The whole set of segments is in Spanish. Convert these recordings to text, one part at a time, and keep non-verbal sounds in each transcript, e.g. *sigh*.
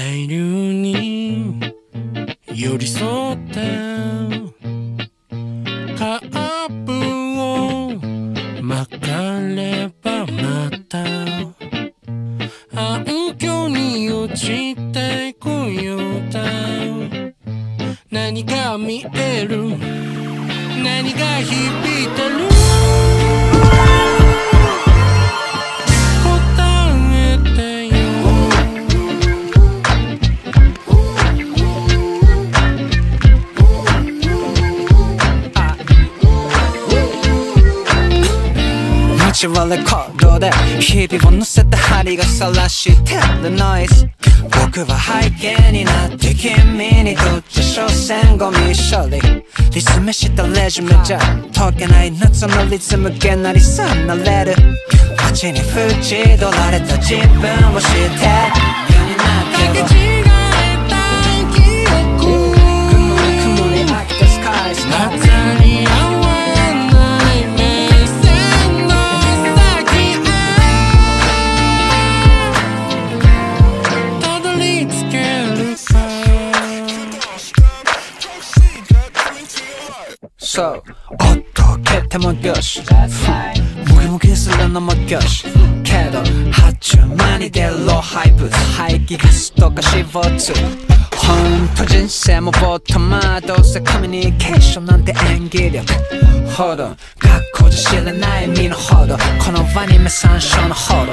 大流に寄り添って晒してるノイズ僕は背景になって君にとって所詮ゴミ処理。リズムしたレジュメじゃ。解けない夏のリズムげなりさなれる。街に縁取られた自分を知って。göz Bugün bugün sıralama göz 排気ガスとか脂肪つほんと人生もボっとまどうせコミュニケーションなんて演技力。ほど学校じゃ知らない身のほど。この場に目山椒のほど。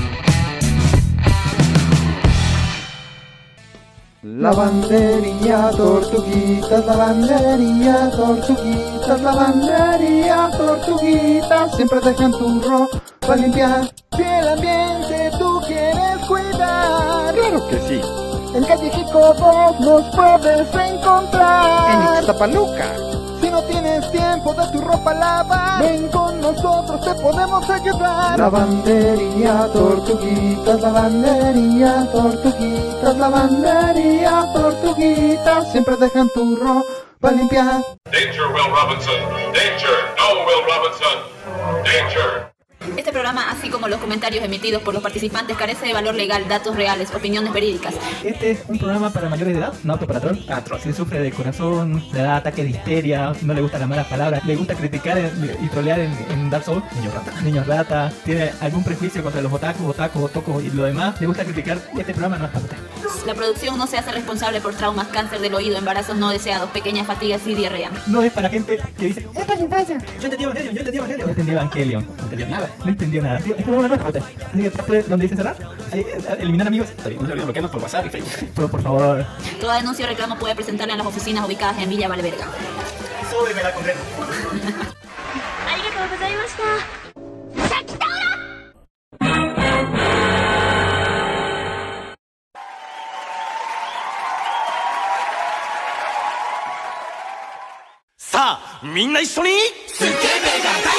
Lavandería, tortuguitas, lavandería, tortuguitas, lavandería, tortuguitas, siempre dejan tu ropa limpia. Si el ambiente tú quieres cuidar, Claro que sí. en calle Chico 2 nos puedes encontrar. En Ixtapaluca. Si no tienes tiempo de tu ropa lavar, ven con nosotros, te podemos ayudar. Lavandería, tortuguitas, lavandería, tortuguitas, lavandería, tortuguitas, siempre dejan tu ropa limpia. Danger, Will Robinson. Danger. No, Will Robinson. Danger. Este programa, así como los comentarios emitidos por los participantes, carece de valor legal, datos reales, opiniones verídicas. Este es un programa para mayores de edad, no apto para troll. Ah, troll. Si sufre de corazón, le da ataque de histeria, no le gustan las malas palabras, le gusta criticar y trolear en, en Dark Souls, niños rata, niños rata, tiene algún prejuicio contra los otakus, otakus, otocos y lo demás, le gusta criticar, este programa no es para usted. La producción no se hace responsable por traumas, cáncer del oído, embarazos no deseados, pequeñas fatigas y diarrea. No es para gente que dice, es para infancia. Yo entendí Evangelion, yo entendí Evangelion. No entendí Evangelion. No entendió nada No entendió nada. Tío, este programa no es para usted. Así que tape donde dice cerrar. Ahí, eh, eliminar amigos. Está bien, no se olviden bloquearnos por WhatsApp y Facebook. Pero por favor, Toda denuncia o reclamo puede presentarla en las oficinas ubicadas en Villa Valverga. súbeme la concreta. ありがとうございました。 さあみんな一緒にスケベが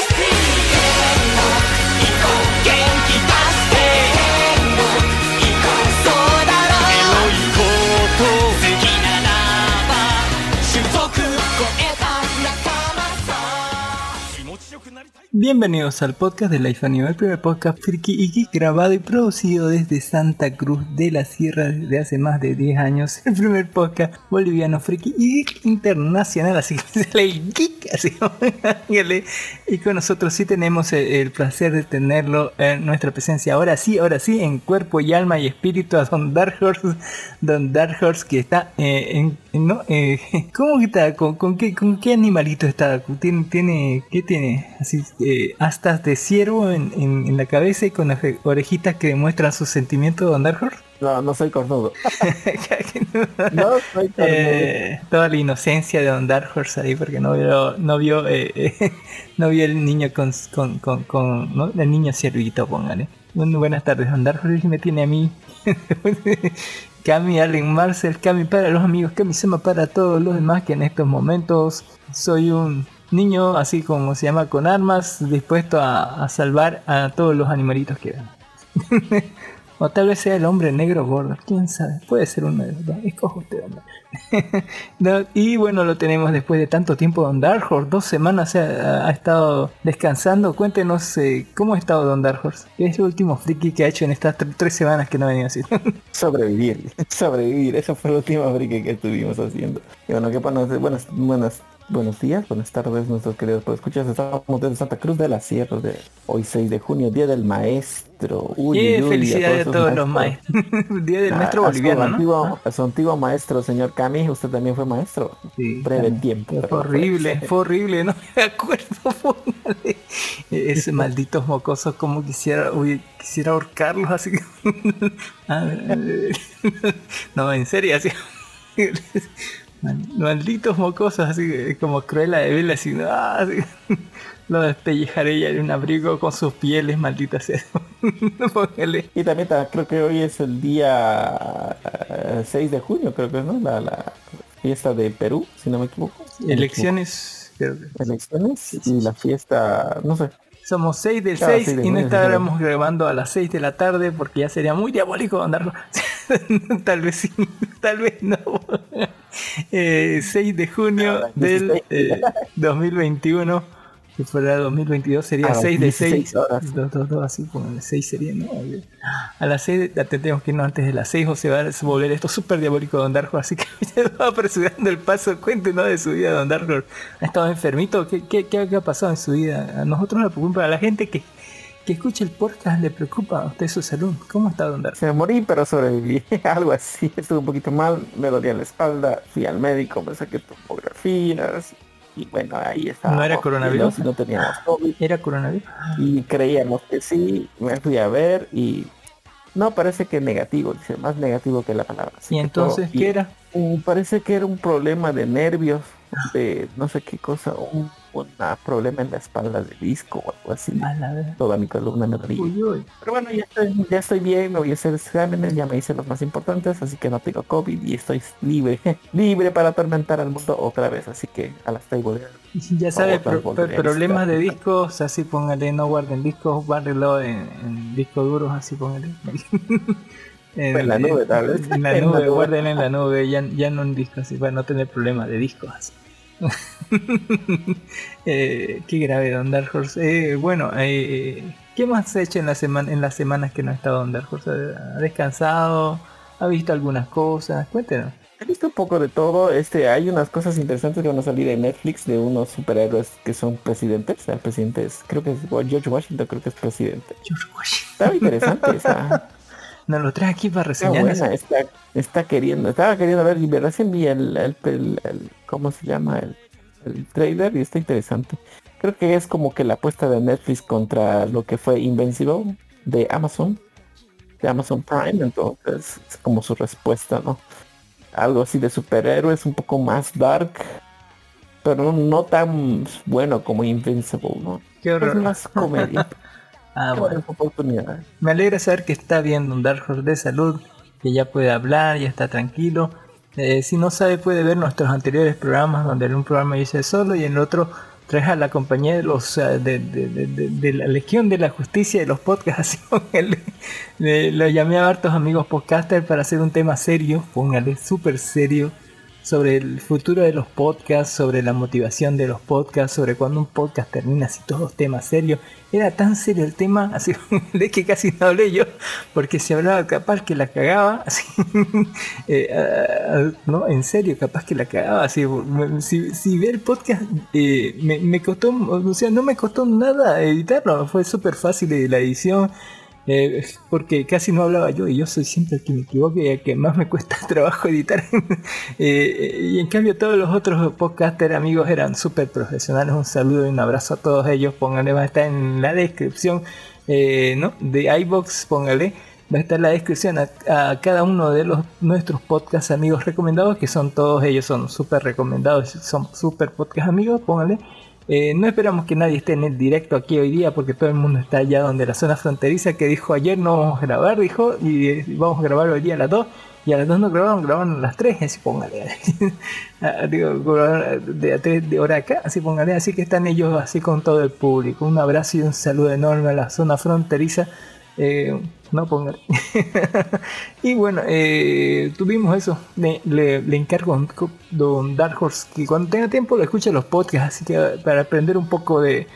Bienvenidos al podcast de Life Anime, el primer podcast friki y geek grabado y producido desde Santa Cruz de la Sierra desde hace más de 10 años. El primer podcast boliviano friki y geek internacional, así que *laughs* es el geek, así. *laughs* Y con nosotros sí tenemos el, placer de tenerlo en nuestra presencia. Ahora sí, ahora sí, en cuerpo y alma y espíritu a Don Dark Horse, Don Dark Horse que está eh, en, no, eh, *laughs* ¿cómo está? ¿Con, con qué, ¿Con qué animalito está? ¿Tiene, tiene, ¿Qué tiene? Así, eh, astas de ciervo en, en- en la cabeza y con las orejitas que demuestran sus sentimientos, Don Dark Horse. No, no soy cornudo. *laughs* No soy cornudo. Eh, toda la inocencia de Don Dark Horse ahí porque no vio no vio eh, eh, *laughs* no vio el niño con, con, con, con- ¿no? el niño ciervito póngale Bueno, buenas tardes Don Dark Horse me tiene a mí *laughs* Cami Allen Marcel Cami para los amigos Cami Sema para todos los demás que en estos momentos soy un niño así como se llama con armas dispuesto a, salvar a todos los animalitos que vean *laughs* o tal vez sea el hombre negro gordo, quién sabe, puede ser uno de los dos. Escoja usted, *laughs* y bueno, lo tenemos después de tanto tiempo Don Dark Horse, dos semanas ha, estado descansando. Cuéntenos eh, cómo ha estado Don Dark. ¿Qué es el último friki que ha hecho en estas tre- tres semanas que no ha venido así? *laughs* Sobrevivir, sobrevivir, eso fue el último brique que estuvimos haciendo. Y bueno, qué buenas, buenas, buenas, buenos días, buenas tardes, nuestros queridos escuchas. Estamos desde Santa Cruz de la Sierra, de hoy 6 de junio, Día del Maestro. Uy, uy, felicidades a todos los maestros. *laughs* Día del Ah, maestro a su boliviano, ¿no? antiguo- a su antiguo maestro, señor Cami, usted también fue maestro. Sí, breve también. tiempo. Fue horrible, fue- fue horrible, no me acuerdo, póngale. Ese malditos mocosos, como quisiera, uy, quisiera ahorcarlos así. *laughs* A *laughs* no, en serio, así. Mal- Malditos mocosos, así como cruela de vela, así, ah, así. *laughs* Lo despellejaré ya en un abrigo con sus pieles, maldita sea. *laughs* Y también ta- creo que hoy es el día eh, 6 de junio, creo que ¿no? La, la fiesta de Perú, si no me equivoco. Si no me Elecciones, creo que. Elecciones y la fiesta, no sé. Somos 6 del Claro, 6 sí, y no estábamos grabando a las 6 de la tarde porque ya sería muy diabólico andarlo. *laughs* tal vez sí, tal vez no. *laughs* Eh, 6 de junio Ahora, del 16. eh, 2021. Si fuera 2022 sería A las 6 de 6. 16 horas. 2, 2, 2, así como el 6 sería, ¿no? A las 6 ya tendríamos que irnos antes de las 6 o se va a volver esto súper diabólico Don Darjo. Así que *laughs* ya va apresurando el paso. Cuéntenos de su vida, Don Darjo. ¿Ha estado enfermito? ¿Qué, qué, qué, qué ha pasado en su vida? A nosotros nos preocupa, a la gente que, que escucha el podcast le preocupa a usted su salud. ¿Cómo está Don Darjo? Se morí, pero sobreviví. *laughs* Algo así. Estuve un poquito mal, me dolía la espalda, fui al médico, me saqué tomografías. Y bueno, ahí estaba. ¿No era coronavirus? No teníamos COVID. ¿Era coronavirus? Y creíamos que sí, me fui a ver y no parece que negativo, dice, más negativo que la palabra. Así ¿Y entonces todo qué era? Mm, Parece que era un problema de nervios, de no sé qué cosa, un, un problema en la espalda de disco o algo así. Toda mi columna me dolía. Uy, uy. Pero bueno, ya estoy, ya estoy bien, me voy a hacer exámenes, ya me hice los más importantes, así que no tengo COVID y estoy libre, *laughs* libre para atormentar al mundo otra vez, así que a las de Ya sabe, Otra pro- problemas de discos, así póngale, no guarden discos, guárdenlo en, en discos duros, así póngale. *laughs* En la nube, tal vez. En la *laughs* nube, guárdenlo en la nube, ya, ya no en disco, así para no tener problemas de discos. así. *laughs* eh, qué grave, Don Dark Horse. Eh, bueno, eh, ¿Qué más has hecho en, la semana, en las semanas que no ha estado en Dark Horse? ¿Ha descansado? ¿Ha visto algunas cosas? Cuéntenos. He visto un poco de todo. Este, hay unas cosas interesantes que van a salir en Netflix de unos superhéroes que son presidentes. El presidente es, creo que es George Washington, creo que es presidente. George Washington. Está interesante. Está, *laughs* Nos lo trae aquí para está reseñar. buena, está, está queriendo, estaba queriendo ver y recién vi el, el, el- el- ¿cómo se llama? El, el trailer y está interesante. Creo que es como que la apuesta de Netflix contra lo que fue Invincible de Amazon, de Amazon Prime, entonces es como su respuesta, ¿no? Algo así de superhéroes, un poco más dark, pero no tan bueno como Invincible, ¿no? Qué Es horror. más comedia. *laughs* Ah, Qué bueno. oportunidad. Me alegra saber que está viendo un Dark Horse de salud, que ya puede hablar, ya está tranquilo. Eh, si no sabe, puede ver nuestros anteriores programas, donde en un programa hice solo y en el otro traes a la compañía de los de, de- la Legión de la Justicia de los podcasts. *laughs* Lo llamé a hartos amigos podcasters para hacer un tema serio, póngale, súper serio, sobre el futuro de los podcasts, sobre la motivación de los podcasts, sobre cuando un podcast termina así todos temas serios. Era tan serio el tema, así *laughs* que casi no hablé yo, porque si hablaba capaz que la cagaba, *laughs* así, eh, ah, ah, no, en serio, capaz que la cagaba, así, si, si el podcast eh, me, me costó, o sea, no me costó nada editarlo, fue súper fácil la edición. Eh, porque casi no hablaba yo y yo soy siempre el que me equivoco y el que más me cuesta trabajo editar. *laughs* Eh, y en cambio todos los otros podcasters amigos eran súper profesionales. Un saludo y un abrazo a todos ellos. Pónganle, va a estar en la descripción eh, ¿no? de iBox, póngale. Va a estar la descripción a, cada uno de los nuestros podcast amigos recomendados, que son todos ellos, son súper recomendados, son súper podcast amigos, póngale. Eh, no esperamos que nadie esté en el directo aquí hoy día porque todo el mundo está allá donde la zona fronteriza que dijo ayer no vamos a grabar, dijo, y eh, vamos a grabar hoy día a las 2 y a las 2 no grabaron, grabaron a las 3, así póngale. *laughs* Ah, de a 3 de hora acá, así póngale, así que están ellos así con todo el público. Un abrazo y un saludo enorme a la zona fronteriza. Eh, no póngale. *laughs* y bueno, eh, tuvimos eso. Le, le- encargo a don- Dark Horse que cuando tenga tiempo lo escuche los podcasts, así que para aprender un poco de,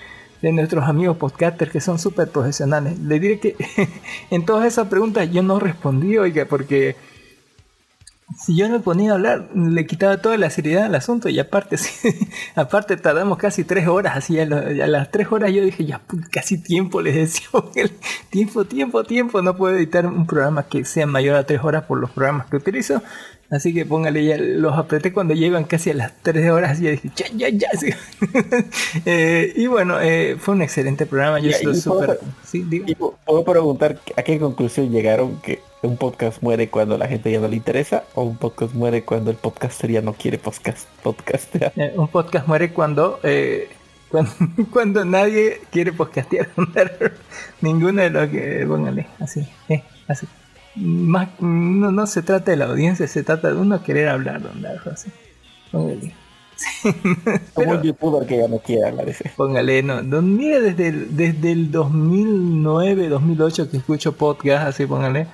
de nuestros amigos podcasters que son súper profesionales. Le diré que *laughs* en todas esas preguntas yo no respondí, oiga, porque si yo me ponía a hablar, le quitaba toda la seriedad al asunto y aparte, *laughs* sí, aparte tardamos casi tres horas, así a, a las tres horas yo dije, ya pu- casi tiempo, les decía, *laughs* tiempo, tiempo, tiempo, no puedo editar un programa que sea mayor a tres horas por los programas que utilizo, así que póngale ya, los apreté cuando llegan casi a las tres horas y dije, ya, ya, ya, sí. *laughs* Eh, y bueno, eh, fue un excelente programa, yo estoy súper... Sí, puedo preguntar a qué conclusión llegaron que un podcast muere cuando la gente ya no le interesa o un podcast muere cuando el podcaster ya no quiere podcast podcastear. Eh, un podcast muere cuando, eh, cuando *laughs* cuando nadie quiere podcastear. *laughs* Ninguno de los que póngale así, eh, así. Más, no, no se trata de la audiencia, se trata de uno querer hablar, don Darjo, así. Póngale. *laughs* Sí. Como Pero- un youtuber que ya no quiere hablar ese. Póngale, no. Don, mire, desde el, desde el 2009, 2008 que escucho podcast, así póngale.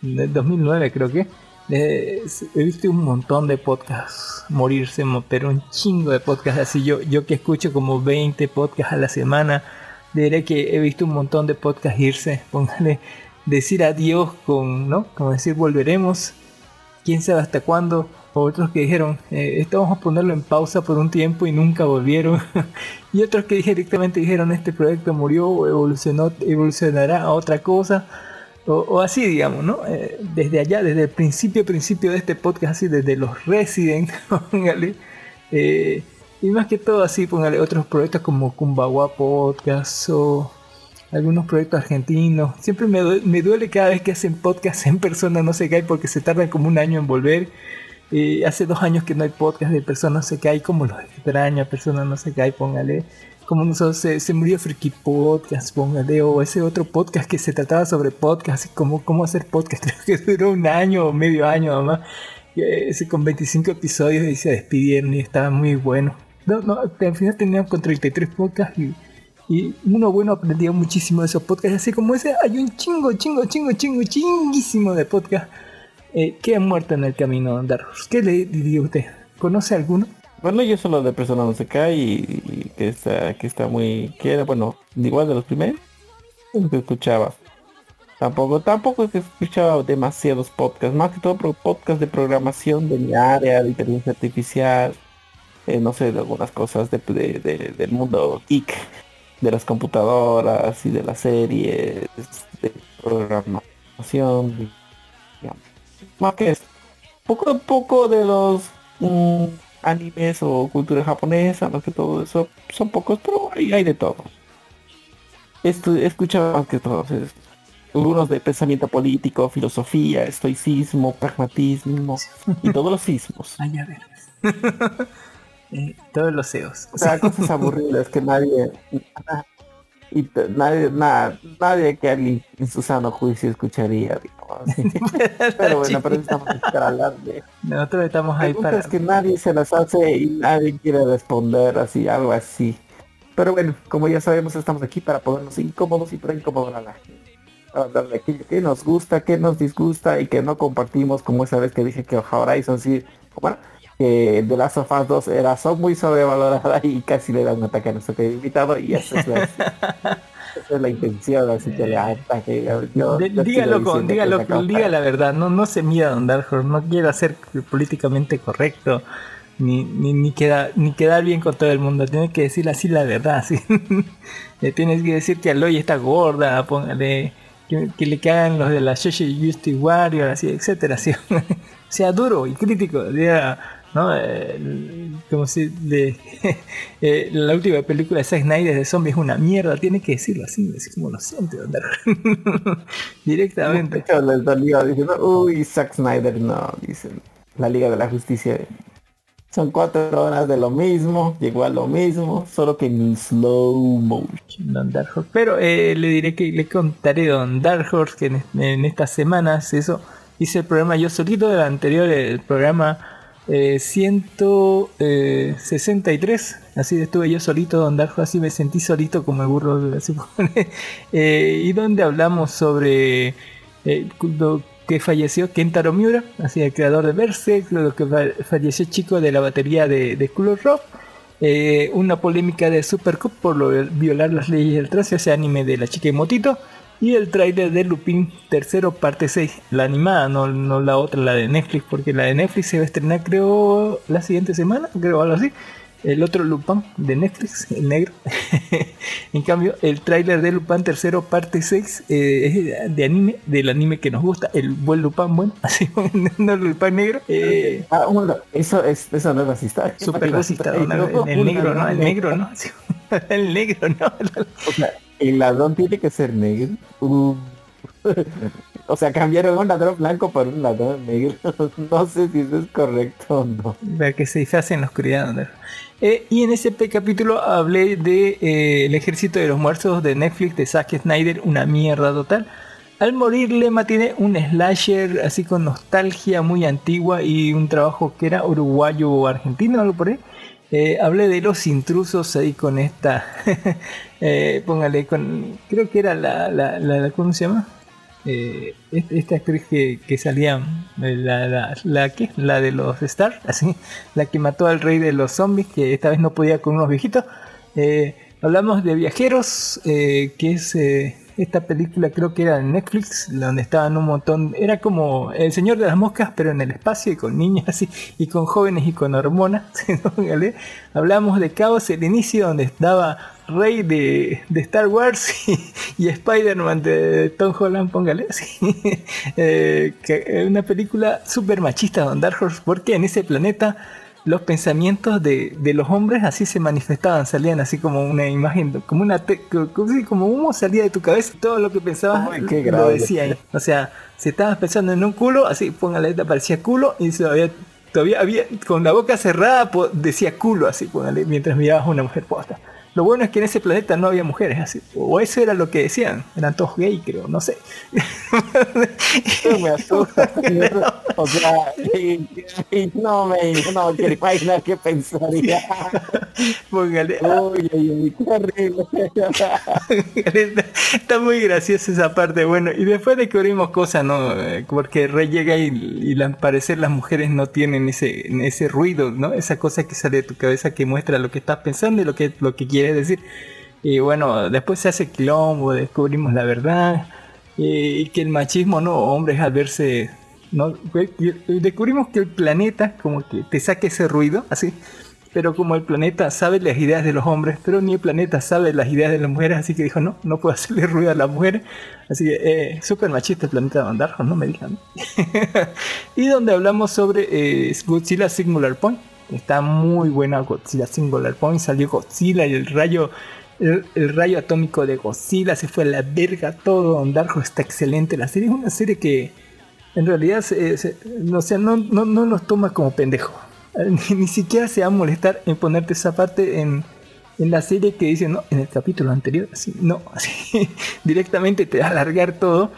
Del 2009 creo que. eh, he visto un montón de podcasts morirse, mo- pero un chingo de podcasts así. Yo, yo que escucho como 20 podcasts a la semana, diré que he visto un montón de podcasts irse. Póngale, decir adiós con, ¿no? Como decir volveremos quién sabe hasta cuándo. O otros que dijeron, eh, esto vamos a ponerlo en pausa por un tiempo y nunca volvieron. *laughs* y otros que directamente dijeron, este proyecto murió o evolucionó, evolucionará a otra cosa. O, así, digamos, ¿no? Eh, desde allá, desde el principio, principio de este podcast, así, desde los Resident, *laughs* póngale. Eh, y más que todo así, póngale otros proyectos como Kumbawa Podcast o algunos proyectos argentinos. Siempre me, due- me duele cada vez que hacen podcast en persona, no se cae porque se tardan como un año en volver. Eh, hace dos años que no hay podcast de Persona No se cae, como los extraña, Persona No se cae, póngale. Como nosotros se, murió Friki Podcast, póngale, o ese otro podcast que se trataba sobre podcast, y cómo, hacer podcast, *laughs* creo que duró un año o medio año nomás. Eh, con 25 episodios y se despidieron y estaba muy bueno. No, no, al final tenían con 33 podcasts y, y uno bueno aprendía muchísimo de esos podcasts, así como ese, hay un chingo, chingo, chingo, chingo, chinguísimo de podcast eh, que han muerto en el camino andar. ¿Qué le diría usted? ¿Conoce alguno? Bueno, yo solo de persona no se cae y, que está que está muy que era bueno igual de los primeros que escuchaba. Tampoco, tampoco es que escuchaba demasiados podcasts, más que todo pro- podcast de programación de mi área, de inteligencia artificial, eh, no sé, de algunas cosas de, de- de- del mundo geek, de las computadoras y de las series, de programación, digamos. más que eso. Poco a poco de los mm, animes o cultura japonesa, más que todo eso, son pocos, pero hay, hay de todo. Esto, más que todos es- algunos de pensamiento político, filosofía, estoicismo, pragmatismo y *laughs* todos los sismos. *laughs* Eh, todos los CEOs. O sea, cosas *laughs* aburridas que nadie y nadie, nada, nadie que alguien en su sano juicio escucharía. digamos. *laughs* Pero bueno, pero estamos para hablar de Nosotros estamos ahí para... preguntas que nadie se las hace y nadie quiere responder, así, algo así. Pero bueno, como ya sabemos, estamos aquí para ponernos incómodos y para incomodar a la gente. Para hablar de aquello que nos gusta, que nos disgusta y que no compartimos, como esa vez que dije que Horizon sí, bueno, que The Last of Us 2 era so- muy sobrevalorada y casi le da un ataque a nuestro querido invitado y esa es la, *laughs* esa es la intención, así que le ataque. Yo, yo dígalo, con, dígalo, diga la verdad, no, no se mida Don Dark Horse, no quiera ser políticamente correcto, ni, ni, ni, queda, ni quedar bien con todo el mundo, tiene que decir así la verdad, *laughs* ¿sí? le tienes que decir que Aloy está gorda, póngale, que, que le cagan los de la Social Justice Warrior, así, etcétera, ¿sí? *laughs* sea duro y crítico, ¿no? Eh, como si de, *laughs* eh, la última película de Zack Snyder de zombies es una mierda, tiene que decirlo así, así como lo siente. *laughs* Directamente. Les dolió diciendo, uy, Zack Snyder no, dicen. La Liga de la Justicia. Son cuatro horas de lo mismo, llegó a lo mismo, solo que en slow motion. Don Dark Horse. Pero eh, le diré que le contaré Don Dark Horse que en, en estas semanas eso hice el programa yo solito del anterior, el programa eh, 163. Así estuve yo solito, Don así me sentí solito como el burro. *laughs* Eh, y donde hablamos sobre eh, lo que falleció Kentaro Miura, así el creador de Berserk, lo que fa- falleció chico de la batería de, de School of Rock. Eh, una polémica de Super Cup por lo violar las leyes del tránsito, ese anime de la chica y motito. Y el tráiler de Lupin tercero parte 6, la animada, no, no la otra, la de Netflix, porque la de Netflix se va a estrenar creo la siguiente semana, creo algo así. El otro Lupin de Netflix, el negro. *laughs* en cambio, el tráiler de Lupin tercero parte 6 eh, es de anime, del anime que nos gusta, el buen Lupin, bueno, *laughs* así, no el Lupin negro. Eh, Ah, bueno, eso es, eso no es racista. Súper racista, el, negro, ¿no? El negro, ¿no? El negro, ¿no? El ladrón tiene que ser negro. *laughs* O sea, cambiaron un ladrón blanco por un ladrón negro. *laughs* No sé si eso es correcto o no. Para que se disfrace en la oscuridad. don Dark. Eh, y en ese capítulo hablé de eh, El Ejército de los Muertos de Netflix de Zack Snyder, una mierda total. Al morir, Lema tiene un slasher así con nostalgia muy antigua y un trabajo que era uruguayo o argentino, algo por ahí. Eh, hablé de los intrusos ahí con esta, *laughs* eh, póngale con, creo que era la, la, ¿cómo se llama? Eh, est- esta actriz que, que salía, eh, la, la, la, ¿qué? la de los Stars, *laughs* así, la que mató al rey de los zombies, que esta vez no podía con unos viejitos. Eh, hablamos de Viajeros, que es esta película, creo que era en Netflix, donde estaban un montón, era como El Señor de las Moscas, pero en el espacio y con niños así, y con jóvenes y con hormonas. *laughs* Póngale. Hablamos de Caos, el inicio, donde estaba Rey de, de Star Wars *laughs* y, y Spider-Man de Tom Holland, póngale. *laughs* Eh, que una película súper machista, Don Dark Horse, porque en ese planeta los pensamientos de, de los hombres así se manifestaban, salían así como una imagen, como una te- como humo salía de tu cabeza, todo lo que pensabas Ay, qué lo decía. O sea, si estabas pensando en un culo, así póngale, te aparecía culo y todavía, todavía había, con la boca cerrada decía culo, así póngale, mientras mirabas a una mujer posta. Lo bueno es que en ese planeta no había mujeres, así, o eso era lo que decían, eran todos gay, creo, no sé. *laughs* Eso me asusta. *laughs* O sea, y- y no me no quiero imaginar qué pensaría. *laughs* Póngale, Uy, qué horrible. Está, muy graciosa esa parte. Bueno, y después descubrimos cosas, ¿no? Porque Rey llega y, y al parecer las mujeres no tienen ese, ese ruido, ¿no? Esa cosa que sale de tu cabeza que muestra lo que estás pensando y lo que, lo que quieres decir. Y bueno, después se hace quilombo, descubrimos la verdad. Y que el machismo, no, hombres al verse. ¿no? Descubrimos que el planeta, como que te saque ese ruido, así. Pero como el planeta sabe las ideas de los hombres, pero ni el planeta sabe las ideas de las mujeres, así que dijo, no, no puedo hacerle ruido a las mujeres. Así que, eh, machista el planeta de Mandarjo, no me digan. *laughs* y donde hablamos sobre eh, Godzilla Singular Point. Está muy buena Godzilla Singular Point. Salió Godzilla y el rayo el, rayo atómico de Godzilla se fue a la verga todo. Don Darjo está excelente. La serie es una serie que en realidad no, no, no, no nos toma como pendejo. *laughs* Ni, siquiera se va a molestar en ponerte esa parte en, en la serie que dice, no, en el capítulo anterior, no, *laughs* directamente te va a alargar todo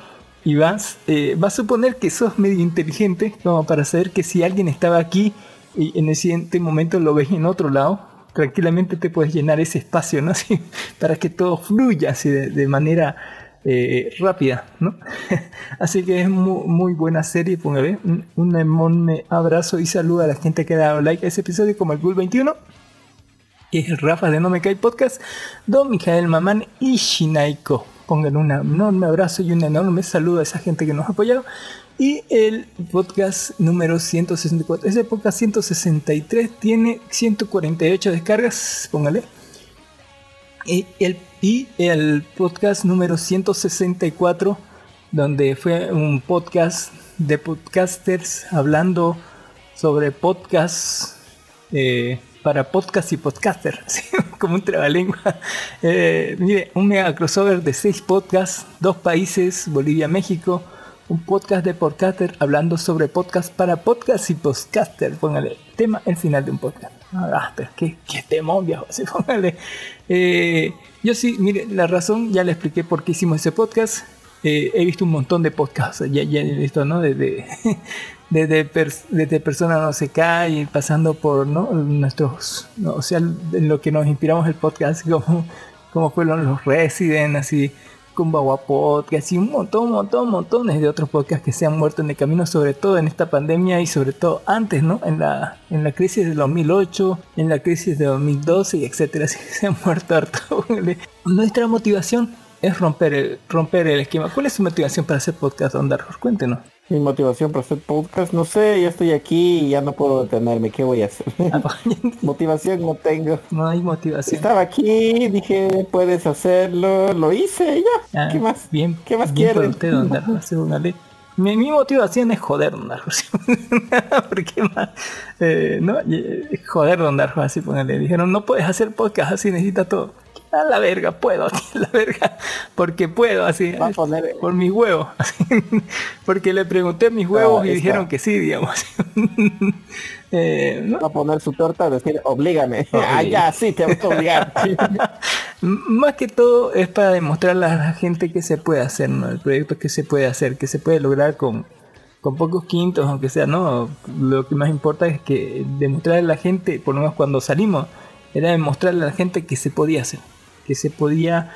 y vas, eh, vas a suponer que sos medio inteligente como para saber que si alguien estaba aquí y en el siguiente momento lo ves en otro lado, tranquilamente te puedes llenar ese espacio, ¿no? *laughs* Así, para que todo fluya así de, manera eh, rápida, ¿no? *laughs* así que es muy, muy buena serie, póngale un, un, enorme abrazo y saludo a la gente que ha dado like a ese episodio, como el Gul 21, que es Rafa de No Me Cae Podcast, Don Mijael Mamán y Shinaiko. Pongan un enorme abrazo y un enorme saludo a esa gente que nos ha apoyado. Y el podcast número 164. Ese podcast 163 tiene 148 descargas, póngale. Y el, y el podcast número 164, donde fue un podcast de podcasters hablando sobre podcasts eh, para podcast y podcaster, *laughs* como un trabalengua. Eh, mire, un mega crossover de seis podcasts, dos países, Bolivia, México un podcast de podcaster hablando sobre podcast para podcast y podcaster. Póngale tema el final de un podcast. Ah, pero qué, qué temón, viejo. *laughs* Así, póngale. Eh, yo sí, mire, la razón ya le expliqué por qué hicimos ese podcast. Eh, he visto un montón de podcasts, ya, ya he visto, ¿no? Desde, desde, *laughs* desde Persona No Se Cae, pasando por, ¿no? Nuestros, o sea, en lo que nos inspiramos el podcast, *laughs* como, como fueron los Resident, así Bagua Podcast y un montón, montón, montones de otros podcasts que se han muerto en el camino, sobre todo en esta pandemia y sobre todo antes, ¿no? En la, en la crisis de 2008, en la crisis de 2012 y etcétera, *laughs* se han muerto harto. Nuestra motivación es romper el, romper el esquema. ¿Cuál es su motivación para hacer podcast, Don Dark Cuéntenos. Mi motivación para hacer podcast, no sé, ya estoy aquí y ya no puedo detenerme, ¿qué voy a hacer? Ah, *laughs* motivación no tengo. No hay motivación. Estaba aquí, dije, puedes hacerlo, lo hice, ya. Ah, ¿Qué más? Bien. ¿Qué más bien quieres? Usted, don mi, mi, motivación es joder, don Darjo. *laughs* ¿Por qué más? Eh, no, joder, don Darjo, así póngale. Dijeron, no puedes hacer podcast así, necesitas todo a la verga, puedo, *laughs* la verga, porque puedo, así, por mis huevos, *laughs* porque le pregunté a mis huevos y dijeron que sí, digamos. *laughs* eh, Va a poner su torta, decir, oblígame, ah, ya, sí, te voy a obligar. Más que todo es para demostrarle a la gente que se puede hacer, ¿no? El proyecto que se puede hacer, que se puede lograr con, con pocos quintos, aunque sea, ¿no? Lo que más importa es que demostrarle a la gente, por lo menos cuando salimos, era demostrarle a la gente que se podía hacer que se podía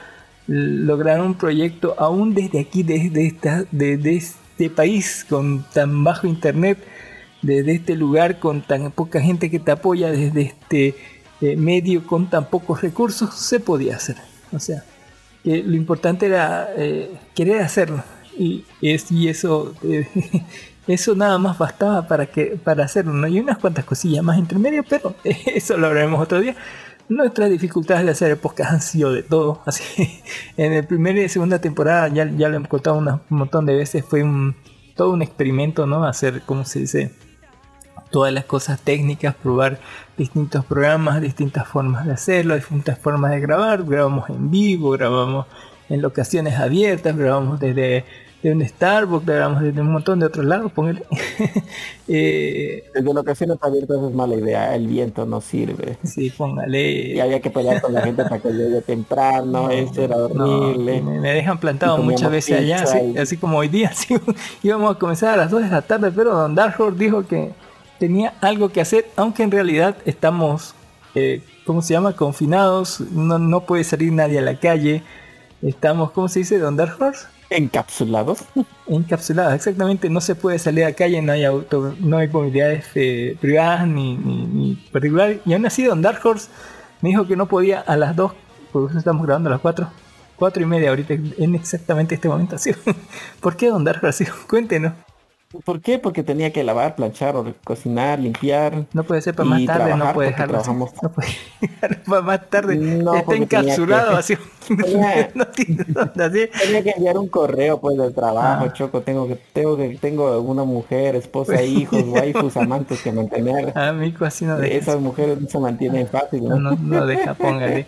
lograr un proyecto aún desde aquí, desde, esta, desde este país con tan bajo internet, desde este lugar con tan poca gente que te apoya, desde este eh, medio con tan pocos recursos, se podía hacer. O sea, que lo importante era eh, querer hacerlo. Y, es, y eso, eh, *laughs* eso nada más bastaba para, que, para hacerlo. ¿no? hay unas cuantas cosillas más entre medio, pero *laughs* eso lo hablaremos otro día. Nuestras dificultades de hacer podcast han sido de todo. *laughs* Así, en el primer y segunda temporada, ya, ya lo hemos contado un montón de veces, fue todo un experimento, ¿no? Hacer, ¿cómo se dice? Todas las cosas técnicas, probar distintos programas, distintas formas de hacerlo, distintas formas de grabar. Grabamos en vivo, grabamos en locaciones abiertas, grabamos desde de un Starbucks, desde un montón de otros lados, póngale. *laughs* eh, desde locaciones abiertas es mala idea, el viento no sirve. Sí, póngale. Y había que pelear con la gente para que llegue temprano, *laughs* eso era horrible. me, dejan plantado muchas veces allá, así, como hoy día, *laughs* así, íbamos a comenzar a las 2 de la tarde, pero Don Darford dijo que tenía algo que hacer, aunque en realidad estamos, eh, ¿cómo se llama? Confinados, no, no puede salir nadie a la calle. Estamos, ¿cómo se dice? Don Darford Encapsulados. Encapsulados, exactamente. No se puede salir a calle, no hay auto, no hay comunidades eh, privadas ni, ni, particulares. Y aún así, Don Dark Horse me dijo que no podía a las 2 por eso estamos grabando a las 4. 4 y media ahorita, en exactamente este momento. *laughs* Así. ¿Por qué Don Darjo así? Cuéntenos. ¿Por qué? Porque tenía que lavar, planchar, o cocinar, limpiar. No puede ser para más tarde, no puede dejarlo trabajamos- No puede *laughs* para más tarde. No, Está encapsulado que- así. *laughs* Tenía- *laughs* no tiene así. Tenía que enviar un correo pues del trabajo, Ah. Choco. Tengo que, tengo que, tengo una mujer, esposa, hijos, waifus, amantes que mantener. Amigo, así no deja. Esas mujeres no se mantienen fácil, ¿no? No, no deja, póngale.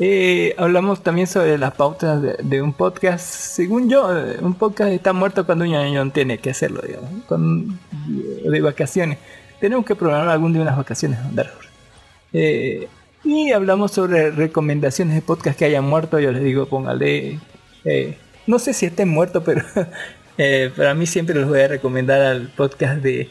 Eh, hablamos también sobre las pautas de, un podcast. Según yo, eh, un podcast está muerto cuando un año tiene que hacerlo, digamos, con, de vacaciones. Tenemos que programar algún día unas vacaciones. Eh, y hablamos sobre recomendaciones de podcast que hayan muerto. Yo les digo, póngale. eh, no sé si estén muertos, pero *laughs* eh, para mí siempre les voy a recomendar al podcast de,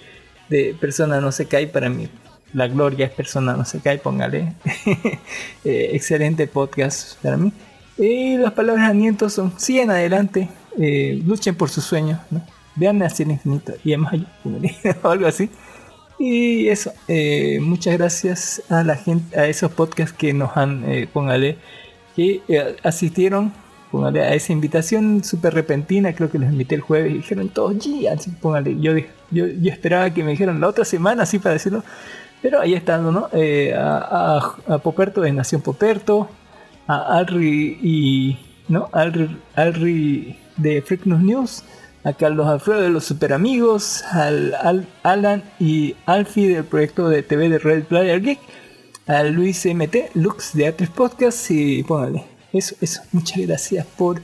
de Persona No Se Cae. Para mí, la gloria es Persona No Se Cae, póngale. *laughs* Eh, excelente podcast para mí. Y las palabras de aliento son: sigan adelante, eh, luchen por sus sueños, ¿no? vean hacia el infinito y además *laughs* o algo así. Y eso, eh, muchas gracias a la gente, a esos podcasts que nos han, eh, póngale, que asistieron, póngale, a esa invitación súper repentina, creo que los invité el jueves y dijeron todos, póngale, yo, yo, yo esperaba que me dijeran la otra semana, así para decirlo, pero ahí están, ¿no? Eh, a, Poperto de Nación Poperto, a Alri y, ¿no? Alri, Alri de Freak News a Carlos Alfredo de los Super Amigos, al, al- Alan y Alfie del proyecto de TV de Red Player Geek, a Luis MT, Lux de Artes Podcast y póngale, eso, eso, muchas gracias por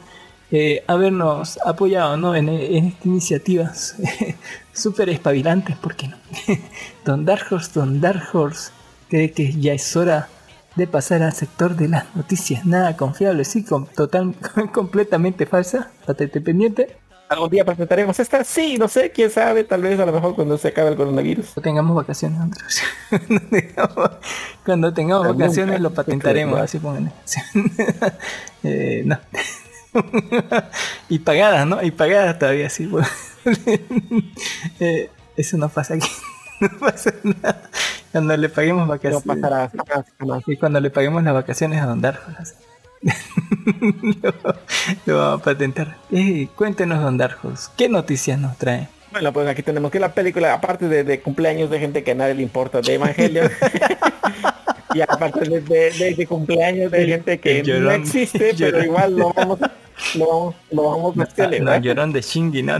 eh, habernos apoyado ¿no? en, en estas iniciativas *laughs* súper espabilantes, ¿por qué no? *laughs* Don Dark Horse, Don Dark Horse cree que ya es hora de pasar al sector de las noticias nada confiables, sí, com- total, *laughs* completamente falsa, patente pendiente. ¿Algún día presentaremos esta? Sí, no sé, quién sabe, tal vez a lo mejor cuando se acabe el coronavirus. Cuando tengamos vacaciones, Andrés. Cuando tengamos- vacaciones lo patentaremos, así pongan. Eh, no. *laughs* y pagadas, ¿no? Y pagadas todavía, sí. bueno. *laughs* Eh, eso no pasa aquí. *laughs* No pasa nada. Cuando le paguemos No vacaciones. pasará jamás, jamás. Y cuando le paguemos las vacaciones a Don Darjo. así. lo, lo vamos a patentar. Eh, cuéntenos, Don Darjos, ¿qué noticias nos trae? Bueno, pues aquí tenemos que la película, aparte de, de cumpleaños de gente que a nadie le importa, de Evangelio. y aparte de, de- de- cumpleaños de gente que no existe, pero igual lo vamos, lo vamos, lo vamos a No, celebrar. llorón de Shinji, ¿no?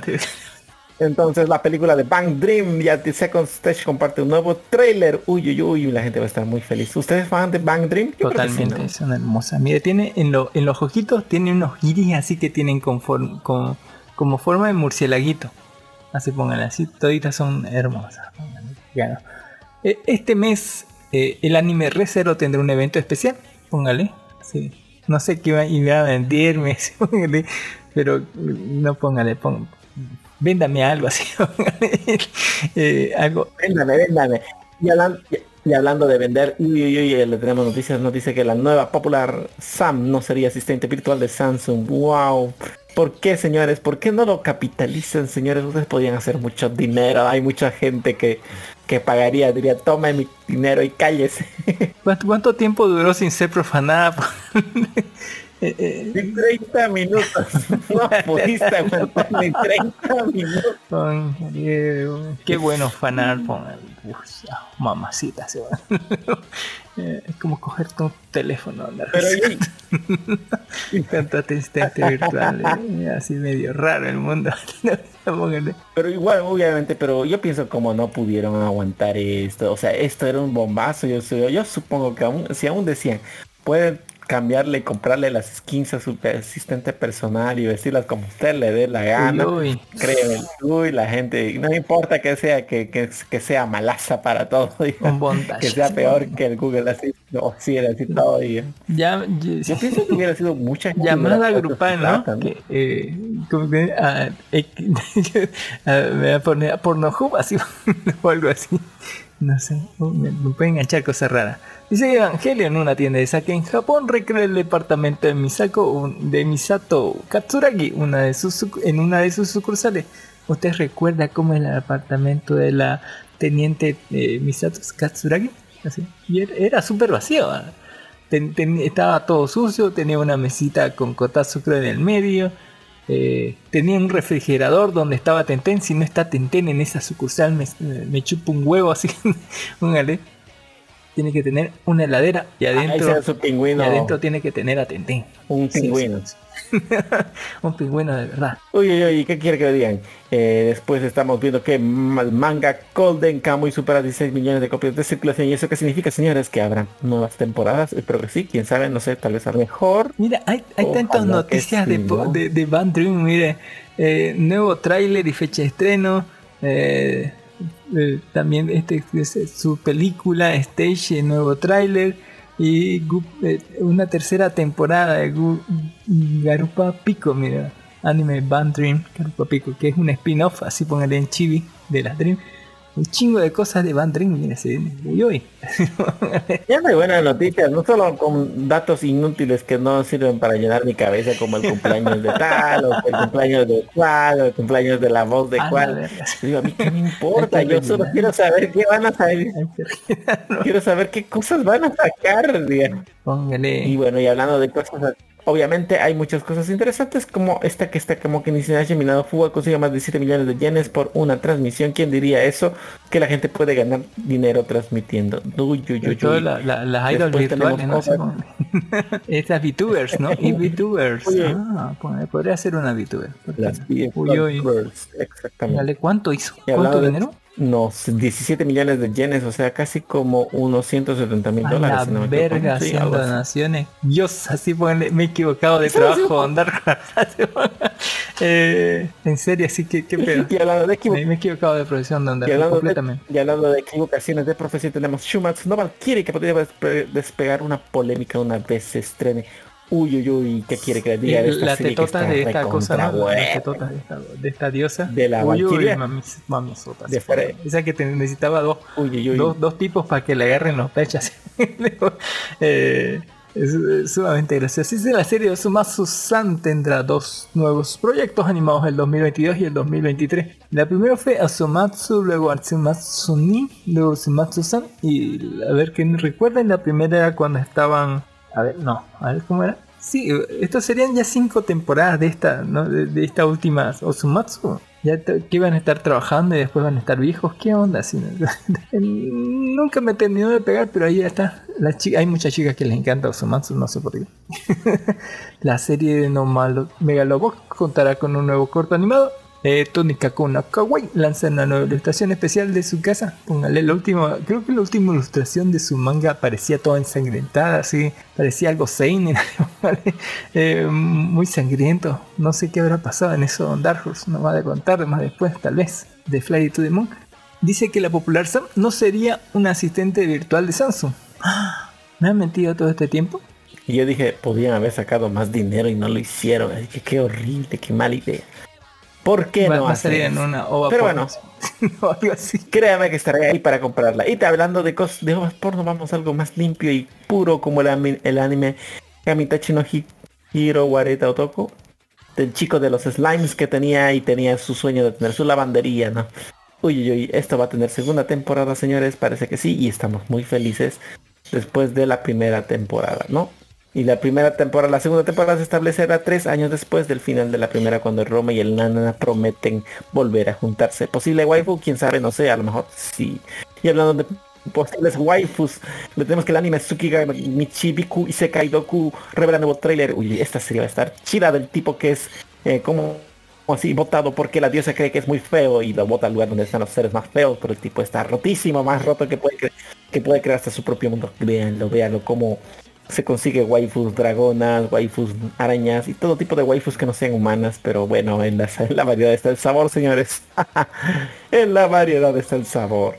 Entonces la película de Bang Dream, ya The Second Stage comparte un nuevo trailer. Uy, uy, uy, la gente va a estar muy feliz. ¿Ustedes fan de Bang Dream? Yo que sí, Totalmente, ¿no? es una hermosa. Mire, tiene en, lo- en los ojitos tiene unos iris así que tienen conform- con- como forma de murcielaguito. Así pónganle así, toditas son hermosas. claro. Eh, Este mes eh, el anime ReZero tendrá un evento especial, póngale. Sí. No sé qué va, iba a venderme, sí, *laughs* póngale, pero no póngale, póngale. Véndame algo *laughs* así. Eh, algo Véndame, véndame. Y, hablan- y- y hablando de vender, uy, uy, uy, le tenemos noticias, nos dice que la nueva popular Sam no sería asistente virtual de Samsung. Wow. ¿Por qué, señores? ¿Por qué no lo capitalizan, señores? Ustedes podrían hacer mucho dinero. Hay mucha gente que, que pagaría, diría, toma mi dinero y cállese. *laughs* ¿Cuánto, cuánto tiempo duró sin ser profanada? *laughs* Eh, eh, En 30 minutos. *laughs* No pudiste aguantar ni 30 minutos. Eh, qué bueno fanar con ah, mamacita se va. *laughs* Eh, es como coger tu teléfono andar Pero *laughs* tu asistente virtual eh, así medio raro el mundo. *laughs* Pero igual, obviamente, pero yo pienso como no pudieron aguantar esto. O sea, esto era un bombazo. Yo, su- yo supongo que aún, si aún decían, pueden cambiarle y comprarle las skins a su asistente personal y vestirlas como usted le dé la gana. Uy. Créeme, uy, la gente, no importa que sea, que, que, que sea malaza para todo, *laughs* Un que sea peor que el Google así, no, sí, era así todo, digo. ya, Yo pienso que hubiera sido mucha gente llamada hubiera grupal, ¿no? plata, Que, eh, que, ah, eh, *laughs* ah, me voy a poner a Pornhub así *laughs* o algo así. No sé, me, me puede enganchar cosas raras. Dice Evangelio en una tienda de saque en Japón recrea el departamento de Misako de Misato Katsuragi en una de sus sucursales. ¿Usted recuerda cómo es el apartamento de la teniente eh, Misato Katsuragi? Y era, súper vacío. ¿ah? estaba todo sucio, tenía una mesita con Kotatsucro en el medio, eh, tenía un refrigerador donde estaba Tenten, si no está Tenten en esa sucursal me, me chupa un huevo así, *laughs* póngale. Tiene que tener una heladera y adentro, pingüino. y adentro tiene que tener a. Un pingüino. sí, *laughs* un pingüino de verdad. Uy, uy, uy, ¿qué quiere que le digan? Eh, después estamos viendo que el manga Golden Kamuy supera 16 millones de copias de circulación. ¿Y eso qué significa, señores? Que habrán nuevas temporadas. Espero que sí, quién sabe, no sé, tal vez a lo mejor. Mira, hay, tantas noticias sí, de, ¿no? de, de Band Dream, mire, eh, nuevo tráiler y fecha de estreno, eh, también este es su película Stage, nuevo tráiler y eh, una tercera temporada de Garupa Pico, mira, anime Band Dream Garupa Pico, que es un spin-off, así póngale en chibi de las Dream. Un chingo de cosas de Band Dream. Uy, uy. *laughs* Ya hay buenas noticias, no solo con datos inútiles que no sirven para llenar mi cabeza como el cumpleaños de tal, o el cumpleaños de cual, o el cumpleaños de la voz de A la cual. Digo, a mí qué me importa, yo solo quiero saber qué van a saber, quiero saber qué cosas van a sacar, diga. Póngale. Y bueno, y hablando de cosas, obviamente hay muchas cosas interesantes como esta que está como que Nishinashi Minado Fuga consigue más de 7 millones de yenes por una transmisión. ¿Quién diría eso? Que la gente puede ganar dinero transmitiendo. Uy, uy, uy, la- la- las idols virtuales, ¿no? Estas *laughs* VTubers, ¿no? *laughs* Y VTubers. Ah, pues, podría ser una VTuber. exactamente. Dale, ¿cuánto hizo? ¿Cuánto de- No, 17 millones de yenes, o sea, casi como unos 170 mil dólares. la si no me verga haciendo donaciones. Dios, así ponle, me he equivocado de trabajo, andar *laughs* eh, En serio, así que qué pedo. Y hablando de Me, me he equivocado de profesión de andar Y completamente. de, y hablando de equivocaciones de profesión, tenemos Shumatsu no Valkyrie que podría despe- despegar una polémica una vez se estrene. Uy, uy, uy, ¿qué quiere que le diga de esta la serie tetota de esta cosa, ¿no? La tetota de esta, de esta diosa. De la Uy, uy, mamis- mamisota, De Fre- Esa que te necesitaba dos, Uy, uy, uy. dos, dos tipos para que le agarren los pechos. *laughs* Eh, es, es sumamente gracioso. Dice la serie Osumatsu-san tendrá dos nuevos proyectos animados el 2022 y el 2023. La primera fue Osumatsu, luego Atsumatsu-ni, luego Osumatsu-san. Y a ver, que recuerden, la primera era cuando estaban... A ver, no, a ver cómo era. Sí, estos serían ya cinco temporadas de esta, ¿no? de, esta última Osumatsu. Ya que iban a estar trabajando y después van a estar viejos. ¿Qué onda? ¿no? *laughs* Nunca me terminó de pegar, pero ahí ya está. La chica, hay muchas chicas que les encanta Osumatsu, no sé por qué. *laughs* La serie de No Malo Megalobox contará con un nuevo corto animado. Eh, Tónica no Kawaii lanza una nueva ilustración especial de su casa. Póngale la última, creo que la última ilustración de su manga parecía toda ensangrentada, así, parecía algo seinen, *laughs* ¿vale? Eh, muy sangriento. No sé qué habrá pasado en eso Dark Horse, nos va a contar más después, tal vez, de Fly to the Moon. Dice que la popular Sam no sería un asistente virtual de Samsung. ¿Me han mentido todo este tiempo? Y yo dije, podían haber sacado más dinero y no lo hicieron. Que qué horrible, qué mala idea. ¿Por qué va, no va a salir en una ova Pero porno, bueno. *laughs* o algo así. Créame que estaré ahí para comprarla. Y te hablando de cosas de ovas porno, vamos a algo más limpio y puro como el, el anime Kamitachi no Hi- Hiro Wareta Otoko. Del chico de los slimes que tenía y tenía su sueño de tener su lavandería, ¿no? Uy, uy, uy, esto va a tener segunda temporada, señores, parece que sí, y estamos muy felices después de la primera temporada, ¿no? Y la primera temporada, la segunda temporada se establecerá tres años después del final de la primera cuando el Roma y el Nana prometen volver a juntarse. Posible waifu, quién sabe, no sé, a lo mejor sí. Y hablando de posibles waifus, le tenemos que el anime Tsukiga Michibiku y Sekai Doku revela nuevo trailer. Uy, esta serie va a estar chida del tipo que es eh, como así votado porque la diosa cree que es muy feo y lo vota al lugar donde están los seres más feos, pero el tipo está rotísimo, más roto que puede que puede crear hasta su propio mundo. Véanlo, véanlo como se consigue waifus dragonas, waifus arañas y todo tipo de waifus que no sean humanas, pero bueno, en la, en la variedad está el sabor, señores. *laughs* en la variedad está el sabor.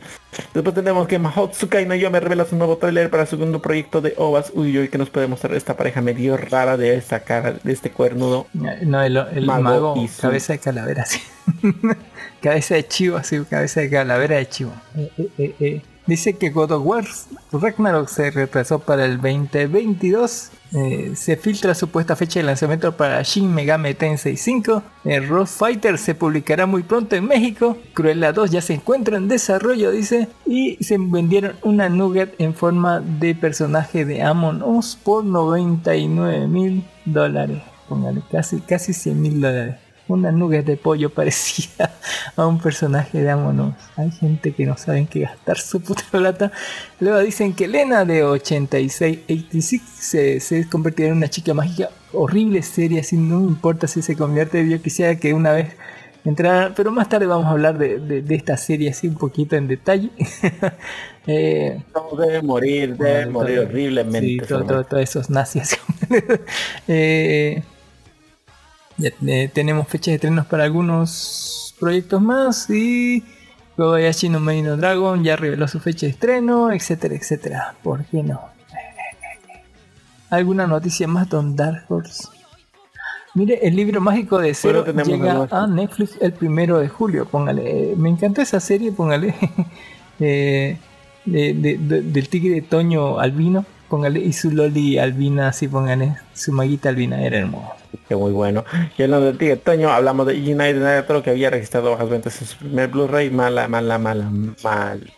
Después tenemos que Mahotsukai no Yome revela su nuevo trailer para su segundo proyecto de OVAs. Uy, uy, que nos puede mostrar esta pareja medio rara de esta cara, de este cuernudo. No, el, el Mago mago, y su- cabeza de calavera, sí. *laughs* cabeza de chivo, así, cabeza de calavera de chivo. Eh, eh, eh, eh. Dice que God of War Ragnarok se retrasó para el 2022. Eh, se filtra supuesta fecha de lanzamiento para Shin Megami Tensei 5. El Road Fighter se publicará muy pronto en México. Cruella 2 ya se encuentra en desarrollo, dice. Y se vendieron una nugget en forma de personaje de Amon Us por 99 mil dólares. Póngale, casi, casi 100 mil dólares una nugget de pollo *laughs* parecida a un personaje de Amon Hay gente que no saben qué gastar su puta *laughs* plata. Luego dicen que Lena de 86, 86 se, se convertirá en una chica mágica horrible, seria, así no importa si se convierte. Yo quisiera que una vez entrara, pero más tarde vamos a hablar de, esta serie así un poquito en detalle. *laughs* eh, no, debe morir, debe morir horriblemente. Sí, todos esos nazis. eh, ya tenemos fechas de estrenos para algunos proyectos más y Kobayashi no Meino Dragon ya reveló su fecha de estreno, etcétera, etcétera. ¿Por qué no? ¿Alguna noticia más, Don Dark Horse? Mire, el libro mágico de Cero llega a Netflix el primero de julio. Póngale, me encantó esa serie, póngale. *laughs* eh, del tigre de Toño Albino, póngale, y su Loli Albina, así póngale, su maguita Albina, era hermoso. Que muy bueno. Y hablando de Tigre Toño, hablamos de United todo que había registrado bajas ventas en su primer Blu-ray. Mala, mala, mala, mal,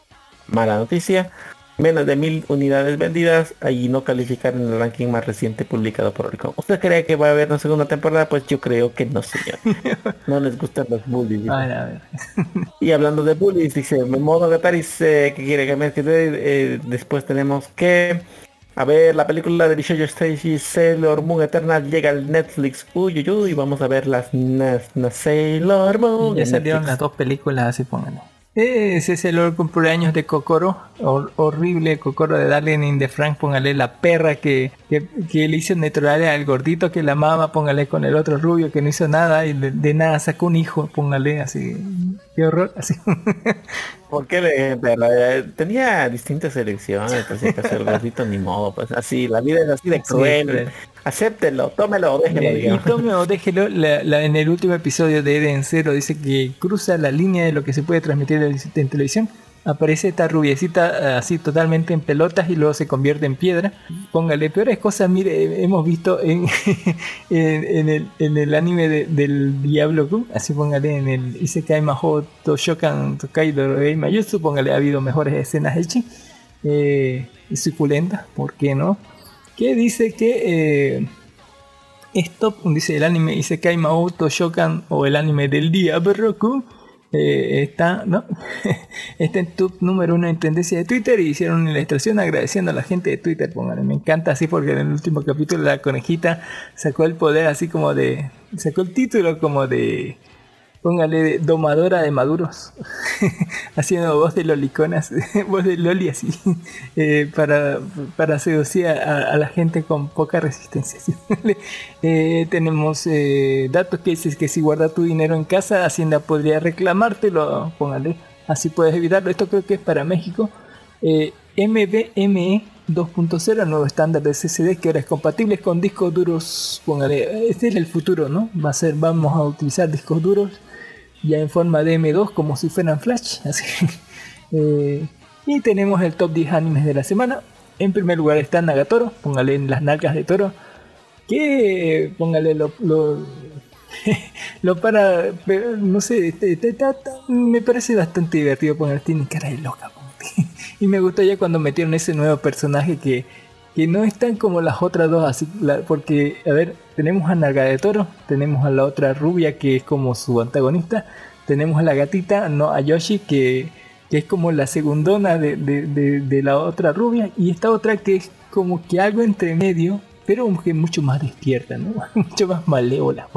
mala noticia. Menos de mil unidades vendidas, allí no calificar en el ranking más reciente publicado por Oricon. ¿Usted cree que va a haber una segunda temporada? Pues yo creo que no, señor. *laughs* no les gustan los bullies. *laughs* y hablando de bullies, dice, modo de Paris que quiere que me quede. después tenemos que a ver, la película de Shoujo Stacy Sailor Moon Eternal llega al Netflix. Uy, uy, uy, vamos a ver las, Sailor Moon. Ya salieron las dos películas, así pónganlo. Ese es el cumpleaños de Kokoro, horrible Kokoro de Darling in the Frank, póngale la perra que, que, le hizo natural al gordito que la amaba, póngale con el otro rubio que no hizo nada y de, nada sacó un hijo, póngale así, qué horror, así. *laughs* Porque le, tenía distintas elecciones, pues el gordito ni modo, pues así, la vida es así de cruel. Acéptelo, tómelo o déjelo. Y tómelo o déjelo. en el último episodio de Eden Zero dice que cruza la línea de lo que se puede transmitir en televisión aparece esta rubiecita así totalmente en pelotas y luego se convierte en piedra. Póngale peores cosas, mire, hemos visto *laughs* en, en, el, en el anime del Diablo Q, así póngale en el Isekai Maho Toshokan Tokaido Mayutsu, póngale, ha habido mejores escenas hechas eh, y suculentas, ¿por qué no? Que dice que eh, esto, dice el anime Isekai Maho Toshokan o el anime del Diablo Q eh, está, ¿no? *laughs* está en top número uno en tendencia de Twitter y hicieron una ilustración agradeciendo a la gente de Twitter. Me encanta así porque en el último capítulo la conejita sacó el poder así como de, sacó el título como de Póngale domadora de maduros, *laughs* haciendo voz de loliconas, *laughs* voz de loli así, *laughs* eh, para, para seducir a, la gente con poca resistencia. Eh, tenemos eh, datos que dices que si guarda tu dinero en casa, Hacienda podría reclamártelo, póngale, así puedes evitarlo. Esto creo que es para México. MBME 2.0, nuevo estándar de CCD que ahora es compatible con discos duros. Póngale, este es el futuro, ¿no? Va a ser, vamos a utilizar discos duros ya en forma de M2 como si fueran Flash. *laughs* Eh, y tenemos el top 10 animes de la semana. En primer lugar está Nagatoro, póngale en las nalgas de toro. Que póngale lo, lo, *laughs* para, no sé, este, este, este, me parece bastante divertido. Póngale, tiene cara de loca. *laughs* y me gustó ya cuando metieron ese nuevo personaje que que no están como las otras dos, así, porque, a ver, tenemos a Naga de Toro, tenemos a la otra rubia que es como su antagonista, tenemos a la gatita, no, a Yoshi, que, es como la segundona de, de, la otra rubia, y esta otra que es como que algo entre medio, pero que mucho más despierta, ¿no? *laughs* mucho más malévola,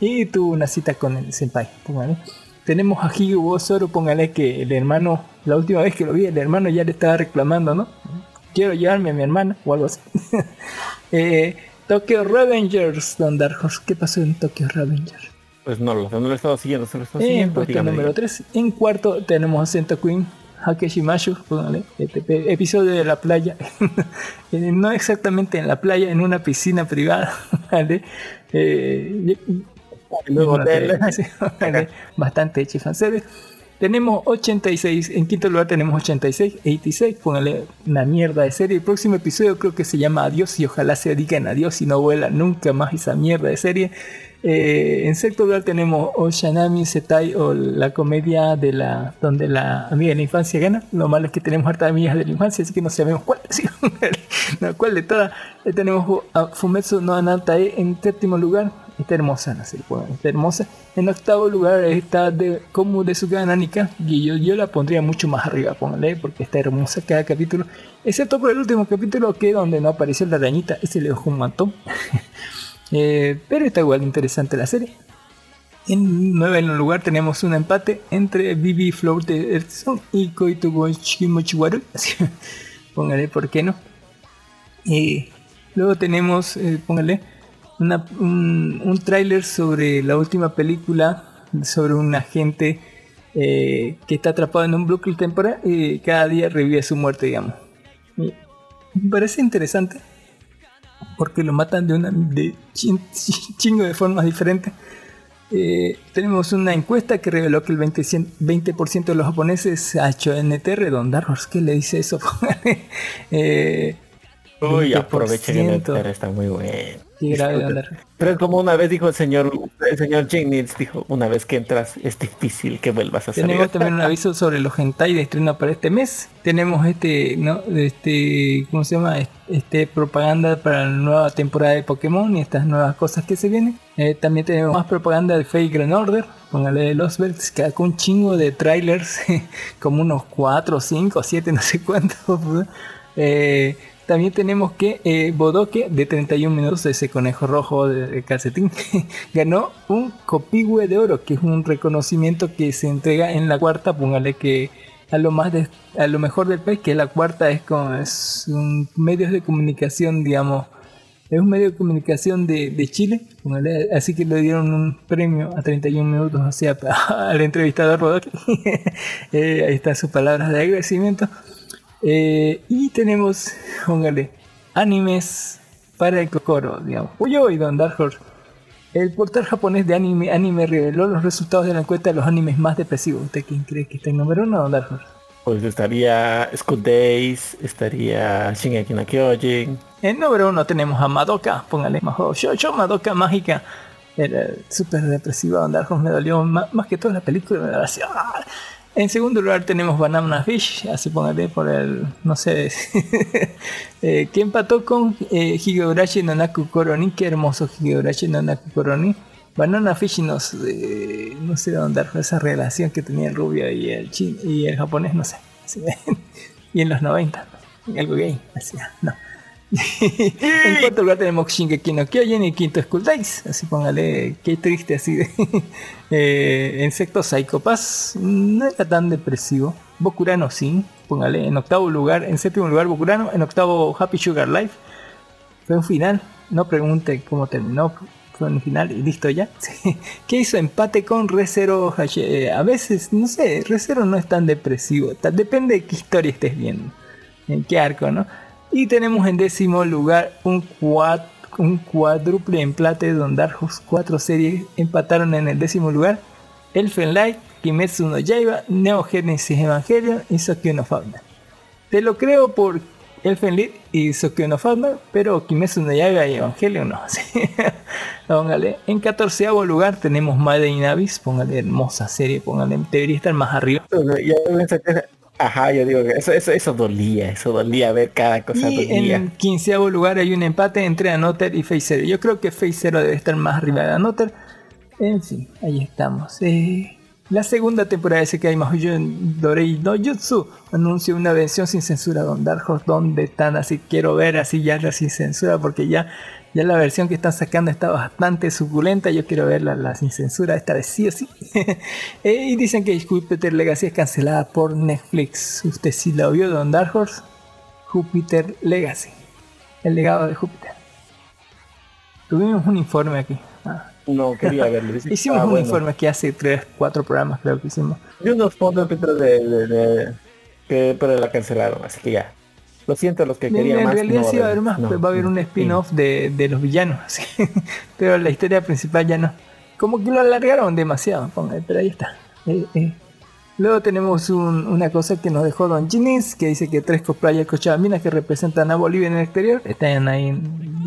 y tuvo una cita con el senpai, Tenemos a Higo Zoro, póngale que el hermano, la última vez que lo vi, el hermano ya le estaba reclamando, ¿no? Quiero llevarme a mi hermana o algo así. *laughs* eh, Tokyo Revengers, Don Dark ¿qué pasó en Tokyo Revengers? Pues no, lo, no lo he estado siguiendo, se lo he siguiendo. En número 3. En cuarto tenemos a Sento Queen, Hakeshimashu, póngale, episodio de la playa. *laughs* Eh, no exactamente en la playa, en una piscina privada, *laughs* ¿vale? Eh, luego bastante hecho Tenemos 86, en quinto lugar tenemos 86, 86, póngale una mierda de serie. El próximo episodio creo que se llama Adiós y ojalá se digan adiós y no vuela nunca más esa mierda de serie. Eh, en sexto lugar tenemos Oshanami Setai o la comedia de la donde la amiga de la infancia gana. Lo malo es que tenemos hartas amigas de la infancia, así que no sabemos cuál. *laughs* ¿sí? no, cuál de todas. Eh, tenemos a Fumetsu no Anatae en séptimo lugar. Está hermosa la serie, está hermosa. En octavo lugar está como de su Nanika y yo, yo la pondría mucho más arriba, póngale, porque está hermosa cada capítulo, excepto por el último capítulo que donde no apareció la arañita, ese le dejó un montón. *laughs* Eh, pero está igual interesante la serie. En nuevo lugar tenemos un empate entre Bibi Flow de Edson y Koito Shimochiwaru. *laughs* póngale, ¿por qué no? Y luego tenemos, eh, póngale, un, un tráiler sobre la última película sobre un agente eh, que está atrapado en un bucle temporal y cada día revive su muerte, digamos. me parece interesante porque lo matan de una de *laughs* chingo de formas diferentes. Eh, tenemos una encuesta que reveló que el 20%, de los japoneses ha hecho NTR, Don Darros, ¿qué le dice eso? *laughs* eh, Uy, aprovechen está muy bueno. Pero es como una vez dijo el señor, el señor Jennings, dijo, una vez que entras es difícil que vuelvas a salir. Tenemos también un aviso sobre los hentai de estreno para este mes. Tenemos este, ¿no? Este, ¿cómo se llama? Este propaganda para la nueva temporada de Pokémon y estas nuevas cosas que se vienen. Eh, también tenemos más propaganda de Fake Grand Order, póngale de los Belts, que con un chingo de trailers, *laughs* como unos 4, 5, 7, no sé cuántos. *laughs* eh, también tenemos que eh, Bodoque, de 31 minutos, ese conejo rojo de, calcetín, *laughs* ganó un copihue de oro, que es un reconocimiento que se entrega en la cuarta, póngale que a lo más a lo mejor del país, que la cuarta es como es un medio de comunicación, digamos, es un medio de comunicación de, Chile, así que le dieron un premio a 31 minutos hacia *laughs* al entrevistador Bodoque. *laughs* Eh, ahí están sus palabras de agradecimiento. Eh, y tenemos, póngale, animes para el Kokoro, digamos. Uy, uy, Don Dark Horse. El portal japonés de anime, anime reveló los resultados de la encuesta de los animes más depresivos. ¿Usted quién cree que está en número uno, Don Dark Horse? Pues estaría School Days, estaría Shingeki no Kyojin. En número uno tenemos a Madoka, póngale, yo, yo Madoka mágica. Era súper depresiva, Don Dark Horse me dolió más, que toda la película, me dolió ¡ah! En segundo lugar tenemos Banana Fish, así póngale por el, no sé, *laughs* eh, que empató con eh, Higurashi no Naku Koroni, qué hermoso Higurashi no Naku Koroni. Banana Fish nos, eh, no sé dónde dar esa relación que tenía el rubio y el chin, y el japonés, no sé. *laughs* y en los 90, algo gay, así, no. En cuarto lugar tenemos Shingeki no Kyojin y quinto School Days. Así póngale, qué triste así de. *laughs* eh, en sexto Psycho Pass no era tan depresivo. Bokurano sí, póngale. En octavo lugar, en séptimo lugar Bokurano. En octavo Happy Sugar Life. Fue un final. No pregunte cómo terminó. Fue un final y listo ya. *laughs* ¿Qué hizo? Empate con Recero. Eh, a veces, no sé, Recero no es tan depresivo. Depende de qué historia estés viendo. En qué arco, ¿no? Y tenemos en décimo lugar un, un cuádruple donde Darjos cuatro series empataron en el décimo lugar. Elfen Light, Kimetsu no Yaiba, Neo Genesis Evangelion y Sokyo no Fauna. Te lo creo por Elfen Light y Sokyo no Fauna, pero Kimetsu no Yaiba y Evangelion no. *laughs* En catorceavo lugar tenemos Made in Abyss, póngale hermosa serie, póngale, debería estar más arriba. Ajá, yo digo que eso, eso, eso dolía, eso dolía ver cada cosa. Y en quinceavo lugar hay un empate entre Anoter y Face Yo creo que Face debe estar más arriba de Anoter. En fin, ahí estamos. Eh, la segunda temporada de Sekai Mahoujo Dorei no Jutsu anunció una versión sin censura Don Dark Horse donde están así quiero ver así ya la sin censura porque ya ya la versión que están sacando está bastante suculenta. Yo quiero verla la sin censura, esta vez sí o sí. Eh, y dicen que Jupiter Legacy es cancelada por Netflix. ¿Usted sí la vio, Don Dark Horse? Jupiter Legacy. El legado de Júpiter. Tuvimos un informe aquí. Ah. No, quería verlo. hicimos ah, un informe aquí hace 3, 4 programas, creo que hicimos. Yo unos fondos de, de, de, que pero la cancelaron, así que ya. Lo siento los que querían más. En realidad sí va a haber más, va a haber un spin-off de, de, los villanos, *laughs* pero la historia principal ya no. Como que lo alargaron demasiado, pero ahí está. Eh, eh. Luego tenemos un- una cosa que nos dejó Don Ginis, que dice que tres cosplayers cochabaminas que representan a Bolivia en el exterior. Están ahí,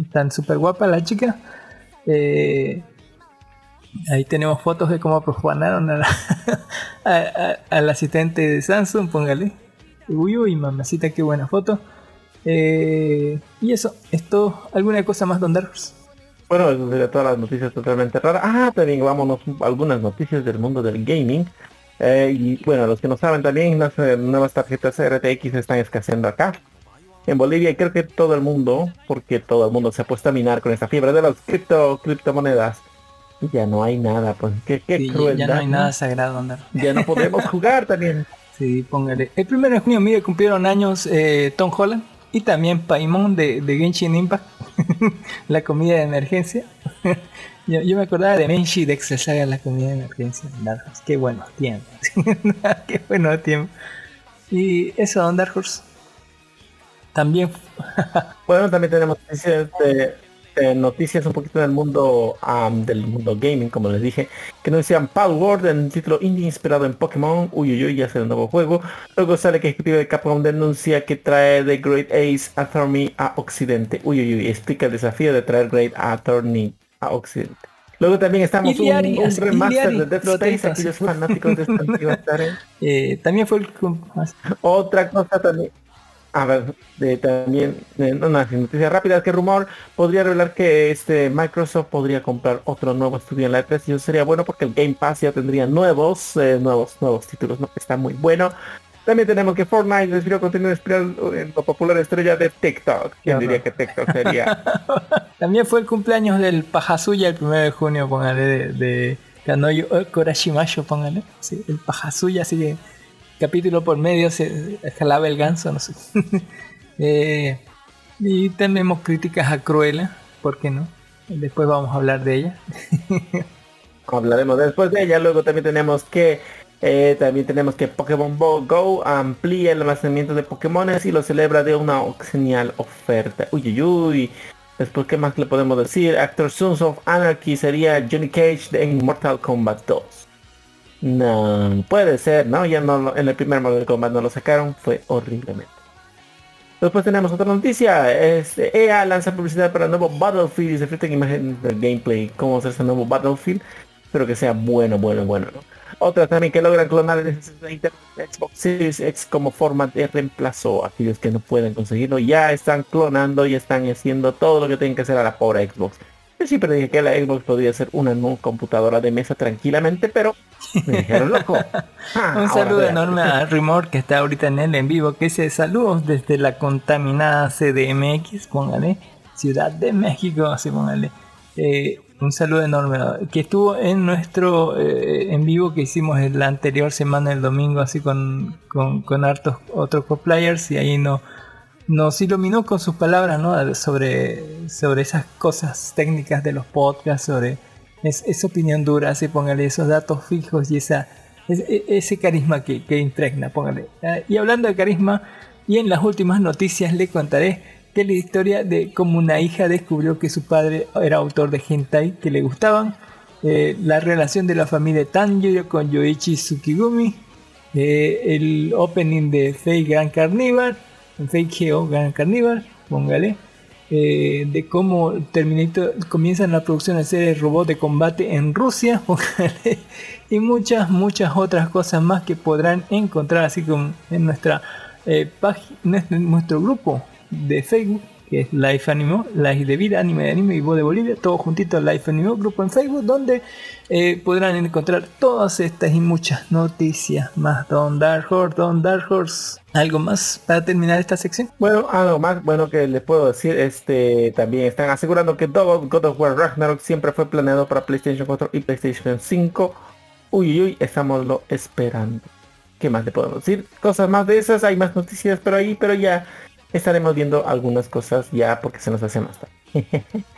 están súper guapas las chicas. Eh, ahí tenemos fotos de cómo profanaron a la- *laughs* a- a- al asistente de Samsung, póngale. Uy, mamacita, qué buena foto. Eh, y eso, esto, ¿alguna cosa más, Don Darks? Bueno, eso sería todas las noticias totalmente raras. Ah, también vámonos algunas noticias del mundo del gaming. Eh, y bueno, los que no saben también, las eh, nuevas tarjetas RTX están escaseando acá. En Bolivia y creo que todo el mundo, porque todo el mundo se ha puesto a minar con esta fiebre de las cripto, criptomonedas. Y ya no hay nada, pues qué, qué Sí, crueldad. ya no hay nada sagrado. Ya no podemos *laughs* jugar también. Sí, póngale. El primero de junio, mire, cumplieron años eh, Tom Holland y también Paimon de, de Genshin Impact, *laughs* la comida de emergencia. *laughs* yo, yo me acordaba de Menshi de Excel la comida de emergencia. Horse. Qué buenos tiempos. *laughs* Qué buenos tiempos. Y eso, Don Dark Horse. También. Bueno, también tenemos noticias, de noticias un poquito del mundo am, del mundo gaming, como les dije, que nos decían Palworld, en título indie inspirado en Pokémon, uy uy uy, ya será un nuevo juego. Luego sale que el ejecutivo de Capcom denuncia que trae The Great Ace Attorney a Occidente. Uy uy uy, explica el desafío de traer Great Attorney a Occidente. Luego también estamos un, Iliari, un remaster Iliari, de Dead Space, aquellos fanáticos de esta antigua serie. eh, también fue el. Otra cosa también. A ver, de, también, de, unas noticias rápidas, que rumor podría revelar que este Microsoft podría comprar otro nuevo estudio en la E3 y eso sería bueno porque el Game Pass ya tendría nuevos, eh, nuevos, nuevos títulos, ¿no? Está muy bueno. También tenemos que Fortnite desvió contenido en la popular estrella de TikTok. ¿Quién diría que TikTok sería? *laughs* También fue el cumpleaños del Pajasuya el 1 de junio, póngale, de, de Kanoyo eh, Korashimayo, póngale. Sí, el Pajasuya, así que capítulo por medio se jalaba el ganso, no sé. *laughs* Eh, y tenemos críticas a Cruella, ¿por qué no? Después vamos a hablar de ella. *laughs* Hablaremos después de ella. Luego también tenemos que eh, también tenemos que Pokémon Go, amplía el almacenamiento de Pokémones y lo celebra de una genial oferta. Uy, uy, uy. Después, ¿qué más le podemos decir? Actor Sons of Anarchy sería Johnny Cage en Mortal Kombat 2. No, puede ser, ¿no? Ya no en el primer Mortal Kombat no lo sacaron, fue horriblemente. Después tenemos otra noticia, este, EA lanza publicidad para el nuevo Battlefield y se enfrentan imágenes del gameplay, cómo hacerse el nuevo Battlefield, pero que sea bueno, bueno, bueno, ¿no? Otra también que logran clonar el Xbox Series X como forma de reemplazo. Aquellos que no pueden conseguirlo ya están clonando y están haciendo todo lo que tienen que hacer a la pobre Xbox. Yo siempre dije que la Xbox podría ser una computadora de mesa tranquilamente, pero me dijeron loco. *laughs* Ah, Un ahora saludo enorme a Rimor que está ahorita en el en vivo, que dice saludos desde la contaminada CDMX, póngale, Ciudad de México, así póngale. Eh, un saludo enorme, que estuvo en nuestro eh, en vivo que hicimos en la anterior semana, el domingo, así con, con, con hartos otros co-players y ahí no, nos iluminó con sus palabras ¿no? sobre, sobre esas cosas técnicas de los podcasts, sobre es- esa opinión dura, así póngale esos datos fijos y esa, es- e- ese carisma que, que impregna, póngale. Ah, Y hablando de carisma, y en las últimas noticias le contaré que la historia de cómo una hija descubrió que su padre era autor de hentai que le gustaban, eh, la relación de la familia Tanjiro con Yoichi Tsukigumi, eh, el opening de Fake Grand Carnival, Fake Geo Grand Carnival, póngale, eh, de cómo Terminator comienza la producción de serie de robot de combate en Rusia, *laughs* y muchas, muchas otras cosas más que podrán encontrar así como en nuestra eh, página, nuestro grupo de Facebook, que es Life Animo, Life de Vida, Anime de Anime y Voz de Bolivia, todo juntito Life Animo, grupo en Facebook, donde eh, podrán encontrar todas estas y muchas noticias más. Don Dark Horse, Don Dark Horse. ¿Algo más para terminar esta sección? Bueno, algo más bueno que les puedo decir, este también están asegurando que God of War Ragnarok siempre fue planeado para PlayStation 4 y PlayStation 5. Uy, uy, uy, estamos lo esperando. ¿Qué más le podemos decir? Cosas más de esas, hay más noticias por ahí, pero ya estaremos viendo algunas cosas ya porque se nos hace más tarde. *laughs*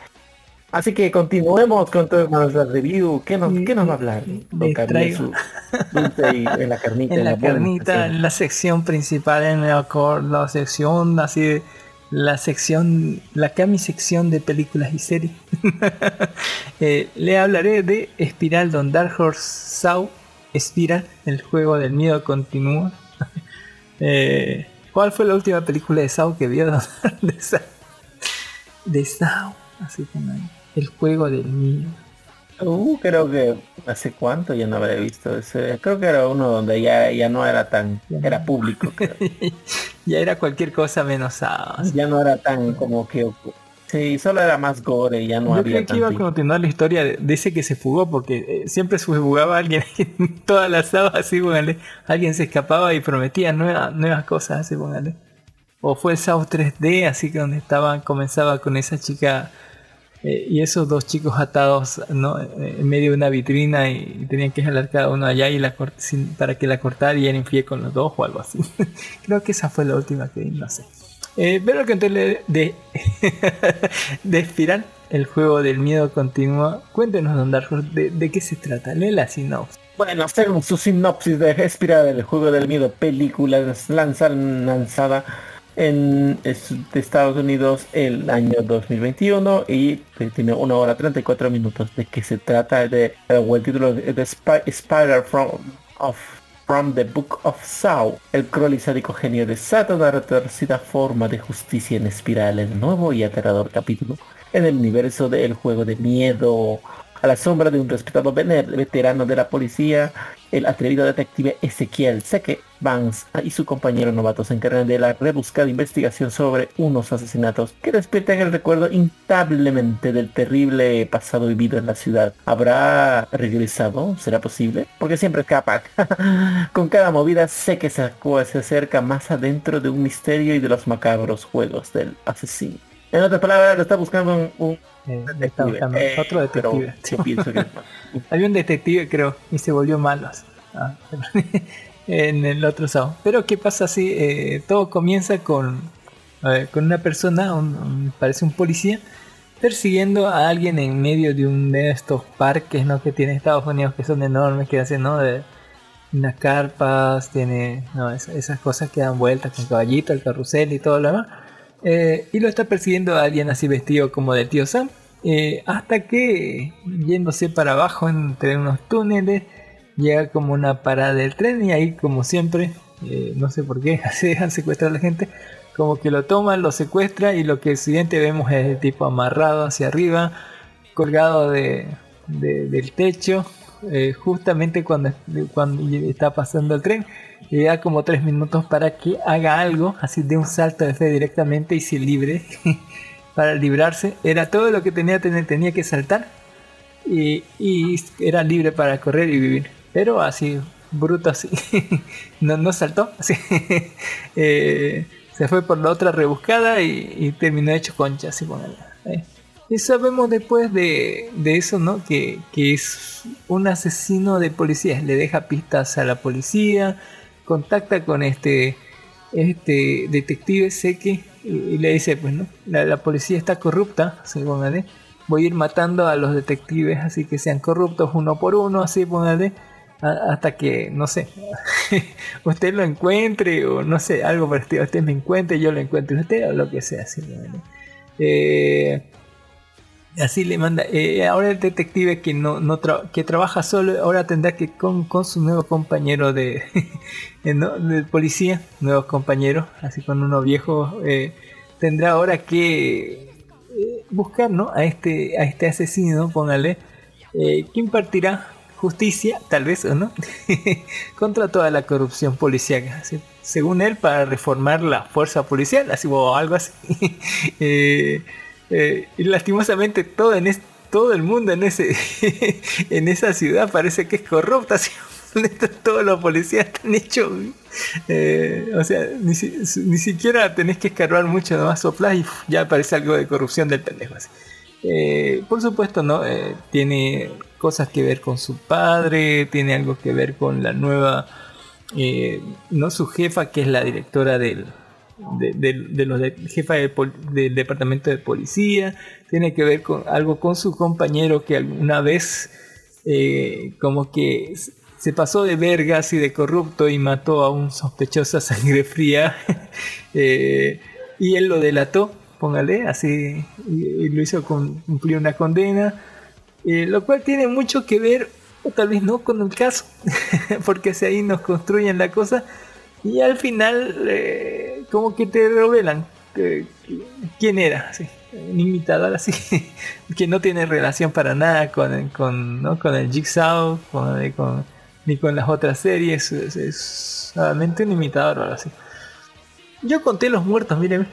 Así que continuemos con toda nuestra review. ¿Qué nos, ¿qué nos va a hablar? Don Les Camille, traigo- su dulce y en la carnita. *laughs* en la carnita, en la sección principal, en la, la sección así de la sección, la Cami sección de películas y series. *laughs* Eh, le hablaré de Espiral Don Dark Horse Sau Spiral, el juego del miedo continúa. Eh, ¿Cuál fue la última película de Sao que vio? *laughs* de Sao. De Sao. Así como el juego del miedo. Uh, creo que hace cuánto ya no habré visto ese. Creo que era uno donde ya, ya no era tan, era público. *laughs* ya era cualquier cosa menos Sao. ya no era tan como que Sí, solo era más gore y ya no Yo había creí que iba a continuar la historia de, de ese que se fugó, porque eh, siempre se fugaba alguien *laughs* en todas las sagas, así, póngale. Alguien se escapaba y prometía nuevas, nuevas cosas, así, póngale. O fue el South 3D, así que donde estaba, comenzaba con esa chica eh, y esos dos chicos atados ¿no? Eh, en medio de una vitrina y, y tenían que jalar cada uno allá y la sin- para que la cortara y era infiel con los dos o algo así. *laughs* Creo que esa fue la última que vi, no sé. Eh, pero que entonces de, *laughs* de Espiral, el juego del miedo continúa. Cuéntenos, Don Dark Horse, de, qué se trata. Lee la sinopsis. Bueno, según su sinopsis de Espiral, el juego del miedo, película lanza- lanzada en Estados Unidos el año 2021 y tiene una hora 34 minutos. ¿De qué se trata? De, el título de, Spiral from, of, from the Book of Saw. El sádico genio de Satan, la retorcida forma de justicia en espiral, el nuevo y aterrador capítulo en el universo del juego de miedo. A la sombra de un respetado veterano de la policía, el atrevido detective Ezequiel Seque Vance y su compañero novato se encargan de la rebuscada investigación sobre unos asesinatos que despiertan el recuerdo intablemente del terrible pasado vivido en la ciudad. ¿Habrá regresado? ¿Será posible? Porque siempre escapan. *laughs* Con cada movida sé que se acerca más adentro de un misterio y de los macabros juegos del asesino. En otras palabras, lo está buscando un, un Eh, buscando eh, otro pero detective. pienso que *laughs* más. Había un detective, creo, y se volvió malo. Ah, *laughs* en el otro sábado. Pero ¿qué pasa si eh, todo comienza con, con una persona, un- un- parece un policía, persiguiendo a alguien en medio de un de estos parques ¿no? que tiene Estados Unidos que son enormes, que hacen ¿no? de unas carpas, tiene no, es- esas cosas que dan vueltas con caballito, el carrusel y todo lo demás. Eh, y lo está persiguiendo a alguien así vestido como del tío Sam. eh, hasta que yéndose para abajo entre unos túneles llega como una parada del tren y ahí como siempre eh, no sé por qué *laughs* se dejan secuestrar a la gente como que lo toman lo secuestra y lo que siguiente vemos es el tipo amarrado hacia arriba colgado de- del techo eh, justamente cuando, cuando está pasando el tren le da como tres minutos para que haga algo así de un salto de fe directamente y se libre *laughs* para librarse era todo lo que tenía tenía, que saltar y, y era libre para correr y vivir pero así bruto así *laughs* no, no saltó así. *laughs* Eh, se fue por la otra rebuscada y, terminó hecho concha así con y sabemos después de, de eso no que, que es un asesino de policías. Le deja pistas a la policía contacta con este este detective Seque y, y le dice pues no la, la policía está corrupta así póngale voy a ir matando a los detectives así que sean corruptos uno por uno así póngale hasta que no sé *laughs* usted lo encuentre o no sé algo estilo usted me encuentre yo lo encuentre usted o lo que sea así. Eh, Así le manda. eh, ahora el detective que no, no que trabaja solo, ahora tendrá que con, con su nuevo compañero de, *laughs* policía, nuevos compañeros, así con uno viejo, eh, tendrá ahora que eh, buscar ¿no? a este a este asesino, póngale, que impartirá justicia, tal vez o no, *laughs* contra toda la corrupción policíaca. así, según él, para reformar la fuerza policial, así o algo así. *laughs* Eh, y lastimosamente todo en todo el mundo en ese *laughs* en esa ciudad parece que es corrupta *laughs* así, todos los policías están hechos eh, o sea ni, si- ni siquiera tenés que escarbar mucho nomás soplas y ya aparece algo de corrupción del pendejo así. Eh, por supuesto no tiene cosas que ver con su padre tiene algo que ver con la nueva no su jefa que es la directora del de, los de- jefa de del departamento de policía tiene que ver con algo con su compañero que alguna vez eh, como que se pasó de vergas y de corrupto y mató a un sospechoso a sangre fría *laughs* Eh, y él lo delató póngale así y, lo hizo con- cumplir una condena eh, lo cual tiene mucho que ver o tal vez no con el caso, *laughs* porque así ahí nos construyen la cosa y al final eh, como que te revelan quién era, así, un imitador así, *laughs* que no tiene relación para nada con, con, ¿no? con el Jigsaw, con, con- ni con las otras series, es, es solamente un imitador o algo así. Yo conté los muertos, miren.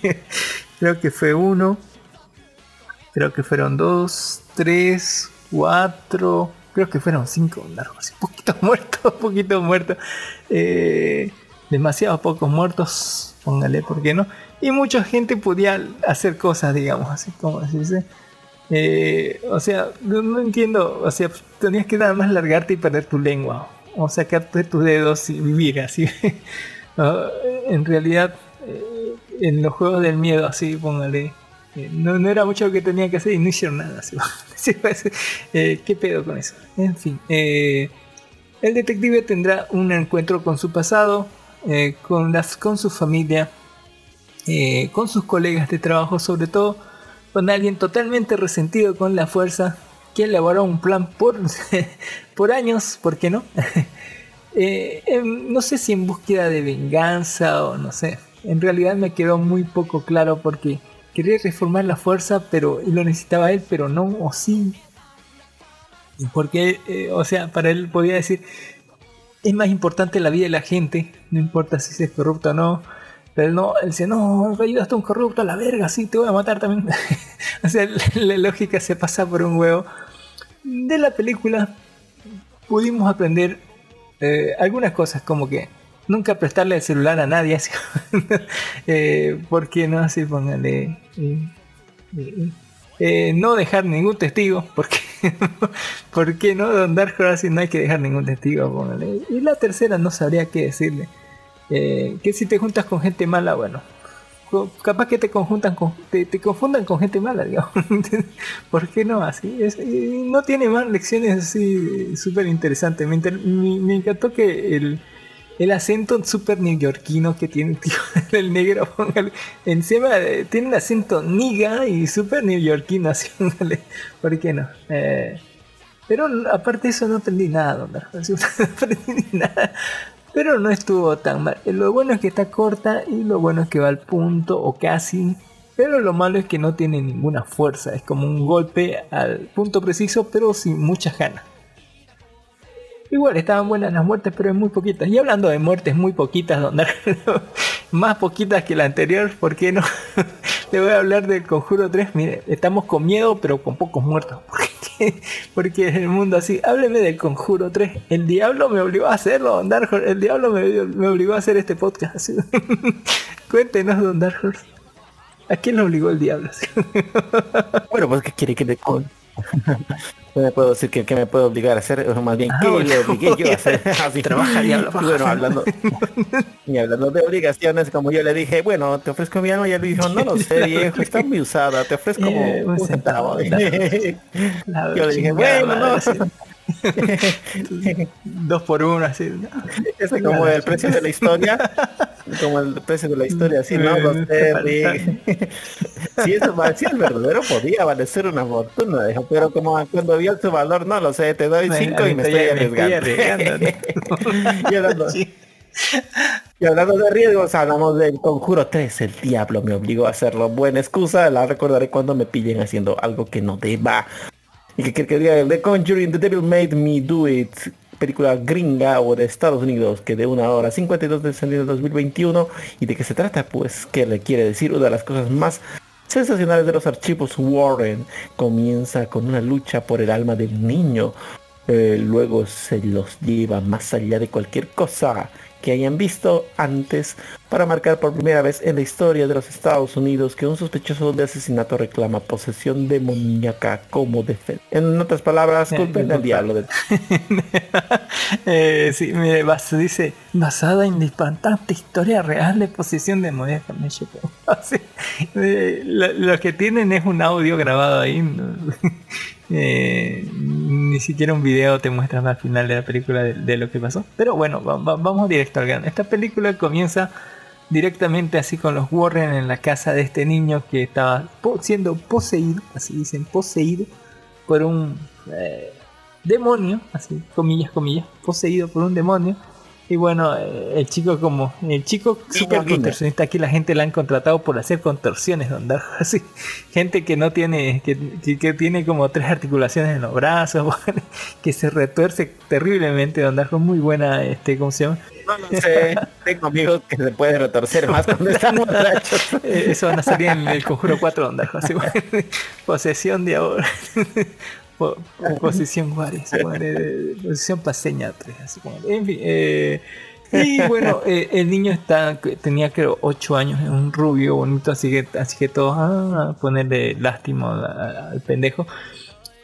*laughs* Creo que fue uno. Creo que fueron dos, tres, cuatro. Creo que fueron cinco largos. *laughs* Poquitos muertos, poquitos muertos. Eh, demasiados pocos muertos. Póngale, ¿por qué no? Y mucha gente podía hacer cosas, digamos, así como se dice. Eh, o sea, no, entiendo. O sea, tenías que nada más largarte y perder tu lengua. O sacarte tus dedos y vivir así. *laughs* En realidad, eh, en los juegos del miedo, así, póngale. Eh, no, no era mucho lo que tenía que hacer y no hicieron nada. *laughs* Eh, ¿Qué pedo con eso? En fin. eh, el detective tendrá un encuentro con su pasado, con, las, con su familia, con sus colegas de trabajo, sobre todo con alguien totalmente resentido con la fuerza, que elaboró un plan por, *laughs* por años, ¿por qué no? *laughs* Em, no sé si en búsqueda de venganza o no sé. En realidad me quedó muy poco claro porque quería reformar la fuerza, pero lo necesitaba él, pero no o sí. Porque, eh, o sea, para él podía decir, es más importante la vida de la gente, no importa si es corrupto o no. Pero él no, él dice, no, ayudaste a un corrupto a la verga, sí, te voy a matar también. *laughs* o sea, la, la lógica se pasa por un huevo. De la película pudimos aprender eh, algunas cosas como que nunca prestarle el celular a nadie, así, *laughs* eh, ¿por qué no? Así póngale. eh, eh, eh, no dejar ningún testigo, porque *laughs* ¿por qué no? Don Dark así no hay que dejar ningún testigo, póngale. Y la tercera no sabría qué decirle. Eh, que si te juntas con gente mala, bueno, capaz que te conjuntan con, te, te confundan con gente mala, digamos. *laughs* ¿Por qué no? Así no tiene más lecciones así súper interesantes. Me, me- me encantó que el, el acento súper neoyorquino que tiene tío, *laughs* el negro, póngale. Encima eh, tiene un acento niga y súper neoyorquino, *laughs* así, póngale. ¿Por qué no? Eh, pero aparte de eso no aprendí nada, don *laughs* no aprendí nada. Pero no estuvo tan mal. Eh, Lo bueno es que está corta y lo bueno es que va al punto o casi. Pero lo malo es que no tiene ninguna fuerza. Es como un golpe al punto preciso, pero sin muchas ganas. Igual estaban buenas las muertes, pero es muy poquitas. Y hablando de muertes muy poquitas, donde *laughs* más poquitas que la anterior, ¿por qué no? *laughs* Le voy a hablar del Conjuro 3. Mire, estamos con miedo, pero con pocos muertos. *laughs* Porque, porque es el mundo así. Hábleme del Conjuro 3. El diablo me obligó a hacerlo, Don Dark Horse. El diablo me, me obligó a hacer este podcast. Cuéntenos, Don Dark Horse. ¿A quién lo obligó el diablo? Bueno, pues ¿qué quiere que le con? No me puedo decir que, me puedo obligar a hacer, o más bien Ah, que bueno. le obligué yo a hacer. *laughs* Así. Trabaja, Y *laughs* bueno, hablando, y hablando de obligaciones, como yo le dije, bueno, te ofrezco mi alma, y él dijo, no lo sé, *laughs* viejo, está muy usada, te ofrezco como Eh, un centavo. La Yo le dije, bueno, no. *laughs* Dos por uno, así. ¿no? Ese como el precio de la historia, como el precio de la historia, así, no. Si eso va, si el verdadero podía valer una fortuna, pero como cuando vio su valor, no lo sé, te doy cinco y me estoy arriesgando, *laughs* y, hablando, y hablando de riesgos, hablamos del Conjuro 3, el diablo me obligó a hacerlo. Buena excusa, la recordaré cuando me pillen haciendo algo que no deba. Y que que quería el The Conjuring, The Devil Made Me Do It, película gringa o de Estados Unidos, que de una hora 52 de enero de 2021. ¿Y de qué se trata? Pues, ¿qué le quiere decir? Una de las cosas más sensacionales de los archivos Warren comienza con una lucha por el alma del niño. Eh, luego se los lleva más allá de cualquier cosa que hayan visto antes para marcar por primera vez en la historia de los Estados Unidos que un sospechoso de asesinato reclama posesión demoníaca como defensa. En otras palabras, Eh, culpen al disculpa. diablo. de- *laughs* Eh, sí, mire, dice, basada en la impactante historia real de posesión demoníaca. Me. Así, *laughs* eh, lo, lo que tienen es un audio grabado ahí. *laughs* Eh, ni siquiera un video te muestra al final de la película de, de lo que pasó. Pero bueno, va- va- vamos directo al grano. Esta película comienza directamente así con los Warren en la casa de este niño que estaba po- siendo poseído, así dicen, poseído por un... eh, demonio, así, comillas, comillas, poseído por un demonio. Y bueno, eh, el chico como, el chico super contorsionista, aquí la gente la han contratado por hacer contorsiones, don Darjo, *laughs* así. Gente que no tiene, que, que, que tiene como tres articulaciones en los brazos, *laughs* que se retuerce terriblemente, don Darjo, muy buena, este, ¿cómo se llama? No lo sé, tengo amigos que se pueden retorcer más *laughs* cuando están borrachos. Eso van a salir en el conjuro 4, don así. Posesión de ahora. Po- Posesión Juárez, posesión paseña 3, así como. En fin, eh, y bueno, *laughs* eh, el niño está, tenía creo 8 años, es un rubio bonito, así que, así que todos ah, a ponerle lástima al, al pendejo.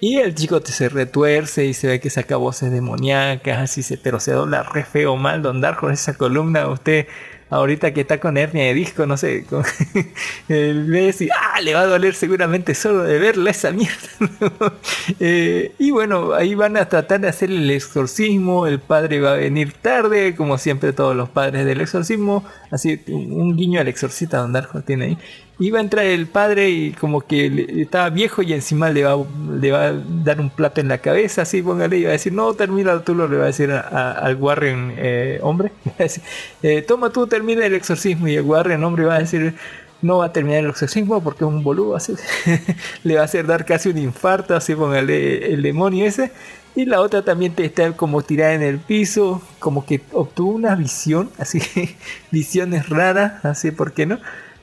Y el chico te se retuerce y se ve que saca voces demoníacas, así se, pero se dobla re feo mal, don Darjo, esa columna, usted ahorita que está con hernia de disco, no sé, con, *laughs* el y ah, le va a doler seguramente solo de verla esa mierda. *laughs* Eh, y bueno, ahí van a tratar de hacer el exorcismo, el padre va a venir tarde, como siempre todos los padres del exorcismo, así un guiño al exorcista don Darjo tiene ahí. Iba a entrar el padre y como que estaba viejo y encima le va, le va a dar un plato en la cabeza, así póngale, y va a decir, no, termina tú, lo le va a decir a- a- al Warren eh, hombre, *laughs* eh, toma tú, termina el exorcismo, y el Warren hombre va a decir, no va a terminar el exorcismo porque es un boludo, así, *laughs* le va a hacer dar casi un infarto, así póngale el demonio ese. Y la otra también te está como tirada en el piso, como que obtuvo una visión, así, *laughs* visiones raras, así, ¿por qué no?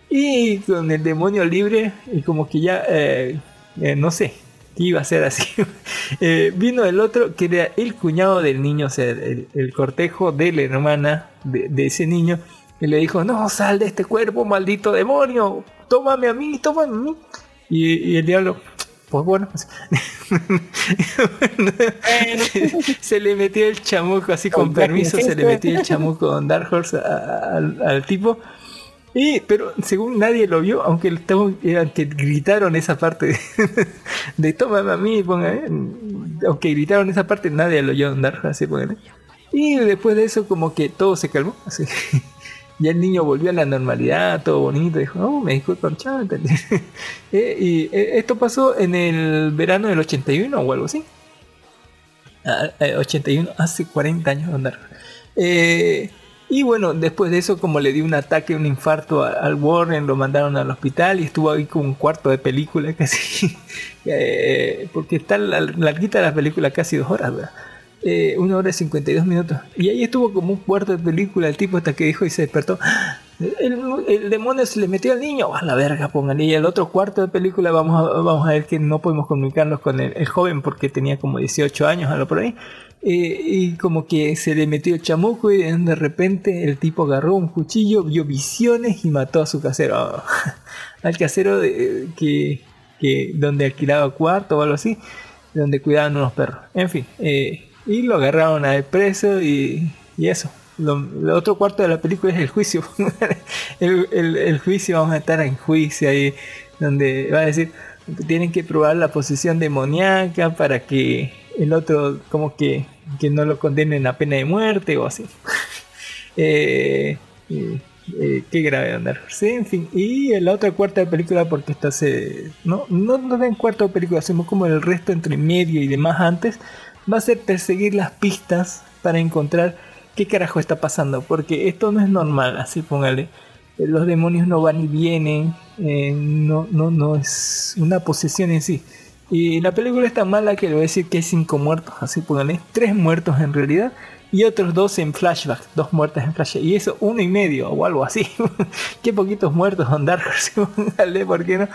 Y con el demonio libre, y como que ya, eh, eh, no sé, qué iba a ser así. *laughs* Eh, vino el otro, que era el cuñado del niño, o sea, el, el cortejo de la hermana de, de ese niño, y le dijo, no, sal de este cuerpo, maldito demonio, tómame a mí, tómame a mí. Y, y el diablo, pues bueno, pues, *laughs* se le metió el chamuco así con permiso, se le metió el chamuco con Dark Horse a- a- al, al tipo. Y, pero según nadie lo vio, aunque, eh, aunque gritaron esa parte de, *laughs* de tómame a mí, eh, aunque gritaron esa parte, nadie lo oyó andar así, póngale. Y después de eso, como que todo se calmó. Así. *laughs* Ya el niño volvió a la normalidad, todo bonito. Dijo, oh, me disculpan, chao. entendí". *laughs* Eh, y eh, esto pasó en el verano del 81 o algo así. Ah, eh, 81, hace 40 años andar. Eh, y bueno, después de eso, como le dio un ataque, un infarto al Warren, lo mandaron al hospital y estuvo ahí con un cuarto de película *laughs* casi. Eh, porque está la- larguita la película, casi dos horas, ¿verdad? Eh, una hora y 52 minutos. Y ahí estuvo como un cuarto de película, el tipo hasta que dijo y se despertó. El, demonio se le metió al niño, a la verga, póngale. Y el otro cuarto de película vamos a, vamos a ver que no podemos comunicarnos con el, joven porque tenía como 18 años, algo por ahí. Eh, y como que se le metió el chamuco y de repente el tipo agarró un cuchillo, vio visiones y mató a su casero. *laughs* Al casero de, que, que donde alquilaba cuarto o algo así, donde cuidaban unos perros. En fin, eh, y lo agarraron a preso y eso. Lo, otro cuarto de la película es el juicio. *laughs* el, juicio, vamos a estar en juicio ahí, donde va a decir, tienen que probar la posesión demoníaca para que el otro, como que, que no lo condenen a pena de muerte o así. *laughs* Eh, eh, qué grave andar. Sí, en fin. Y en la otra cuarta de película, porque esta se. No, no, no ven cuarto de película, hacemos como el resto entre medio y demás antes. Va a ser perseguir las pistas para encontrar qué carajo está pasando. Porque esto no es normal, así póngale. Eh, Los demonios no van y vienen. eh, no, no, no es una posesión en sí. Y la película es tan mala que le voy a decir que hay cinco muertos, así póngale. Tres muertos en realidad y otros dos en flashback, dos muertes en flashback, y eso uno y medio o algo así. *laughs* Qué poquitos muertos son Dark *laughs* póngale, ¿por qué no?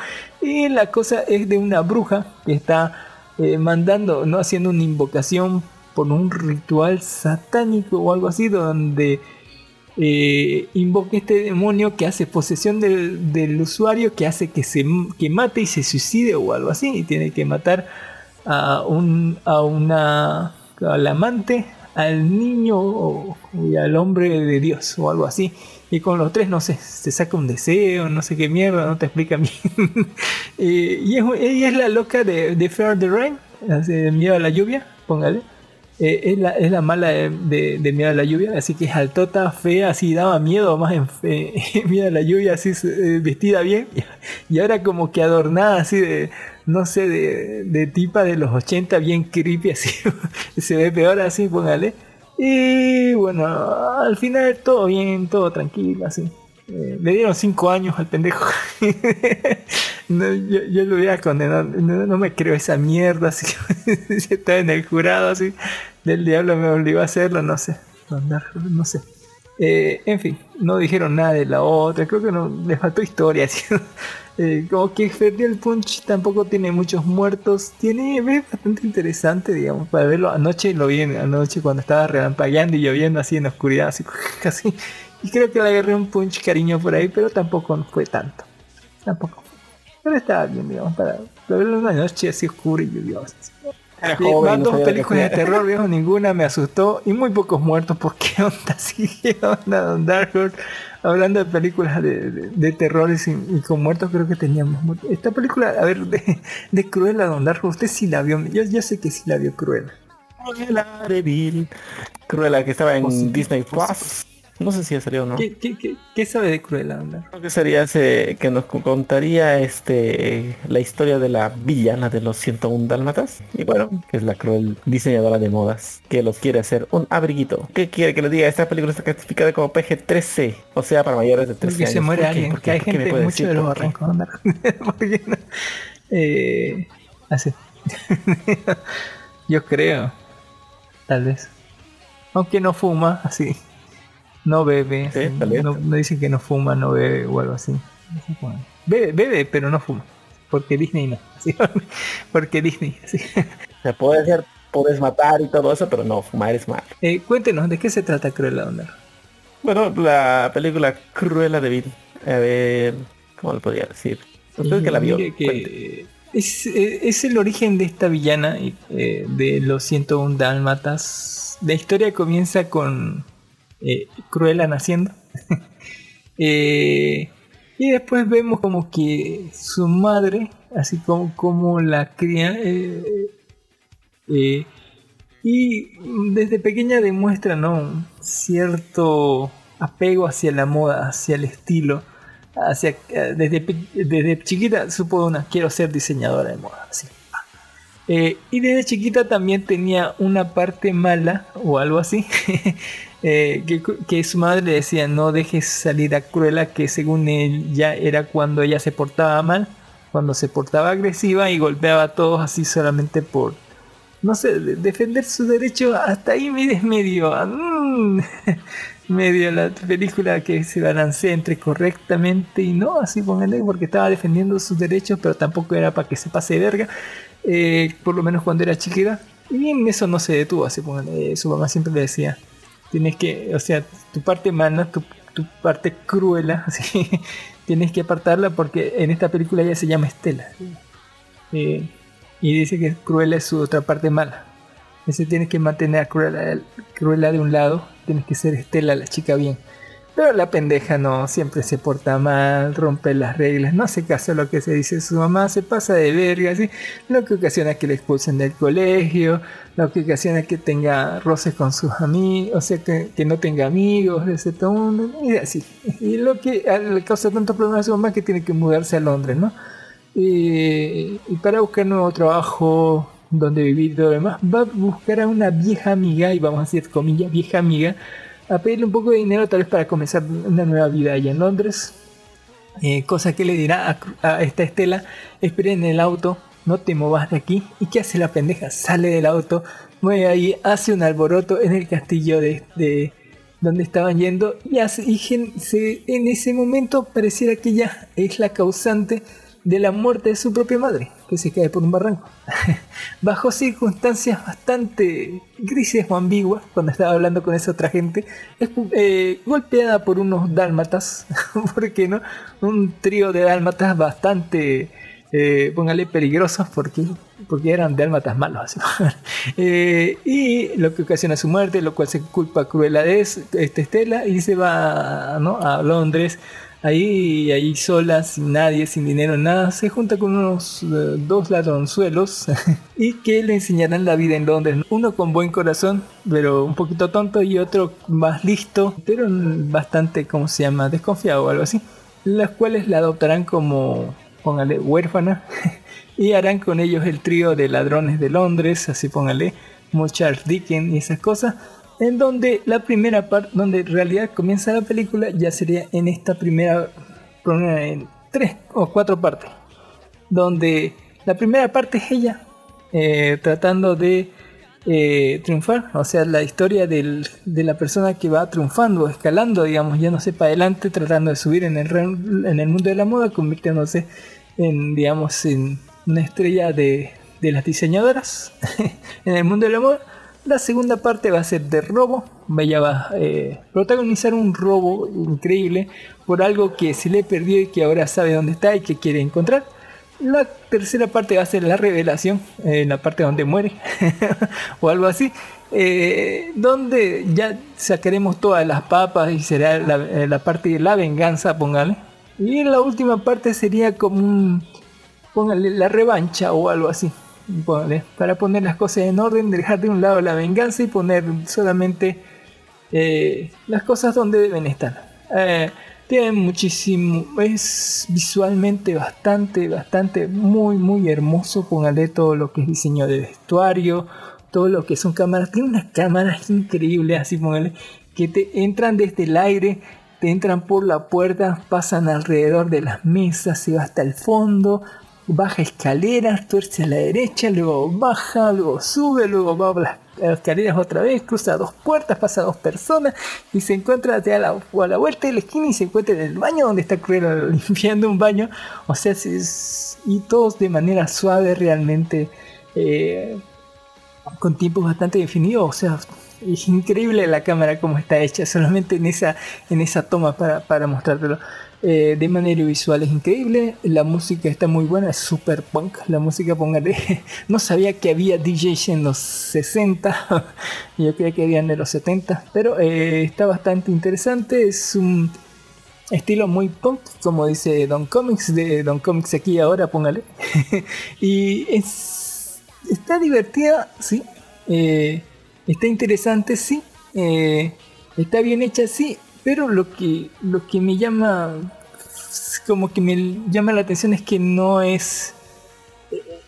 Y la cosa es de una bruja que está eh, mandando, no haciendo una invocación por un ritual satánico o algo así, donde eh, invoca este demonio que hace posesión del, usuario, que hace que se que mate y se suicide o algo así, y tiene que matar a un a una al amante, al niño o- y al hombre de Dios o algo así. Y con los tres, no sé, se saca un deseo, no sé qué mierda, no te explica bien. *laughs* Eh, y es, es la loca de, de Fear the Rain, de miedo a la lluvia, póngale. Eh, es, la, es la mala de, de- de miedo a la lluvia, así que es altota, fea, así daba miedo más en fe- *laughs* miedo a la lluvia, así eh, vestida bien, *laughs* y ahora como que adornada así de, no sé, de, de tipa de los 80, bien creepy, *laughs* así. se ve peor así, póngale. Y bueno, al final todo bien, todo tranquilo, así. Eh, le dieron 5 años al pendejo. *laughs* Yo, lo hubiera condenado. No, me creo esa mierda. *laughs* Así que estaba en el jurado así. Del diablo me obligó a hacerlo. No sé. No, no, sé. Eh, en fin, no dijeron nada de la otra. Creo que no le faltó historia. *laughs* Eh, como que Ferdiel Punch tampoco tiene muchos muertos. Tiene es bastante interesante, digamos, para verlo. Anoche lo vi anoche cuando estaba relampagueando y lloviendo así en la oscuridad, así casi. Y creo que le agarré un punch cariño por ahí, pero tampoco fue tanto. Tampoco. Pero estaba bien, digamos, para, para verlo en una noche así oscura y lluviosa. Era joven, no dos películas de terror, viejo, ninguna me asustó y muy pocos muertos. ¿Por qué *laughs* onda onda, Don Dark Horse? Hablando de películas de, de, de terror y, con muertos, creo que teníamos. Esta película, a ver, de, de Cruella, Don Dark Horse, usted sí la vio. Yo, yo sé que sí la vio Cruella. Cruella. Cruella que estaba en Disney Plus. No sé si ya salió o no. ¿Qué, qué, qué, qué sabe de Cruella? Creo que sería ese que nos contaría este la historia de la villana de los 101 dálmatas. Y bueno, que es la cruel diseñadora de modas que los quiere hacer un abriguito. ¿Qué quiere que le diga? Esta película está clasificada como PG-13, o sea, para mayores de 13 Porque años. se muere alguien, ¿Por que hay ¿Por qué me gente mucho decir de los barrancos, Don Dark. ¿Por qué *laughs* no? Eh, así. *laughs* Yo creo. Tal vez. Aunque no fuma, así. No bebe. No, no dice que no fuma, no bebe o algo así. Bebe, bebe, pero no fuma. Porque Disney no. *laughs* ¿sí? Porque Disney. sí. Se puede hacer, puedes matar y todo eso, pero no, fumar es mal. Eh, cuéntenos, ¿de qué se trata Cruella? Bueno, la película Cruella de Vil. A ver, ¿cómo le podría decir? Usted que la vio. Mire que cuente. es, eh, es el origen de esta villana eh, de los 101 dálmatas. La historia comienza con eh, Cruella naciendo. *laughs* Eh, y después vemos como que su madre, así como, como la cría, eh, eh, y desde pequeña demuestra ¿no? cierto apego hacia la moda, hacia el estilo. Hacia, desde, desde chiquita supo una, quiero ser diseñadora de moda. y desde chiquita también tenía una parte mala o algo así. *laughs* eh, que, su madre le decía no dejes salir a Cruella que según él ya era cuando ella se portaba mal, cuando se portaba agresiva y golpeaba a todos así solamente por, no sé, de- defender su derecho. Hasta ahí me *laughs* es medio, mm, *laughs* medio la película que se balancea entre correctamente y no, así pónganle, porque estaba defendiendo sus derechos, pero tampoco era para que se pase verga, eh, por lo menos cuando era chiquita. Y bien, eso no se detuvo, así eh, su mamá siempre le decía, tienes que, o sea, tu parte mala, tu, parte cruela, *laughs* tienes que apartarla porque en esta película ella se llama Estela. Eh, y dice que Cruella es su otra parte mala. Dice tienes que mantener a Cruella, Cruella de un lado, tienes que ser Estela la chica bien. Pero la pendeja no, siempre se porta mal, rompe las reglas, no hace caso a lo que se dice su mamá, se pasa de verga, así, lo que ocasiona que le expulsen del colegio, lo que ocasiona que tenga roces con sus amigos, o sea, que, no tenga amigos, etc. Y así. Y lo que le causa tantos problemas a su mamá que tiene que mudarse a Londres, ¿no? Y, y para buscar nuevo trabajo donde vivir y todo lo demás, va a buscar a una vieja amiga, y vamos a decir comillas, vieja amiga, a pedirle un poco de dinero tal vez para comenzar una nueva vida allá en Londres. Eh, cosa que le dirá a, esta Estela, espera en el auto, no te movas de aquí. ¿Y qué hace la pendeja? Sale del auto, mueve ahí, hace un alboroto en el castillo de, de donde estaban yendo y, hace, y gen- se- en ese momento pareciera que ella es la causante de la muerte de su propia madre, que se cae por un barranco. *laughs* Bajo circunstancias bastante grises o ambiguas, cuando estaba hablando con esa otra gente, es eh, golpeada por unos dálmatas, *laughs* ¿por qué no? Un trío de dálmatas bastante, eh, póngale, peligrosos porque, porque eran dálmatas malos. *laughs* Eh, y lo que ocasiona su muerte, lo cual se culpa a Cruella de es- este Estela y se va ¿no? a Londres ahí, ahí sola, sin nadie, sin dinero, nada, se junta con unos eh, dos ladronzuelos *laughs* y que le enseñarán la vida en Londres. Uno con buen corazón, pero un poquito tonto, y otro más listo, pero bastante, ¿cómo se llama?, desconfiado o algo así. Las cuales la adoptarán como, póngale, huérfana *laughs* y harán con ellos el trío de ladrones de Londres, así póngale, como Charles Dickens y esas cosas, en donde la primera parte, donde en realidad comienza la película, ya sería en esta primera, en tres o cuatro partes, donde la primera parte es ella eh, tratando de eh, triunfar, o sea, la historia del, de la persona que va triunfando, escalando, digamos, ya no sé, para adelante, tratando de subir en el, en el mundo de la moda, convirtiéndose en, digamos, en una estrella de, de las diseñadoras *laughs* en el mundo de la moda. La segunda parte va a ser de robo. Va a eh, protagonizar un robo increíble por algo que se le perdió y que ahora sabe dónde está y que quiere encontrar. La tercera parte va a ser la revelación, en la parte donde muere *laughs* o algo así, eh, donde ya sacaremos todas las papas y será la, eh, la parte de la venganza, póngale. Y la última parte sería como un, póngale la revancha o algo así. Para poner las cosas en orden, dejar de un lado la venganza y poner solamente eh, las cosas donde deben estar. Eh, tiene muchísimo, es visualmente bastante, bastante, muy, muy hermoso. Póngale todo lo que es diseño de vestuario, todo lo que son cámaras. Tiene unas cámaras increíbles, así póngale, que te entran desde el aire, te entran por la puerta, pasan alrededor de las mesas, se va hasta el fondo, baja escaleras, tuerce a la derecha, luego baja, luego sube, luego va a las escaleras otra vez, cruza dos puertas, pasa dos personas y se encuentra a la, vuelta de la esquina y se encuentra en el baño donde está Cruella *laughs* limpiando un baño. O sea, es- y todos de manera suave realmente, eh, con tiempos bastante definidos. O sea, es increíble la cámara como está hecha, solamente en esa, en esa toma para, para mostrártelo. Eh, de manera visual es increíble, la música está muy buena, es super punk, la música póngale, *laughs* no sabía que había DJs en los 60, *laughs* yo creía que habían de los 70, pero eh, está bastante interesante, es un estilo muy punk, como dice Don Comics, de Don Comics aquí ahora, póngale, *laughs* y es, está divertida, sí, eh, está interesante, sí, eh, está bien hecha, sí, pero lo que, lo que me llama, como que me llama la atención es que no es,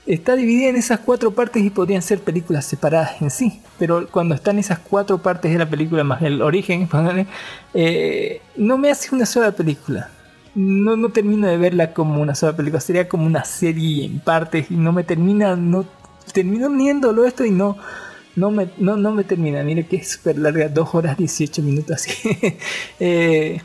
está dividida en esas cuatro partes y podrían ser películas separadas en sí, pero cuando están esas cuatro partes de la película más el origen, *laughs* eh, no me hace una sola película. No, no termino de verla como una sola película, sería como una serie en partes y no me termina, no termino viéndolo esto y no, no me, no, no me termina. Mire que es súper larga, 2 horas 18 minutos así. *laughs* Eh,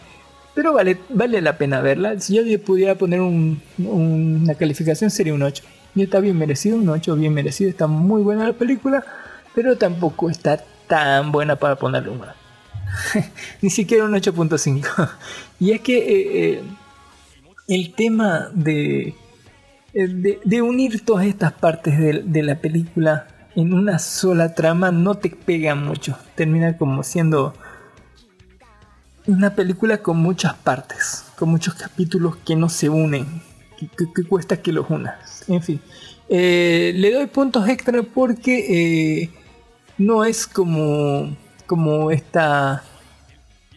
pero vale, vale la pena verla. Si yo pudiera poner un- un- una calificación sería un 8. Y está bien merecido, un 8 bien merecido. Está muy buena la película, pero tampoco está tan buena para ponerle un 9. *laughs* Ni siquiera un 8.5. *laughs* y es que eh, eh, el tema de, de, unir todas estas partes de la película en una sola trama no te pega mucho. Termina como siendo una película con muchas partes, con muchos capítulos que no se unen, que, cuesta que los unas. En fin, Eh, le doy puntos extra porque eh, no es como, como esta,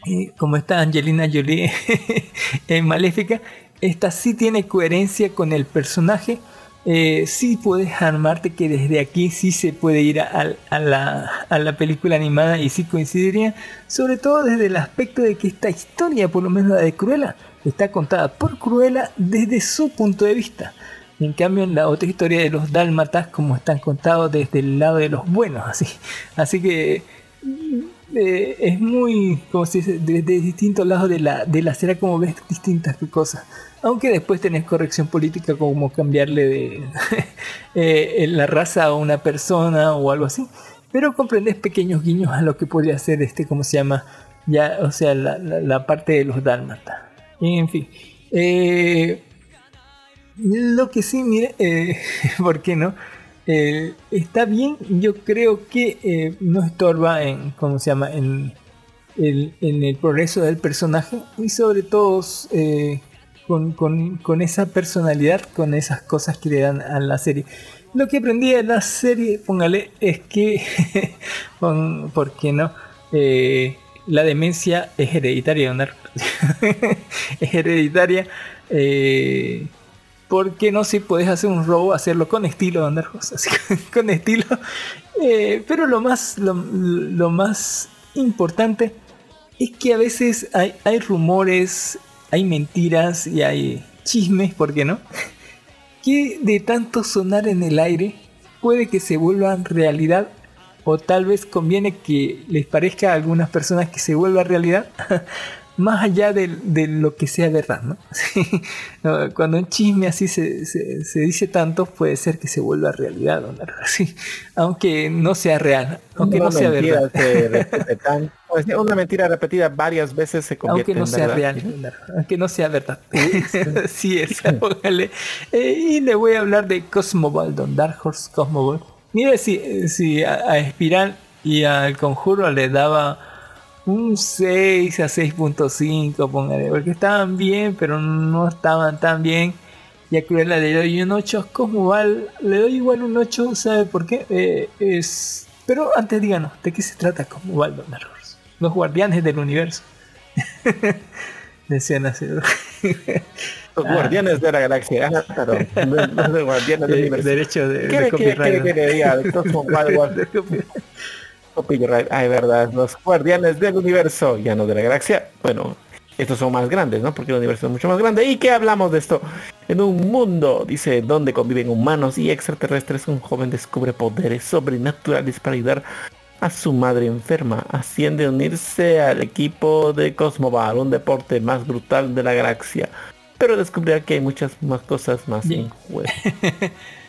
eh, como esta Angelina Jolie *laughs* en Maléfica. Esta sí tiene coherencia con el personaje. Eh, sí puedes armarte que desde aquí sí se puede ir a, a la, película animada y sí coincidiría. Sobre todo desde el aspecto de que esta historia, por lo menos la de Cruella, está contada por Cruella desde su punto de vista. En cambio, en la otra historia de los dálmatas, como están contados desde el lado de los buenos, así. Así que eh, es muy, como se dice, desde distintos lados de la, de la acera, como ves distintas cosas. Aunque después tenés corrección política, como cambiarle de *laughs* eh, la raza a una persona o algo así. Pero comprendes pequeños guiños a lo que podría ser este, ¿cómo se llama? Ya, o sea, la, la- la parte de los dálmatas. En fin. Eh, lo que sí, mire, eh, *laughs* ¿por qué no? Eh, está bien, yo creo que eh, no estorba en, ¿cómo se llama? En el, progreso del personaje y sobre todo eh, con, esa personalidad, con esas cosas que le dan a la serie. Lo que aprendí de la serie, póngale, es que, *laughs* ¿por qué no? La demencia es hereditaria, *laughs* es hereditaria. Porque no si puedes hacer un robo, hacerlo con estilo, andar *laughs* con estilo. Eh, pero lo más, lo, lo, más importante es que a veces hay, hay rumores, hay mentiras y hay chismes, ¿por qué no? *laughs* Que de tanto sonar en el aire puede que se vuelvan realidad o tal vez conviene que les parezca a algunas personas que se vuelva realidad *laughs* más allá de, lo que sea verdad, *laughs* ¿no? Cuando un chisme así se, se, dice tanto, puede ser que se vuelva realidad, ¿no? *laughs* aunque no sea real, aunque no sea verdad. *laughs* una mentira repetida varias veces se convierte aunque no sea real, aunque no sea verdad. sí, es, eh, y le voy a hablar de Cosmoball, Don Dark Horse Cosmoball. Mire si, si a, a Espiral y al Conjuro le daba un 6 a 6.5, póngale, porque estaban bien, pero no estaban tan bien. Y a Cruella le doy un 8, ¿cómo va? Le doy igual un 8, ¿sabe por qué? Eh, es... Pero antes díganos, ¿de qué se trata ¿Cómo va el Los guardianes del universo. *laughs* Decían así. Los guardianes de la galaxia. *laughs* Ah, los guardianes del universo. Derecho de, ¿Qué, *laughs* de copyright. ¿qué, qué, Copyright, ay verdad, los guardianes del universo, ya no de la galaxia. Bueno, estos son más grandes, ¿no? Porque el universo es mucho más grande. ¿Y qué hablamos de esto? En un mundo, dice, donde conviven humanos y extraterrestres, un joven descubre poderes sobrenaturales para ayudar a su madre enferma. Asciende a unirse al equipo de Cosmobar, un deporte más brutal de la galaxia. Pero descubrirá que hay muchas más cosas más en juego. *laughs*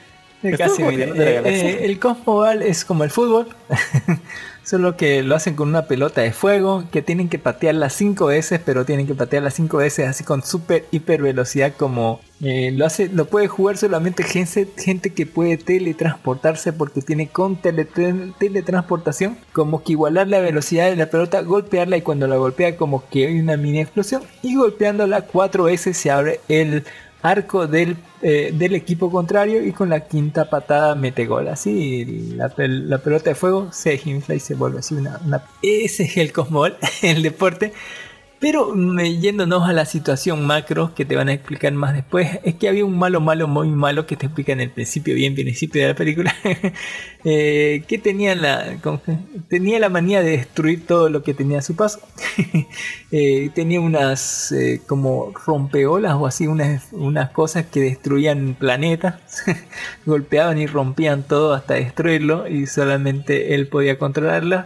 *laughs* Casi eh, eh, el Cosmoball es como el fútbol, *laughs* solo que lo hacen con una pelota de fuego, que tienen que patear las 5 veces, pero tienen que patear las 5 veces así con super hiper velocidad como eh, lo hace, lo puede jugar solamente gente, gente que puede teletransportarse porque tiene con teletransportación, como que igualar la velocidad de la pelota, golpearla y cuando la golpea como que hay una mini explosión y golpeándola 4 veces se abre el arco del, eh, del, equipo contrario y con la quinta patada mete gol. Así la, la pelota de fuego se infla y se vuelve así una... una... Ese es el Cosmol, *laughs* el deporte. Pero yéndonos a la situación macro que te van a explicar más después, es que había un malo, malo, muy malo que te explica en el principio, bien principio de la película, *laughs* eh, que tenía la, tenía la manía de destruir todo lo que tenía a su paso. *laughs* Eh, tenía unas eh, como rompeolas o así, unas, unas cosas que destruían planetas, *laughs* golpeaban y rompían todo hasta destruirlo y solamente él podía controlarlas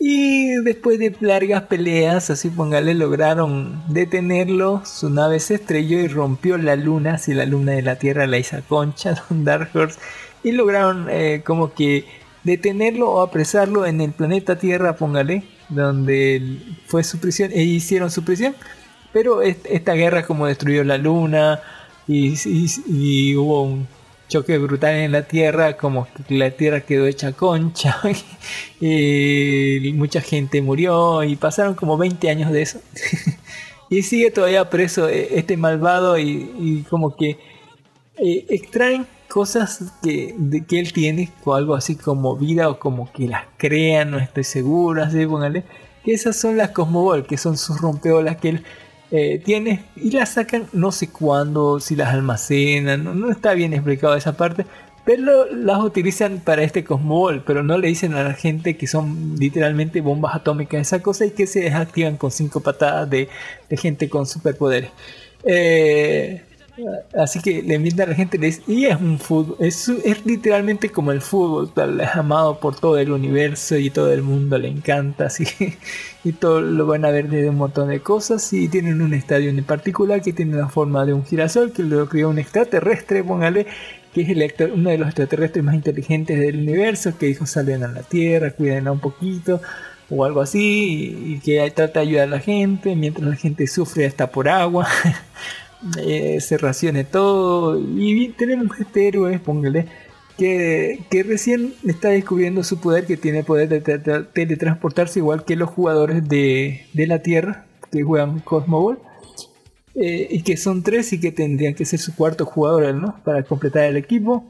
y después de largas peleas, así póngale, lograron detenerlo. Su nave se estrelló y rompió la luna. Si la luna de la Tierra la hizo concha, Don Dark Horse. Y lograron eh, como que detenerlo o apresarlo en el planeta Tierra, póngale, donde fue su prisión. E hicieron su prisión. Pero esta guerra como destruyó la luna y, y hubo un choque brutal en la tierra, como la tierra quedó hecha concha, *laughs* y mucha gente murió y pasaron como 20 años de eso. *laughs* y sigue todavía preso eh, este malvado y, como que eh, extraen cosas que, que él tiene, o algo así como vida o como que las crean, no estoy seguro, así póngale, que esas son las Cosmobol, que son sus rompeolas que él eh, tiene y las sacan no sé cuándo, si las almacenan, no, está bien explicado esa parte, pero las utilizan para este Cosmoball, pero no le dicen a la gente que son literalmente bombas atómicas esa cosa y que se desactivan con cinco patadas de, de gente con superpoderes. Eh, Así que le invitan a la gente y es un fútbol, es, es literalmente como el fútbol, es amado por todo el universo y todo el mundo le encanta, así *laughs* y todo lo van a ver de un montón de cosas y tienen un estadio en particular que tiene la forma de un girasol que lo creó un extraterrestre, póngale, que es el, uno de los extraterrestres más inteligentes del universo, que dijo salen a la Tierra, cuídenla un poquito o algo así y que trata de ayudar a la gente mientras la gente sufre hasta por agua. *laughs* Eh, se racione todo. Y tenemos este héroe, póngale, que, que, recién está descubriendo su poder, que tiene poder de teletransportarse igual que los jugadores de, de la Tierra, que juegan Cosmo Ball. Eh, y que son tres y que tendrían que ser su cuarto jugador ¿no? para completar el equipo.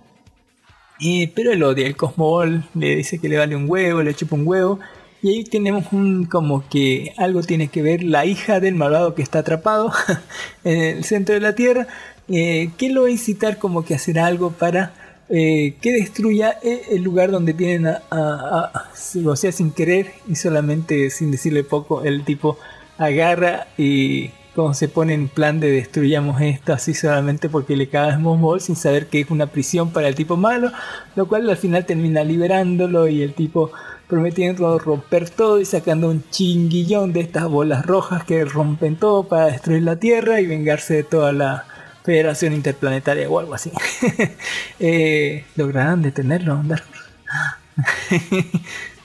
Y, pero él odia el Cosmo Ball, le dice que le vale un huevo, le chupa un huevo. Y ahí tenemos un como que algo tiene que ver la hija del malvado que está atrapado *laughs* en el centro de la Tierra, eh, que lo va a incitar como que a hacer algo para eh, que destruya eh, el lugar donde tienen a, a- o sea, sin querer y solamente sin decirle poco, el tipo agarra y como se pone en plan de destruyamos esto así solamente porque le cagas Mosmol sin saber que es una prisión para el tipo malo, lo cual al final termina liberándolo y el tipo prometiendo romper todo y sacando un chinguillón de estas bolas rojas que rompen todo para destruir la Tierra y vengarse de toda la Federación Interplanetaria o algo así. *laughs* eh, ¿Lograrán detenerlo? *laughs*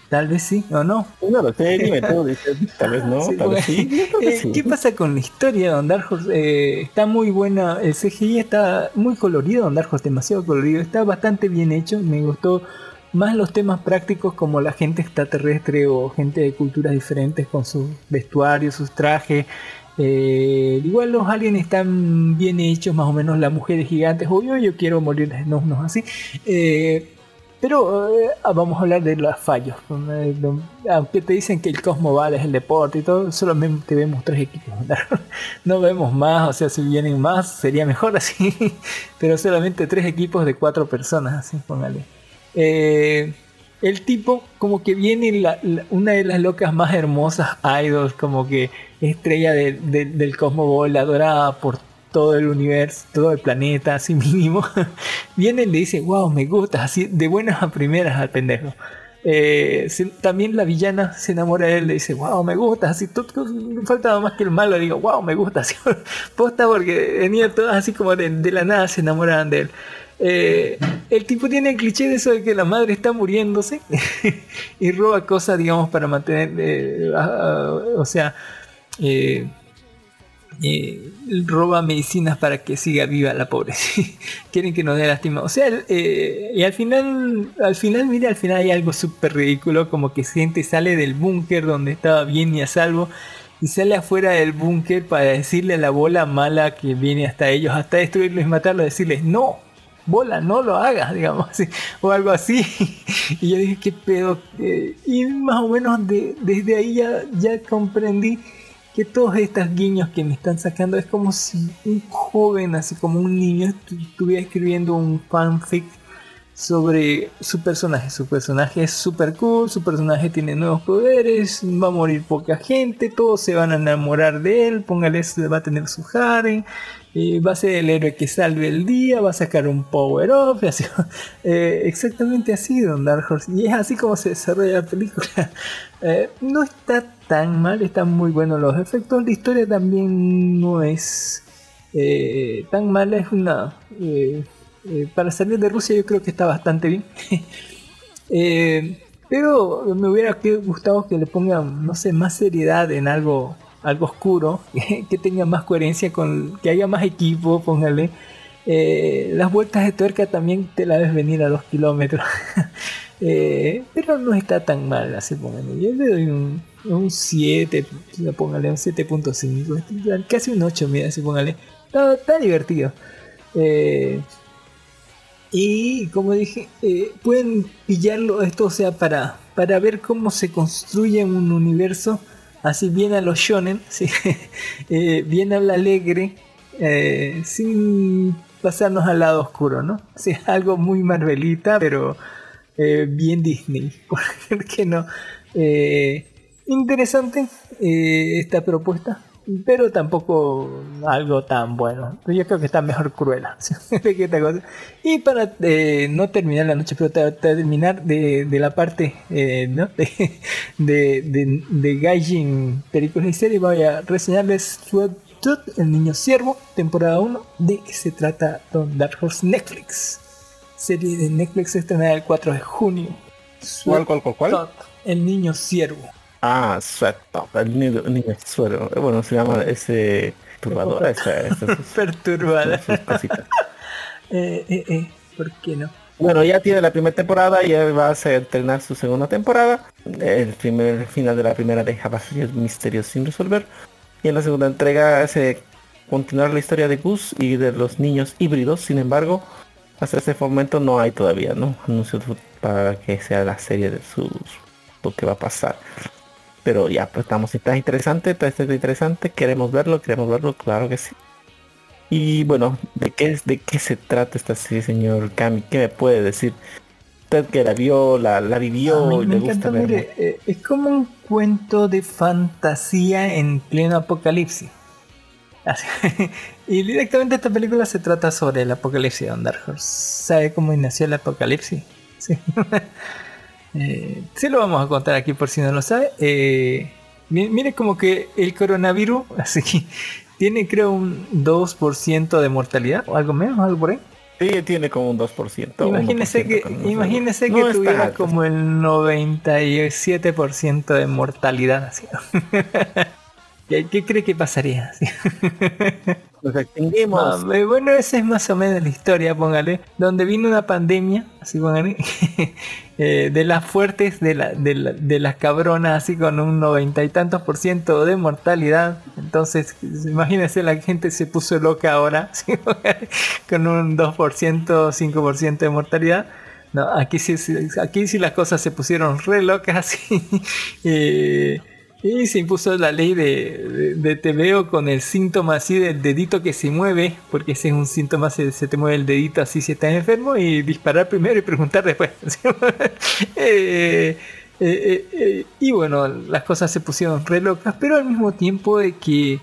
Tal vez sí o no. No lo sé, dime tú, dices, tal vez no, *laughs* Sí, tal vez sí. eh, sí. ¿Qué pasa con la historia de Don Dark Horse? Eh, está muy buena, el CGI está muy colorido, Don Dark Horse demasiado colorido, está bastante bien hecho, me gustó más los temas prácticos como la gente extraterrestre o gente de culturas diferentes con sus vestuarios, sus trajes. Eh, igual los aliens están bien hechos, más o menos las mujeres gigantes, obvio yo quiero morir, no, no así. Eh, pero eh, ah, vamos a hablar de los fallos. Lo- Aunque te dicen que el Cosmo Vale es el deporte y todo, solamente vemos tres equipos. No *laughs* vemos más, o sea, si vienen más sería mejor así. *laughs* Pero solamente tres equipos de cuatro personas, así, póngale. Eh, el tipo, como que viene una de las locas más hermosas idols, como que estrella de- de- del Cosmo Ball, adorada por todo el universo, todo el planeta, así mínimo. *laughs* viene y le dice, wow, me gusta, así de buenas a primeras al pendejo. Eh, también la villana se enamora de él, le dice, wow, me gusta, así, todo, faltaba más que el malo, digo, wow, me gusta, *laughs* así, posta porque venía todas así como de, de la nada se enamoraban de él. Eh, el tipo tiene el cliché de eso de que la madre está muriéndose *laughs* y roba cosas, digamos, para mantener, eh, a- o sea, eh, roba medicinas para que siga viva la pobre. *laughs* Quieren que nos dé lástima. O sea, y al final, al final, mire, al final hay algo súper ridículo, como que gente sale del búnker donde estaba bien y a salvo. Y sale afuera del búnker para decirle a la bola mala que viene hasta ellos, hasta destruirlos y matarlos, decirles, no, bola, no lo hagas, digamos, así, o algo así. *laughs* Y yo dije, ¿qué pedo? Eh, y más o menos de- desde ahí ya, ya comprendí que todos estos guiños que me están sacando es como si un joven, así como un niño, estu- estuviera escribiendo un fanfic sobre su personaje. Su personaje es super cool, su personaje tiene nuevos poderes, va a morir poca gente, todos se van a enamorar de él, póngale, va a tener su harem, eh, va a ser el héroe que salve el día, va a sacar un power up, *laughs* eh, exactamente así, Don Dark Horse. Y es así como se desarrolla la película. *laughs* Eh, no está tan mal, están muy buenos los efectos, la historia también no es tan mala, es una... eh, para salir de Rusia yo creo que está bastante bien. *laughs* Eh, pero me hubiera gustado que le pongan, no sé, más seriedad en algo, algo oscuro, *laughs* que tenga más coherencia con, que haya más equipo, póngale. Eh, las vueltas de tuerca también te la ves venir a dos kilómetros. *laughs* Eh, pero no está tan mal, así póngale. Yo le doy un, un 7, póngale un 7.5, casi un 8, mira, así póngale. Está, está divertido. Eh, y como dije, eh, pueden pillarlo esto, o sea, para, para ver cómo se construye un universo, así bien a los shonen. *laughs* Eh, bien a la alegre, eh, sin pasarnos al lado oscuro, ¿no? Sí, *laughs* algo muy Marvelita, pero bien Disney, *laughs* ¿por qué no? Interesante esta propuesta, pero tampoco algo tan bueno. Yo creo que está mejor Cruella. *laughs* Y para eh, no terminar la noche, pero te- terminar de, de la parte eh, ¿no? *laughs* de, de, de, de Gaijin películas y series, voy a reseñarles Tooth, El Niño Siervo, temporada 1, de que se trata Don Dark Horse Netflix. Serie de Netflix estrenada el 4 de junio. ¿Cuál, cuál, cuál, cuál? El Niño Siervo. Ah, Sweat Top, el niño, suero. Bueno, se llama ese turbadora, esa, esa, esa- Perturbada. sus cositas. Eh, eh, eh, ¿por qué no? Bueno, ya tiene la primera temporada y ya va a estrenar su segunda temporada. El primer final de la primera deja varios misterios sin resolver. Y en la segunda entrega se continuar la historia de Gus y de los niños híbridos. Sin embargo, hasta ese momento no hay todavía, ¿no? Anuncio para que sea la serie de sus lo que va a pasar. Pero ya, pues estamos, está interesante, está, interesante, queremos verlo, queremos verlo, claro que sí. Y bueno, ¿de qué, es- ¿de qué se trata esta serie, señor Kami? ¿Qué me puede decir? Usted que la vio, la, la vivió, y me le gusta encanta, mire, eh, es como un cuento de fantasía en pleno apocalipsis. Así- *laughs* y directamente esta película se trata sobre el apocalipsis de Dark Horse. ¿Sabe cómo nació el apocalipsis? Sí. *laughs* Eh, sí lo vamos a contar aquí por si no lo sabe. Eh, mi- mire como que el coronavirus, *laughs* así que tiene creo un 2% de mortalidad o algo menos, algo por ahí. Sí, tiene como un 2%. Imagínese 1%, que, imagínese que tuviera alto. como el 97% de mortalidad. así. *laughs* ¿Qué, qué cree que pasaría? *laughs* Nos extinguimos. Bueno, esa es más o menos la historia, póngale. Donde vino una pandemia, así póngale, eh, de las fuertes, de, la, de, la- de las cabronas, así con un noventa y tantos por ciento de mortalidad. Entonces, imagínense, la gente se puso loca ahora, *laughs* con un 2%, 5% de mortalidad. No, aquí sí, aquí sí las cosas se pusieron re locas. *laughs* Eh, y se impuso la ley de, de, de te veo con el síntoma así del dedito que se mueve, porque ese es un síntoma, se, se te mueve el dedito así si estás enfermo, y disparar primero y preguntar después. *laughs* Eh, eh, eh, y bueno, las cosas se pusieron re locas, pero al mismo tiempo de que,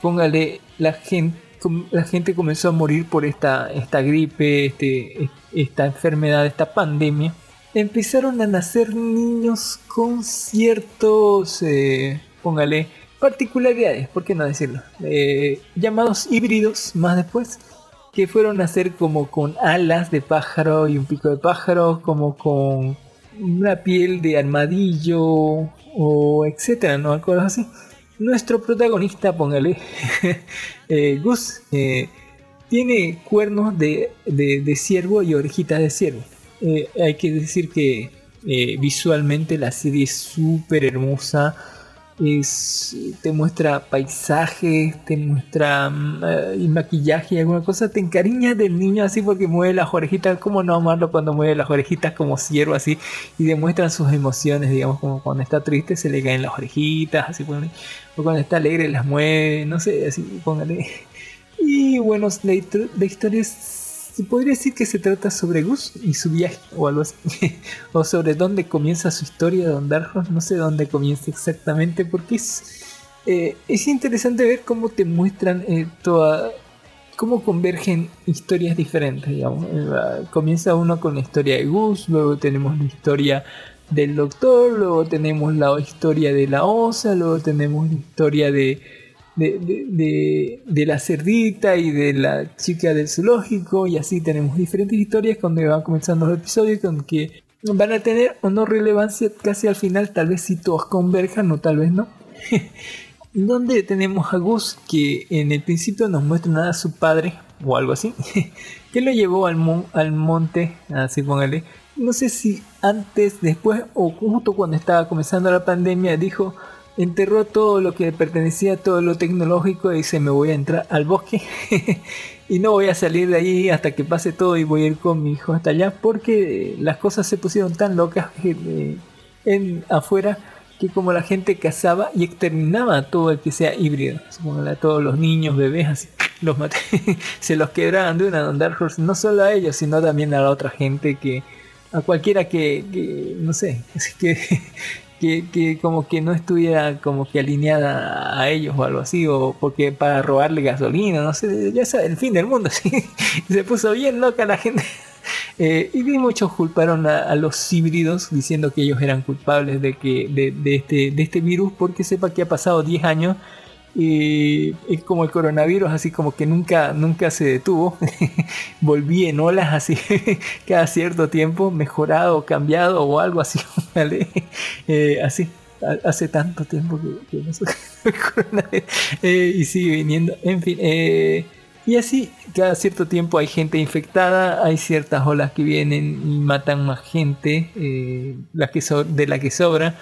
póngale, la gente, la gente comenzó a morir por esta, esta gripe, este, esta enfermedad, esta pandemia empezaron a nacer niños con ciertos, eh, póngale, particularidades, ¿por qué no decirlo? Eh, llamados híbridos más después, que fueron a ser como con alas de pájaro y un pico de pájaro, como con una piel de armadillo o etcétera, ¿no? Cosas así. Nuestro protagonista, póngale, *laughs* eh, Gus, tiene cuernos de, de, de ciervo y orejitas de ciervo. Eh, hay que decir que eh, visualmente la serie es súper hermosa. Es, te muestra paisajes, te muestra mm, y maquillaje y alguna cosa. Te encariñas del niño así porque mueve las orejitas. ¿Cómo no amarlo cuando mueve las orejitas como ciervo así? Y demuestran sus emociones, digamos, como cuando está triste se le caen las orejitas, así. O cuando está alegre las mueve, no sé, así póngale. *laughs* Y bueno, la, la historia es se podría decir que se trata sobre Gus y su viaje o algo así. *laughs* o sobre dónde comienza su historia de Don Dark Horse. No sé dónde comienza exactamente porque es, eh, es interesante ver cómo te muestran eh, toda... cómo convergen historias diferentes. Eh, comienza uno con la historia de Gus, luego tenemos la historia del doctor, luego tenemos la historia de la osa, luego tenemos la historia de, de, de- de- la cerdita y de la chica del zoológico y así tenemos diferentes historias cuando van comenzando los episodios con que van a tener o no relevancia casi al final, tal vez si todos converjan o tal vez no. *laughs* donde tenemos a Gus que en el principio nos muestran a su padre o algo así, *laughs* que lo llevó al, al monte, así póngale. No sé si antes, después o justo cuando estaba comenzando la pandemia dijo, enterró todo lo que pertenecía todo lo tecnológico y dice me voy a entrar al bosque *laughs* y no voy a salir de ahí hasta que pase todo y voy a ir con mi hijo hasta allá porque eh, las cosas se pusieron tan locas eh, en afuera que como la gente cazaba y exterminaba a todo el que sea híbrido, a todos los niños, bebés, los *laughs* se los quebraban de una Dark Horse, no solo a ellos, sino también a la otra gente que, a cualquiera que, no sé, que, *laughs* que, que como que no estuviera como que alineada a ellos o algo así, o porque para robarle gasolina, no sé, ya sabes, el fin del mundo, *laughs* sí, se puso bien loca la gente. *laughs* Eh, y muchos culparon a, a los híbridos diciendo que ellos eran culpables de que de, de este, de este virus porque sepa que ha pasado 10 años y es como el coronavirus así como que nunca nunca se detuvo *laughs* volví en olas así *laughs* cada cierto tiempo mejorado cambiado o algo así *laughs* ¿vale? Eh, así ha- hace tanto tiempo que, que no sé el coronavirus, eh, y sigue viniendo en fin eh, y así, cada cierto tiempo hay gente infectada, hay ciertas olas que vienen y matan más gente, las de la que sobra.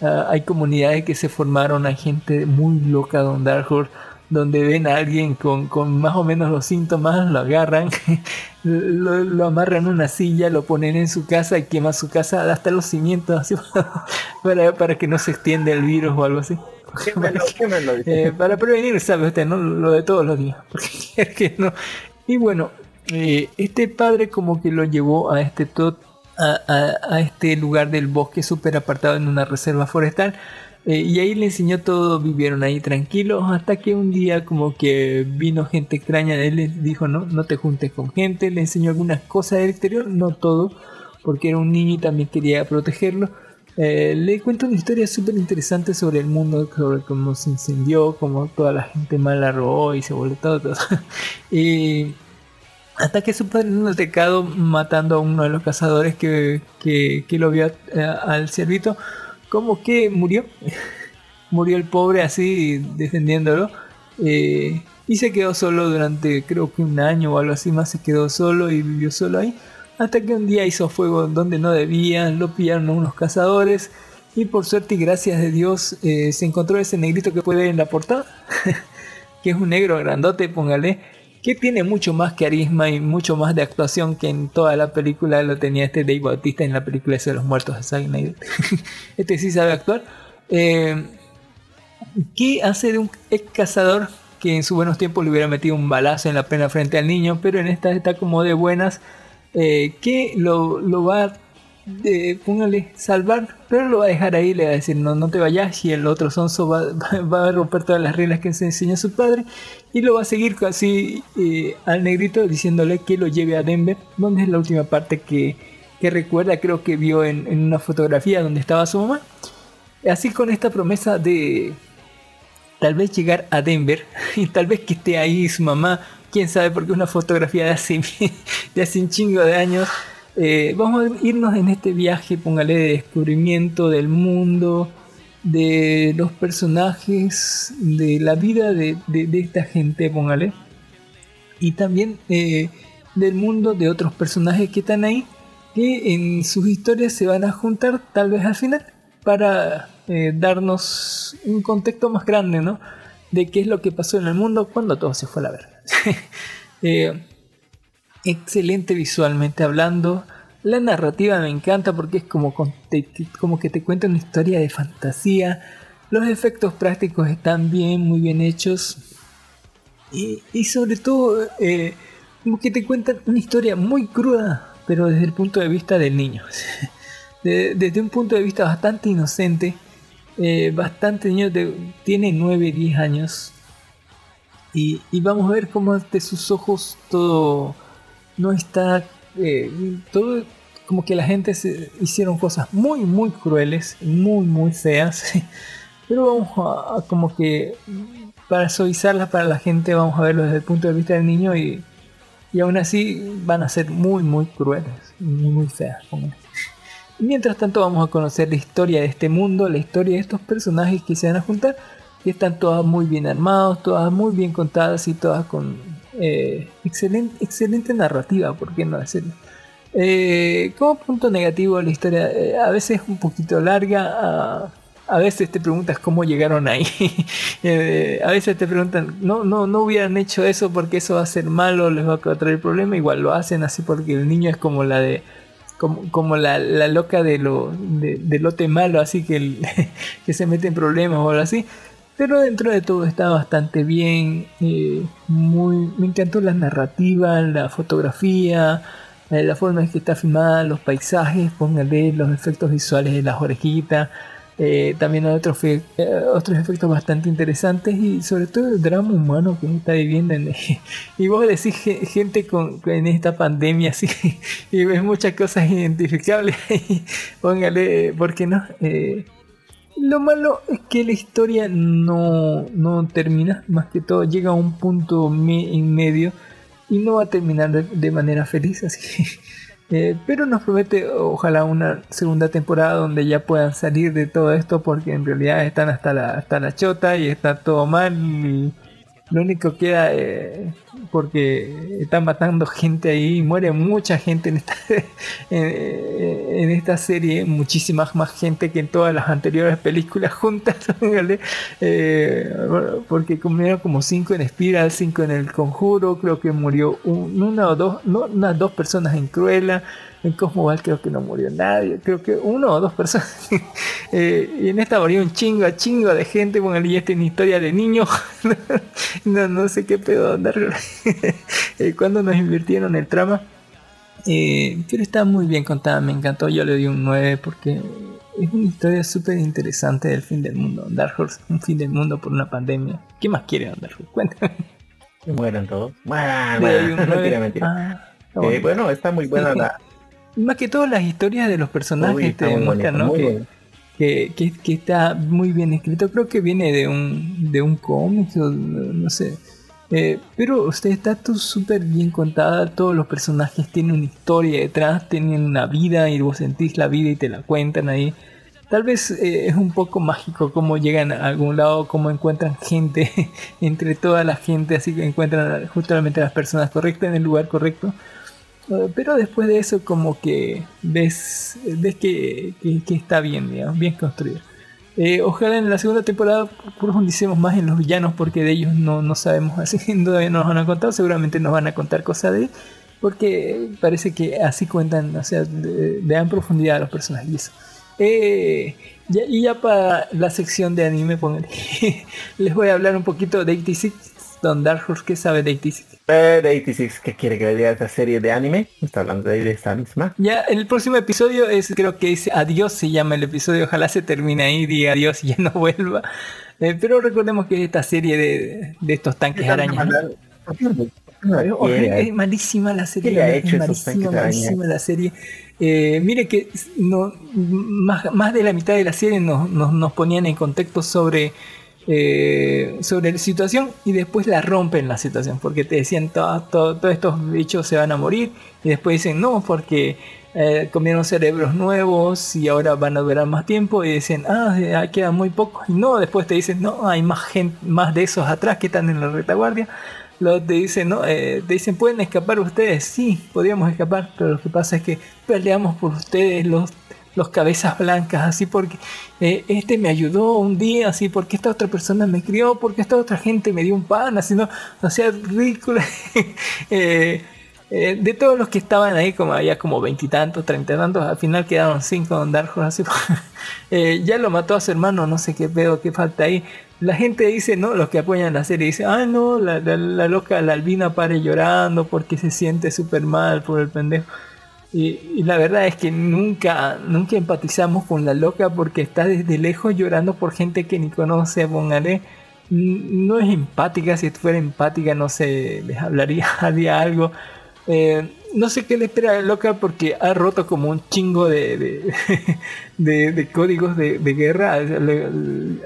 Ah, hay comunidades que se formaron, hay gente muy loca Don Dark Horse, donde ven a alguien con, con más o menos los síntomas, lo agarran, *laughs* lo, lo amarran a una silla, lo ponen en su casa y queman su casa hasta los cimientos así, *laughs* para, para que no se extienda el virus o algo así. *laughs* Dice. Eh, para prevenir, sabe usted, ¿no? Lo de todos los días. Porque es que no. Y bueno, eh, este padre como que lo llevó a este tot, a, este lugar del bosque súper apartado en una reserva forestal. eh, y ahí le enseñó todo, vivieron ahí tranquilos, hasta que un día como que vino gente extraña, él le dijo, no, no te juntes con gente, le enseñó algunas cosas del exterior, no todo, porque era un niño y también quería protegerlo. Eh, le cuento una historia súper interesante sobre el mundo, sobre cómo se incendió, cómo toda la gente mala robó y se volvió todo. todo. *laughs* y hasta que su padre en un altercado matando a uno de los cazadores que, que, que lo vio al ciervito, como que murió. *laughs* murió el pobre así defendiéndolo. eh, y se quedó solo durante creo que un año o algo así más, se quedó solo y vivió solo ahí. Hasta que un día hizo fuego donde no debían, lo pillaron unos cazadores y por suerte y gracias de Dios eh, se encontró ese negrito que puede ver en la portada, *laughs* que es un negro grandote, póngale, que tiene mucho más carisma y mucho más de actuación que en toda la película lo tenía este Dave Bautista en la película de los muertos de Zack *laughs* este sí sabe actuar. Eh, ¿Qué hace de un ex cazador que en sus buenos tiempos le hubiera metido un balazo en la pena frente al niño, pero en esta está como de buenas, eh, que lo, lo va eh, póngale, salvar, pero lo va a dejar ahí, le va a decir no, no te vayas y el otro sonso va, *laughs* a romper todas las reglas que se enseñó su padre y lo va a seguir así eh, al negrito diciéndole que lo lleve a Denver, donde es la última parte que, que recuerda, creo que vio en, en una fotografía donde estaba su mamá. Así con esta promesa de tal vez llegar a Denver *laughs* y tal vez que esté ahí su mamá, quién sabe, porque una fotografía de hace, *laughs* de hace un chingo de años. Eh, vamos a irnos en este viaje, póngale, de descubrimiento del mundo, de los personajes, de la vida de, de- esta gente, póngale, y también eh, del mundo de otros personajes que están ahí, que en sus historias se van a juntar tal vez al final para eh, darnos un contexto más grande, ¿no? De qué es lo que pasó en el mundo cuando todo se fue a la verga. *laughs* excelente visualmente hablando. La narrativa me encanta porque es como, como que te cuenta una historia de fantasía. Los efectos prácticos están bien, muy bien hechos. Y, y sobre todo, eh, como que te cuentan una historia muy cruda, pero desde el punto de vista del niño. *laughs* De- desde un punto de vista bastante inocente, eh, bastante niño, tiene 9, 10 años. Y, y vamos a ver cómo ante sus ojos todo no está. eh, todo como que la gente se hicieron cosas muy, muy crueles, muy, muy feas. *laughs* Pero vamos a, como que para suavizarlas para la gente, vamos a verlo desde el punto de vista del niño y, y aún así van a ser muy, muy crueles, muy, muy feas. *laughs* Mientras tanto vamos a conocer la historia de este mundo, la historia de estos personajes que se van a juntar, que están todas muy bien armados, todas muy bien contadas y todas con eh, excelente, excelente narrativa, ¿por qué no decirlo? Eh, como punto negativo la historia eh, a veces es un poquito larga, a, veces te preguntas cómo llegaron ahí, *laughs* Eh, a veces te preguntan, no, no, no hubieran hecho eso porque eso va a ser malo, les va a traer problema, igual lo hacen así porque el niño es como la de como, como la, la loca de lo de, lote malo, así que, *laughs* que se mete en problemas o algo así. Pero dentro de todo está bastante bien. eh, muy, me encantó la narrativa, la fotografía, eh, la forma en que está filmada, los paisajes, póngale los efectos visuales de las orejitas. eh, también hay otros, otros efectos bastante interesantes y sobre todo el drama humano que está viviendo en, *laughs* y vos decís ge- gente con, en esta pandemia *laughs* así y ves muchas cosas identificables póngale, ¿por qué no? Lo malo es que la historia no, no termina, más que todo llega a un punto en medio y no va a terminar de, de manera feliz, así que, *laughs* eh, pero nos promete ojalá una segunda temporada donde ya puedan salir de todo esto porque en realidad están hasta la, hasta la chota y está todo mal y lo único que queda eh, porque están matando gente ahí, muere mucha gente en esta, *laughs* en, esta serie, muchísima más gente que en todas las anteriores películas juntas, *laughs* eh, porque comieron como cinco en Espiral, cinco en El Conjuro, creo que murió un- una o dos, no, unas dos personas en Cruella, en Cosmoval creo que no murió nadie, creo que uno o dos personas. *laughs* Eh, y en esta murió un chingo, chingo de gente, el y esta es una historia de niños. no, no sé qué pedo andar. *laughs* Eh, cuando nos invirtieron el trama. Eh, pero está muy bien contada, me encantó. Yo le di un 9 porque es una historia súper interesante del fin del mundo. Dark Horse, un fin del mundo por una pandemia. ¿Qué más quiere Dark Horse? Cuéntame. Que mueran todos. Mentira, mentira. Ah, Eh, bueno. está muy buena la. *laughs* Más que todo las historias de los personajes Uy, te demuestran, ¿no? Que, que, que- que está muy bien escrito. Creo que viene de un, de un cómic, o no sé. Eh, pero usted está súper bien contada. Todos los personajes tienen una historia detrás, tienen una vida y vos sentís la vida y te la cuentan ahí. Tal vez eh, es un poco mágico cómo llegan a algún lado, cómo encuentran gente *laughs* entre toda la gente, así que encuentran justamente las personas correctas en el lugar correcto. Eh, Pero después de eso como que ves, ves que, que- que está bien, digamos, bien construido. Eh, ojalá en la segunda temporada profundicemos más en los villanos porque de ellos no, no sabemos *laughs* así, todavía no nos van a contar, seguramente nos van a contar cosas de porque parece que así cuentan, o sea, le dan profundidad a los personajes. Eh, ya- y ya para la sección de anime, *laughs* les voy a hablar un poquito de 86, Don Dark Horse, ¿qué sabe de 86? Eh, de 86, que quiere que le diga esta serie de anime? Está hablando de, de esta misma. Ya, el próximo episodio es, creo que dice Adiós, se llama el episodio. Ojalá se termine ahí, diga adiós y ya no vuelva. Eh, pero recordemos que esta serie de, de estos tanques arañas. ¿no? ¿Por qué qué la Es malísima la serie. ¿Qué le ha es hecho esos malísima, malísima la serie. Eh, mire que no, más, más de la mitad de la serie nos, nos, nos ponían en contexto sobre, eh, sobre la situación y después la rompen la situación porque te decían "To- to- todos estos bichos se van a morir y después dicen no porque eh, comieron cerebros nuevos y ahora van a durar más tiempo y dicen ah ya quedan muy pocos y no después te dicen no hay más gente más de esos atrás que están en la retaguardia Luego te dicen, ¿no? Eh, te dicen, ¿pueden escapar ustedes? Sí, podríamos escapar, pero lo que pasa es que peleamos por ustedes, los, los cabezas blancas, así porque eh, este me ayudó un día, así porque esta otra persona me crió, porque esta otra gente me dio un pan, así, ¿no? O sea, ridículo. *laughs* Eh, eh, de todos los que estaban ahí, como había como veintitantos, treinta y tantos, al final quedaron cinco en Dark Horse, así. *laughs* Ya lo mató a su hermano, no sé qué pedo, qué falta ahí. La gente dice, ¿no? Los que apoyan la serie dicen, ah, no, la, la- la loca, la albina pare llorando porque se siente súper mal por el pendejo. Y, la verdad es que nunca, nunca empatizamos con la loca porque está desde lejos llorando por gente que ni conoce, póngale. N- No es empática, si fuera empática no sé, les hablaría, *laughs* haría algo. Eh, no sé qué le espera a la loca porque ha roto como un chingo de, de, *laughs* de- códigos de, guerra.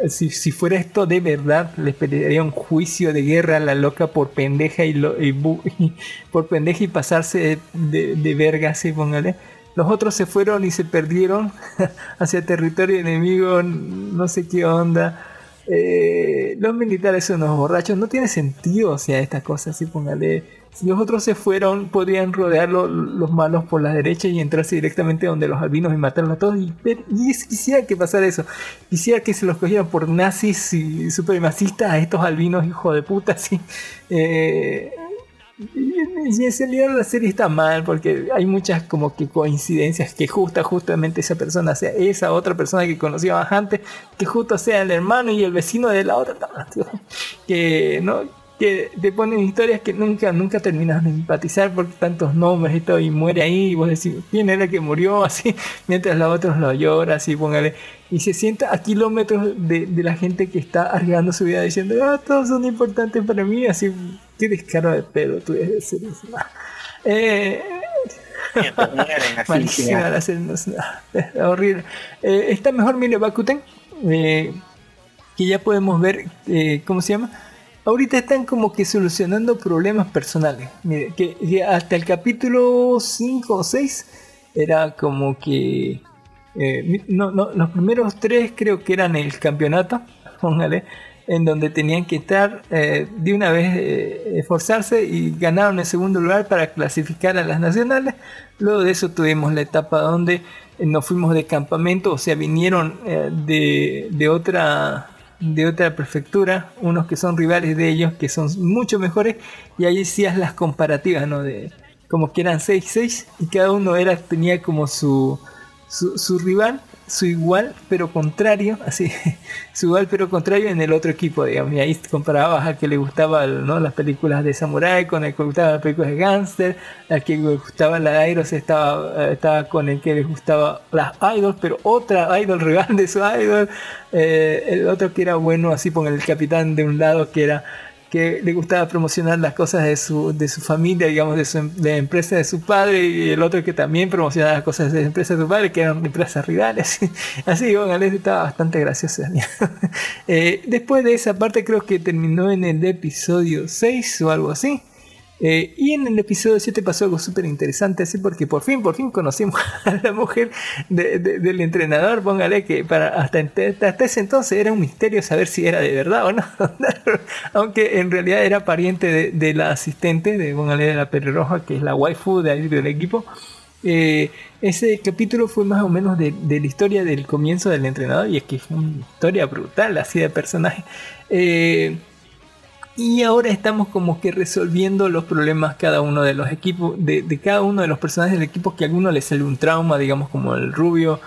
Si, si fuera esto de verdad, le esperaría un juicio de guerra a la loca por pendeja y, lo- y *laughs* por pendeja y pasarse de verga, así póngale. Los otros se fueron y se perdieron *laughs* hacia territorio enemigo, no sé qué onda. Eh, los militares son unos borrachos, no tiene sentido, o sea, estas cosas, así póngale. Si los otros se fueron, podrían rodearlo los malos por la derecha y entrarse directamente donde los albinos y matarlos a todos. Y, y quisiera que pasara eso. Quisiera que se los cogieran por nazis y supremacistas a estos albinos, hijo de puta, *laughs* así. Eh, y y en realidad la serie está mal porque hay muchas como que coincidencias que justa justamente esa persona sea esa otra persona que conocíamos antes que justo sea el hermano y el vecino de la otra *laughs* que no que te ponen historias que nunca nunca terminas de empatizar porque tantos nombres y todo y muere ahí y vos decís quién era el que murió *laughs* así mientras los otros lo lloran así póngale y se sienta a kilómetros de, de la gente que está arriesgando su vida diciendo ah todos son importantes para mí así qué descaro de pedo tú debes ser eh, Malísima la horrible. Eh, está mejor, mire, Bakuten, eh, que ya podemos ver, eh, ¿cómo se llama? Ahorita están como que solucionando problemas personales. Mire, que, hasta el capítulo 5 o 6 era como que... eh, no, no, los primeros tres creo que eran el campeonato, *laughs* póngale. en donde tenían que estar eh, de una vez eh, esforzarse y ganaron el segundo lugar para clasificar a las nacionales. Luego de eso tuvimos la etapa donde nos fuimos de campamento, o sea, vinieron de, de, otra de otra prefectura, unos que son rivales de ellos, que son mucho mejores, y ahí hacías las comparativas, ¿no? De, como que eran 6-6 y cada uno era, tenía como su, su, su rival su igual pero contrario, *laughs* así, su igual pero contrario en el otro equipo, digamos, y ahí comparabas al que le gustaban ¿no? las películas de samurai con el que le gustaban las películas de gangster, al que le gustaba la Iros estaba, eh, estaba con el que le gustaba las idols, pero otra idol *laughs* rival de su idol, eh, el otro que era bueno, así con el capitán de un lado que era que le gustaba promocionar las cosas de su, de su familia, digamos, de, su, em, de la empresa de su padre, y el otro que también promocionaba las cosas de la empresa de su padre, que eran empresas rivales. *laughs* Así, bueno, Alex estaba bastante gracioso. *laughs* eh, después de esa parte creo que terminó en el episodio 6 o algo así. Eh, y en el episodio 7 pasó algo súper interesante, así porque por fin, por fin conocimos *laughs* a la mujer del entrenador. Póngale que para hasta, hasta, ese entonces era un misterio saber si era de verdad o no. *laughs* Aunque en realidad era pariente de, la asistente, de póngale de la pelirroja, que es la waifu de ahí del equipo. Eh, ese capítulo fue más o menos de, la historia del comienzo del entrenador y es que fue una historia brutal así de personaje. Eh, y ahora estamos como que resolviendo los problemas cada uno de los equipos, de, cada uno de los personajes del equipo que a alguno le sale un trauma, digamos como el rubio,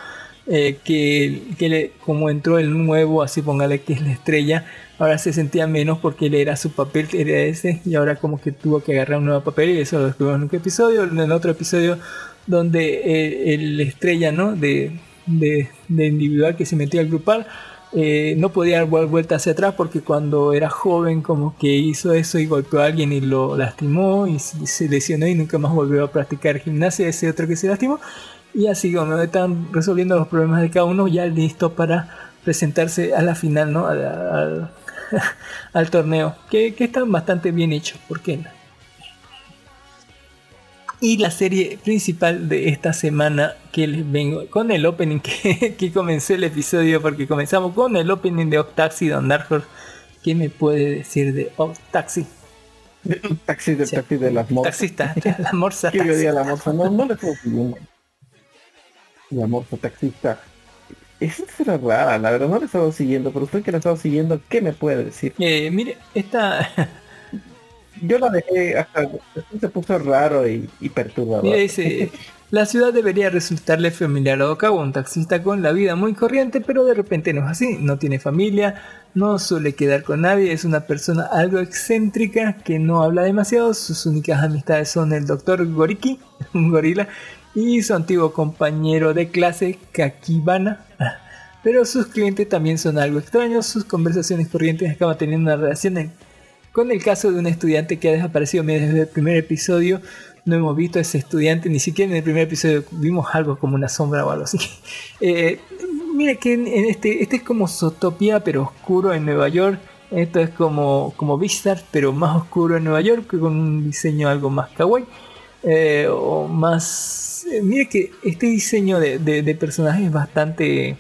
eh, que, que como entró el nuevo, así póngale que es la estrella, ahora se sentía menos porque él era su papel, era ese, y ahora como que tuvo que agarrar un nuevo papel y eso lo descubrimos en un episodio, en otro episodio donde eh, el estrella, ¿no? De, de, individual que se metió al grupal eh, no podía dar vuelta hacia atrás porque cuando era joven como que hizo eso y golpeó a alguien y lo lastimó y se lesionó y nunca más volvió a practicar gimnasia, ese otro que se lastimó. Y así como están resolviendo los problemas de cada uno, ya listo para presentarse a la final, ¿no? Al, *laughs* al, torneo, que, que, están bastante bien hechos, ¿por qué no? Y la serie principal de esta semana que les vengo con el opening que, *laughs* que comencé el episodio porque comenzamos con el opening de Octaxi Don Dark ¿Qué me puede decir de Octaxi? taxi de taxi de las morsas. Taxista, la *laughs* morsa. ¿Qué día la morsa? No, no le puedo siguiendo. La morsa taxista. Esa será rara, la verdad no le he estado siguiendo, pero usted que la ha estado siguiendo, ¿qué me puede decir? Eh, mire, esta *laughs* yo la dejé hasta se puso raro y, perturbador. Mira, dice, *laughs* la ciudad debería resultarle familiar a Okawa, un taxista con la vida muy corriente, pero de repente no es así. No tiene familia, no suele quedar con nadie, es una persona algo excéntrica que no habla demasiado. Sus únicas amistades son el doctor Goriki, *laughs* un gorila, y su antiguo compañero de clase, Kakibana. Pero sus clientes también son algo extraños, sus conversaciones corrientes acaban teniendo una relación con el caso de un estudiante que ha desaparecido desde el primer episodio, no hemos visto a ese estudiante, ni siquiera en el primer episodio vimos algo como una sombra o algo así. *laughs* Eh, mira que este, este es como Zootopia, pero oscuro en Nueva York. Esto es como, como pero más oscuro en Nueva York, con un diseño algo más kawaii. Eh, o más... Eh, mire que este diseño de, de, personaje es bastante...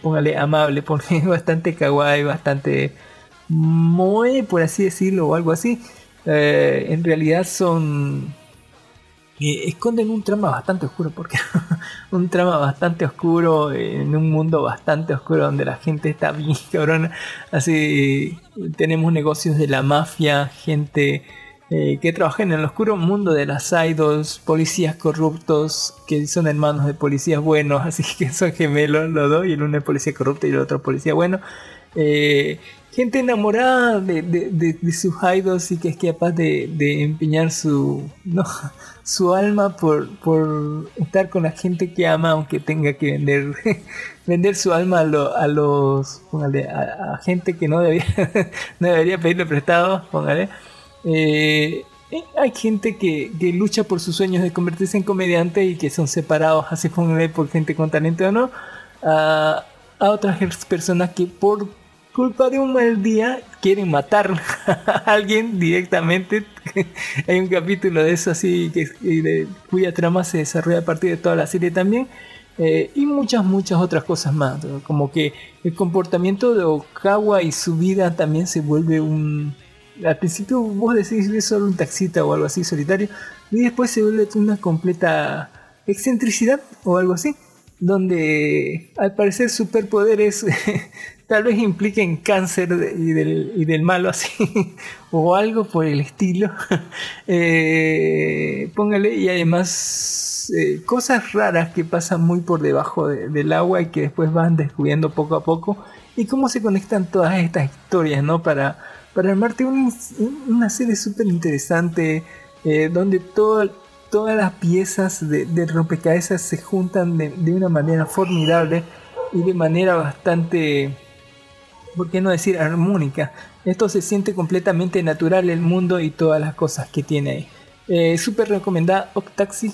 póngale amable, porque *laughs* es bastante kawaii, bastante Moe, por así decirlo, o algo así, eh, en realidad son... Eh, esconden un trama bastante oscuro, porque *laughs* un trama bastante oscuro en un mundo bastante oscuro donde la gente está *laughs* bien cabrona. Así tenemos negocios de la mafia, gente eh, que trabaja en el oscuro mundo de las idols, policías corruptos que son hermanos de policías buenos, *laughs* así que son gemelos los dos, y el uno es policía corrupto y el otro policía bueno. Eh, gente enamorada de, de, sus idols y que es capaz de, empeñar su, no, *laughs* su alma por, por estar con la gente que ama aunque tenga que vender *laughs* vender su alma a, los a, gente que no debería *laughs* no debería pedirle prestado póngale. Eh, eh, hay gente que, lucha por sus sueños de convertirse en comediante y que son separados así póngale por gente con talento o no a, a otras personas que por culpa de un mal día quieren matar *laughs* a alguien directamente. *laughs* Hay un capítulo de eso así que, cuya trama se desarrolla a partir de toda la serie también. eh, y muchas, muchas otras cosas más. Como que el comportamiento de Okawa y su vida también se vuelve un... Al principio vos decís es solo un taxista o algo así solitario, y después se vuelve una completa excentricidad o algo así, donde al parecer superpoderes *laughs* tal vez impliquen cáncer y, del, y del malo así, *laughs* o algo por el estilo. *laughs* Eh, póngale, y además eh, cosas raras que pasan muy por debajo del agua y que después van descubriendo poco a poco, y cómo se conectan todas estas historias, ¿no? Para, para armarte una serie súper interesante, eh, donde todo, todas las piezas de, de rompecabezas se juntan de, de una manera formidable y de manera bastante ¿por qué no decir armónica? Esto se siente completamente natural el mundo y todas las cosas que tiene ahí. Eh, Súper recomendada Octaxi.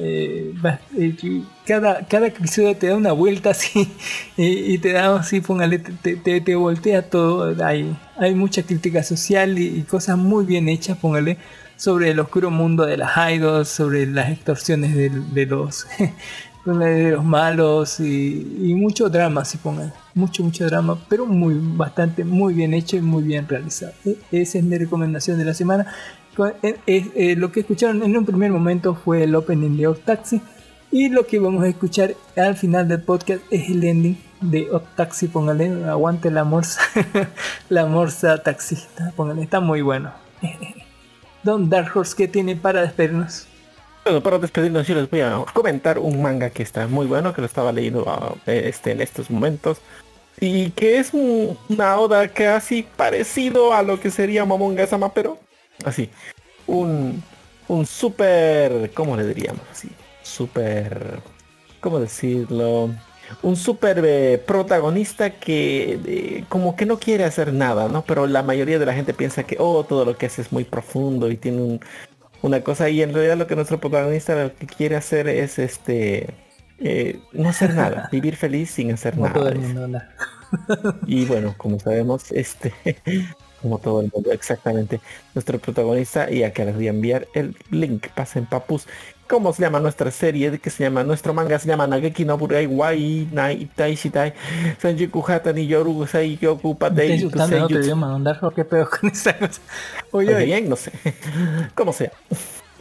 Eh, eh, cada, cada episodio te da una vuelta así *laughs* y, te da así, póngale, te, te, voltea todo. Hay, hay mucha crítica social y, cosas muy bien hechas, póngale, sobre el oscuro mundo de las idols, sobre las extorsiones de, de los de *laughs* los malos y, mucho drama, si pongan. Mucho, mucho drama, pero muy, bastante, muy bien hecho y muy bien realizado. E, esa es mi recomendación de la semana. Eh, eh, lo que escucharon en un primer momento fue el opening de Taxi y lo que vamos a escuchar al final del podcast es el ending de Taxi. Póngale, aguante la morsa, *laughs* la morsa taxista. Póngale, está muy bueno. *laughs* Don Dark Horse, ¿qué tiene para despedirnos? Bueno, para despedirnos yo les voy a comentar un manga que está muy bueno, que lo estaba leyendo ah, este, en estos momentos. Y que es una oda casi parecido a lo que sería Momonga Sama, pero así. Un, un super, ¿cómo le diríamos? Así, super, ¿cómo decirlo? Un super eh, protagonista que eh, como que no quiere hacer nada, ¿no? Pero la mayoría de la gente piensa que, oh, todo lo que hace es muy profundo y tiene un, una cosa y en realidad lo que nuestro protagonista lo que quiere hacer es este eh, no hacer nada, *laughs* vivir feliz sin hacer nada. *laughs* y bueno, como sabemos, este *laughs* como todo el mundo, exactamente. Nuestro protagonista, y acá les voy a enviar el link, pasen papus. ¿Cómo se llama nuestra serie? ¿Qué se llama? Nuestro manga se llama Nageki no Burai Wai Nai Tai Shitai Sanjiku Hata ni Yoru Sai Kyoku Patei Kusei otro idioma, mandar qué pedo con esa cosa. Oye, oye. bien, no sé. *laughs* ¿Cómo sea?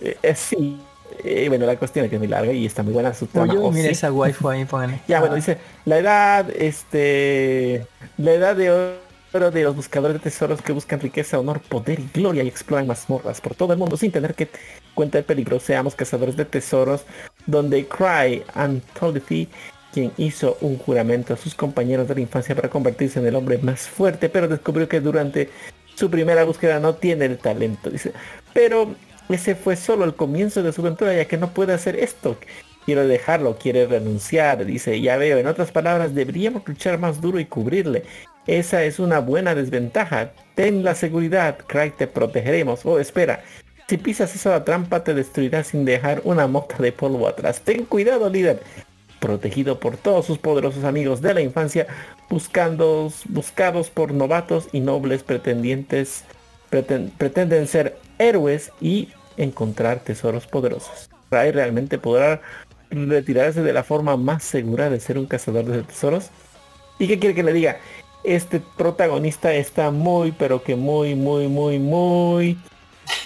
Eh, eh, sí. Eh, bueno, la cuestión es que es muy larga y está muy buena su trama. Oye, mira esa waifu ahí, pónganle. *laughs* Ya, bueno, dice, la edad, este, la edad de oro de los buscadores de tesoros que buscan riqueza, honor, poder y gloria y exploran mazmorras por todo el mundo sin tener que cuenta el peligro. Seamos cazadores de tesoros, donde Cry Anthology, quien hizo un juramento a sus compañeros de la infancia para convertirse en el hombre más fuerte, pero descubrió que durante su primera búsqueda no tiene el talento. Dice, pero ese fue solo el comienzo de su aventura, ya que no puede hacer esto. Quiere dejarlo, quiere renunciar. Dice, ya veo, en otras palabras, deberíamos luchar más duro y cubrirle. Esa es una buena desventaja. Ten la seguridad, Cry, te protegeremos. Oh, espera, si pisas esa trampa te destruirá sin dejar una mota de polvo atrás. Ten cuidado, líder. Protegido por todos sus poderosos amigos de la infancia, buscados por novatos y nobles pretendientes, pretenden ser héroes y encontrar tesoros poderosos. Ray realmente podrá retirarse de la forma más segura de ser un cazador de tesoros. ¿Y qué quiere que le diga? Este protagonista está muy, pero que muy, muy, muy, muy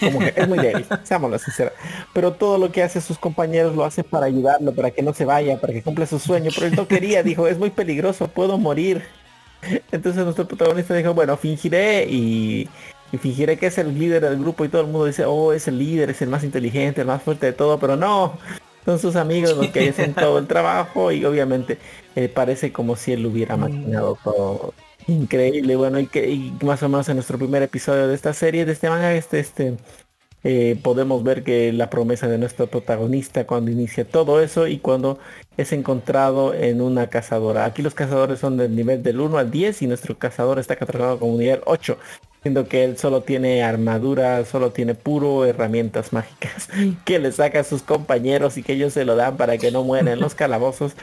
como que es muy débil, *laughs* seámoslo sincera. Pero todo lo que hace sus compañeros lo hace para ayudarlo, para que no se vaya, para que cumpla su sueño. Pero él no quería, dijo, es muy peligroso, puedo morir. Entonces nuestro protagonista dijo, bueno, fingiré y, y fingiré que es el líder del grupo y todo el mundo dice, oh, es el líder, es el más inteligente, el más fuerte de todo, pero no, son sus amigos los que hacen todo el trabajo y obviamente eh, parece como si él hubiera maquinado todo Increíble, bueno, y que más o menos en nuestro primer episodio de esta serie, de este manga, este, este, eh, podemos ver que la promesa de nuestro protagonista cuando inicia todo eso y cuando es encontrado en una cazadora. Aquí los cazadores son del nivel del 1 al 10 y nuestro cazador está catalogado como nivel 8, siendo que él solo tiene armadura, solo tiene puro herramientas mágicas *laughs* que le saca a sus compañeros y que ellos se lo dan para que no mueran en los calabozos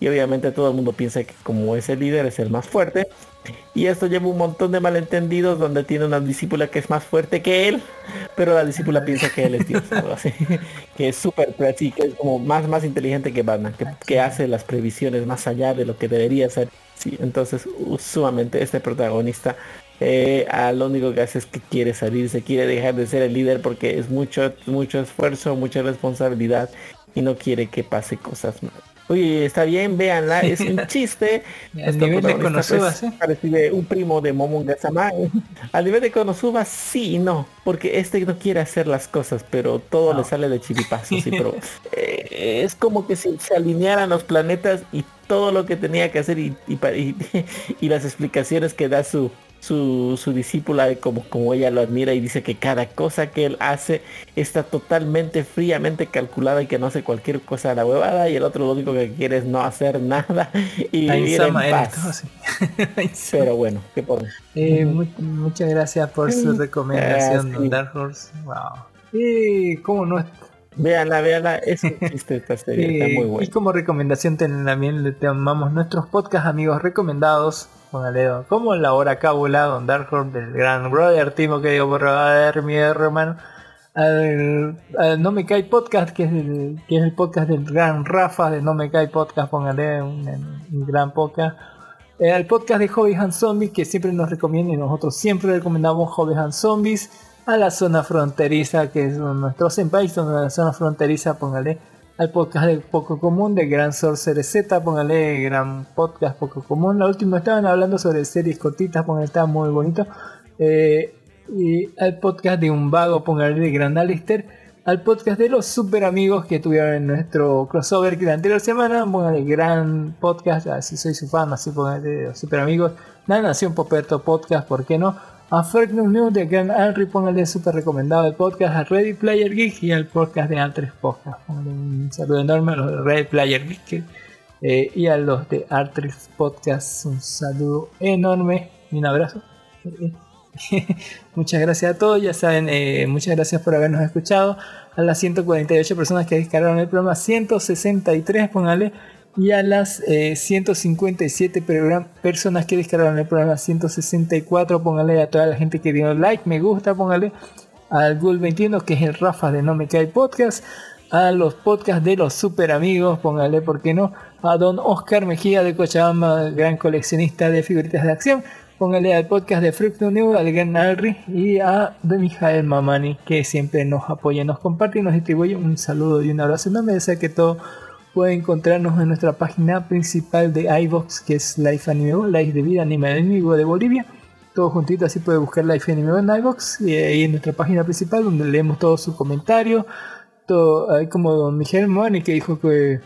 y obviamente todo el mundo piensa que como es el líder es el más fuerte. Y esto lleva un montón de malentendidos donde tiene una discípula que es más fuerte que él, pero la discípula piensa que él es Dios, *laughs* algo así. que es súper que es como más, más inteligente que Batman, que, que hace las previsiones más allá de lo que debería ser. Sí, entonces sumamente este protagonista eh, a lo único que hace es que quiere salir, se quiere dejar de ser el líder porque es mucho, mucho esfuerzo, mucha responsabilidad y no quiere que pase cosas malas. Oye, está bien, véanla, es un *laughs* chiste. Al nivel de Konosuba, ¿sí? Parece un primo de Momonga Sama. *laughs* Al nivel de Konosuba, sí y no, porque este no quiere hacer las cosas, pero todo le sale de chiripazo, sí, pero *laughs* eh, es como que si se alinearan los planetas y todo lo que tenía que hacer y, y las explicaciones que da su, su, su discípula como, como ella lo admira y dice que cada cosa que él hace está totalmente fríamente calculada y que no hace cualquier cosa a la huevada y el otro lo único que quiere es no hacer *laughs* nada y vivir en paz. *laughs* Pero bueno, ¿qué por eh, Muchas gracias por su recomendación, Don Dark Horse. Wow. Y cómo no Véanla, véanla, es un chiste esta serie, está *laughs* muy bueno. Y como recomendación también le tomamos nuestros podcast amigos recomendados Póngale, como la hora cábula, Don Dark Horse del gran brother Timo que digo, ver mi hermano. No Me Cae Podcast, que es, el, podcast del gran Rafa de No Me Cae Podcast, póngale un, gran podcast. Eh, al podcast de Hobbies and Zombies, que siempre nos recomienda y nosotros siempre recomendamos Hobbies and Zombies. A la zona fronteriza, que es nuestro senpai, a la zona fronteriza, póngale al podcast de Poco Común de Gran Sorcerer Z, póngale gran podcast Poco Común. La última estaban hablando sobre series cortitas, póngale, estaba muy bonito. Eh, y al podcast de Un Vago, póngale de Gran Alister. Al podcast de los super amigos que tuvieron en nuestro crossover que la anterior semana, póngale gran podcast, así soy su fan, así póngale de los super amigos. La Nación Poperto Podcast, ¿por qué no? A Freak News de Gran Henry, póngale súper recomendado el podcast a Ready Player Geek y al podcast de Altres Podcast. Póngale un saludo enorme a los de Ready Player Geek eh, y a los de Altres Podcast. Un saludo enorme y un abrazo. *laughs* muchas gracias a todos, ya saben, eh, muchas gracias por habernos escuchado. A las 148 personas que descargaron el programa 163, póngale y a las 157 eh, personas que descargaron el programa 164, póngale a toda la gente que dio like, me gusta, póngale al Google 21 que es el Rafa de No Me Cae Podcast, a los podcasts de los super amigos, póngale, ¿por qué no? A don Oscar Mejía de Cochabamba, gran coleccionista de figuritas de acción, póngale al podcast de Fructo New, al gran Alri y a de Mijael Mamani que siempre nos apoya, nos comparte y nos distribuye un saludo y un abrazo. No me desea que todo puede encontrarnos en nuestra página principal de iVox, que es Life Anime, Life de Vida Anime Enemigo de Bolivia. Todo juntito, así puede buscar Life Anime en iVox y ahí en nuestra página principal donde leemos todos sus comentarios. Todo, hay como don Miguel Moani que dijo que,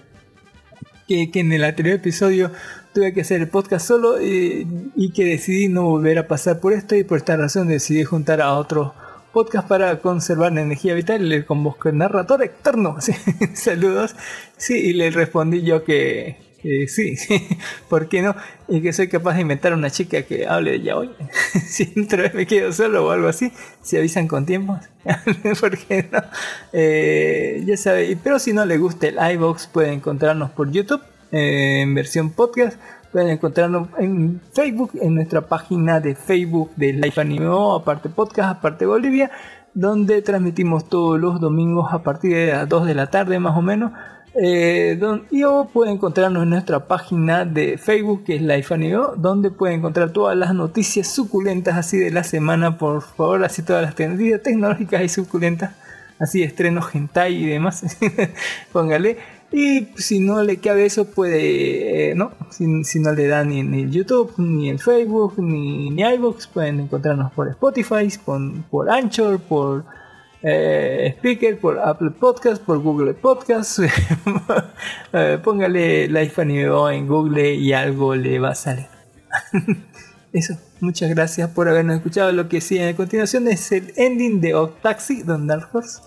que, en el anterior episodio tuve que hacer el podcast solo y, y, que decidí no volver a pasar por esto y por esta razón decidí juntar a otros podcast para conservar la energía vital. Convocó el narrador externo. *laughs* Saludos. Sí, y le respondí yo que, sí, *laughs* ¿por qué no? Y que soy capaz de inventar una chica que hable de hoy si otra vez me quedo solo o algo así, si avisan con tiempo, *laughs* ¿por qué no? Eh, ya sabe, pero si no le gusta el iBox, puede encontrarnos por YouTube eh, en versión podcast Pueden encontrarnos en Facebook, en nuestra página de Facebook de Life Anime, aparte podcast, aparte Bolivia, donde transmitimos todos los domingos a partir de las 2 de la tarde más o menos. Eh, y o pueden encontrarnos en nuestra página de Facebook que es Life Anime, donde pueden encontrar todas las noticias suculentas así de la semana, por favor, así todas las tendencias tecnológicas y suculentas, así estrenos hentai y demás. *laughs* Póngale. Y si no le cabe eso, puede, eh, ¿no? Si, no le da ni en YouTube, ni en Facebook, ni en iVoox, pueden encontrarnos por Spotify, por, por Anchor, por eh, Speaker, por Apple Podcast, por Google Podcast. *laughs* Eh, póngale Life Anime en Google y algo le va a salir. *laughs* Eso, muchas gracias por habernos escuchado. Lo que sigue a continuación es el ending de Octaxi, Don Dark Horse.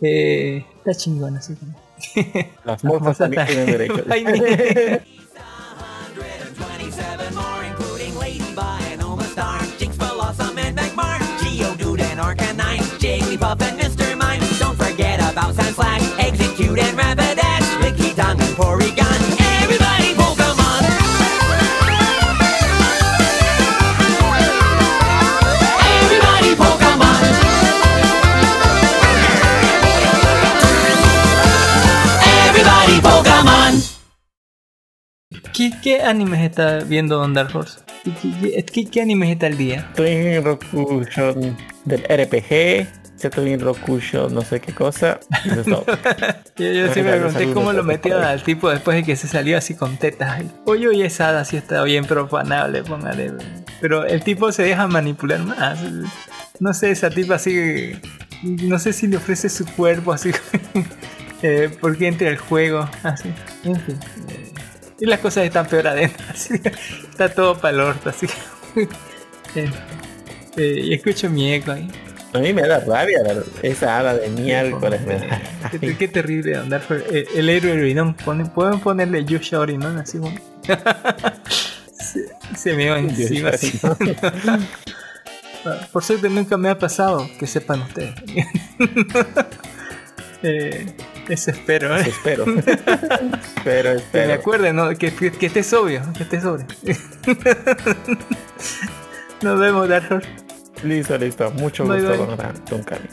está chingón, así como. *laughs* Las mozas también tienen derechos. *laughs* Jigglypuff and Mr. Mime. Don't forget about Sandslash, Execute and Rapidash, ¿Qué, qué animes está viendo Don Dark Horse? ¿Qué, qué, qué- animes está al día? Estoy en Rokushon del RPG. En Rokushon no sé qué cosa. Eso es todo. *laughs* Yo, yo sí me pregunté cómo lo metieron al tipo después de que se salió así con tetas. Oye, oye, esa hada sí está bien profanable, póngale. Pero el tipo se deja manipular más. No sé, esa tipa así. No sé si le ofrece su cuerpo así. *laughs* eh, porque entra el juego. Así. En fin. *laughs* y las cosas están peor adentro. así. Está todo para el orto, así. *laughs* Eh, eh, y escucho mi eco ahí. A mí me da rabia esa hada de miércoles. Me da. Qué, qué terrible andar por eh, el héroe. Ponen- Pueden ponerle Yusha Orinon así bueno. *laughs* se, se me va encima así. Por suerte nunca me ha pasado, que sepan ustedes. Eh, eso espero, ¿eh? Eso espero. *laughs* Pero Que espero. acuerden, ¿no? que, que, que esté sobrio, que esté sobrio. *laughs* Nos vemos, Dark Horse. Listo, listo. Mucho Bye, gusto bye. con Don Cami.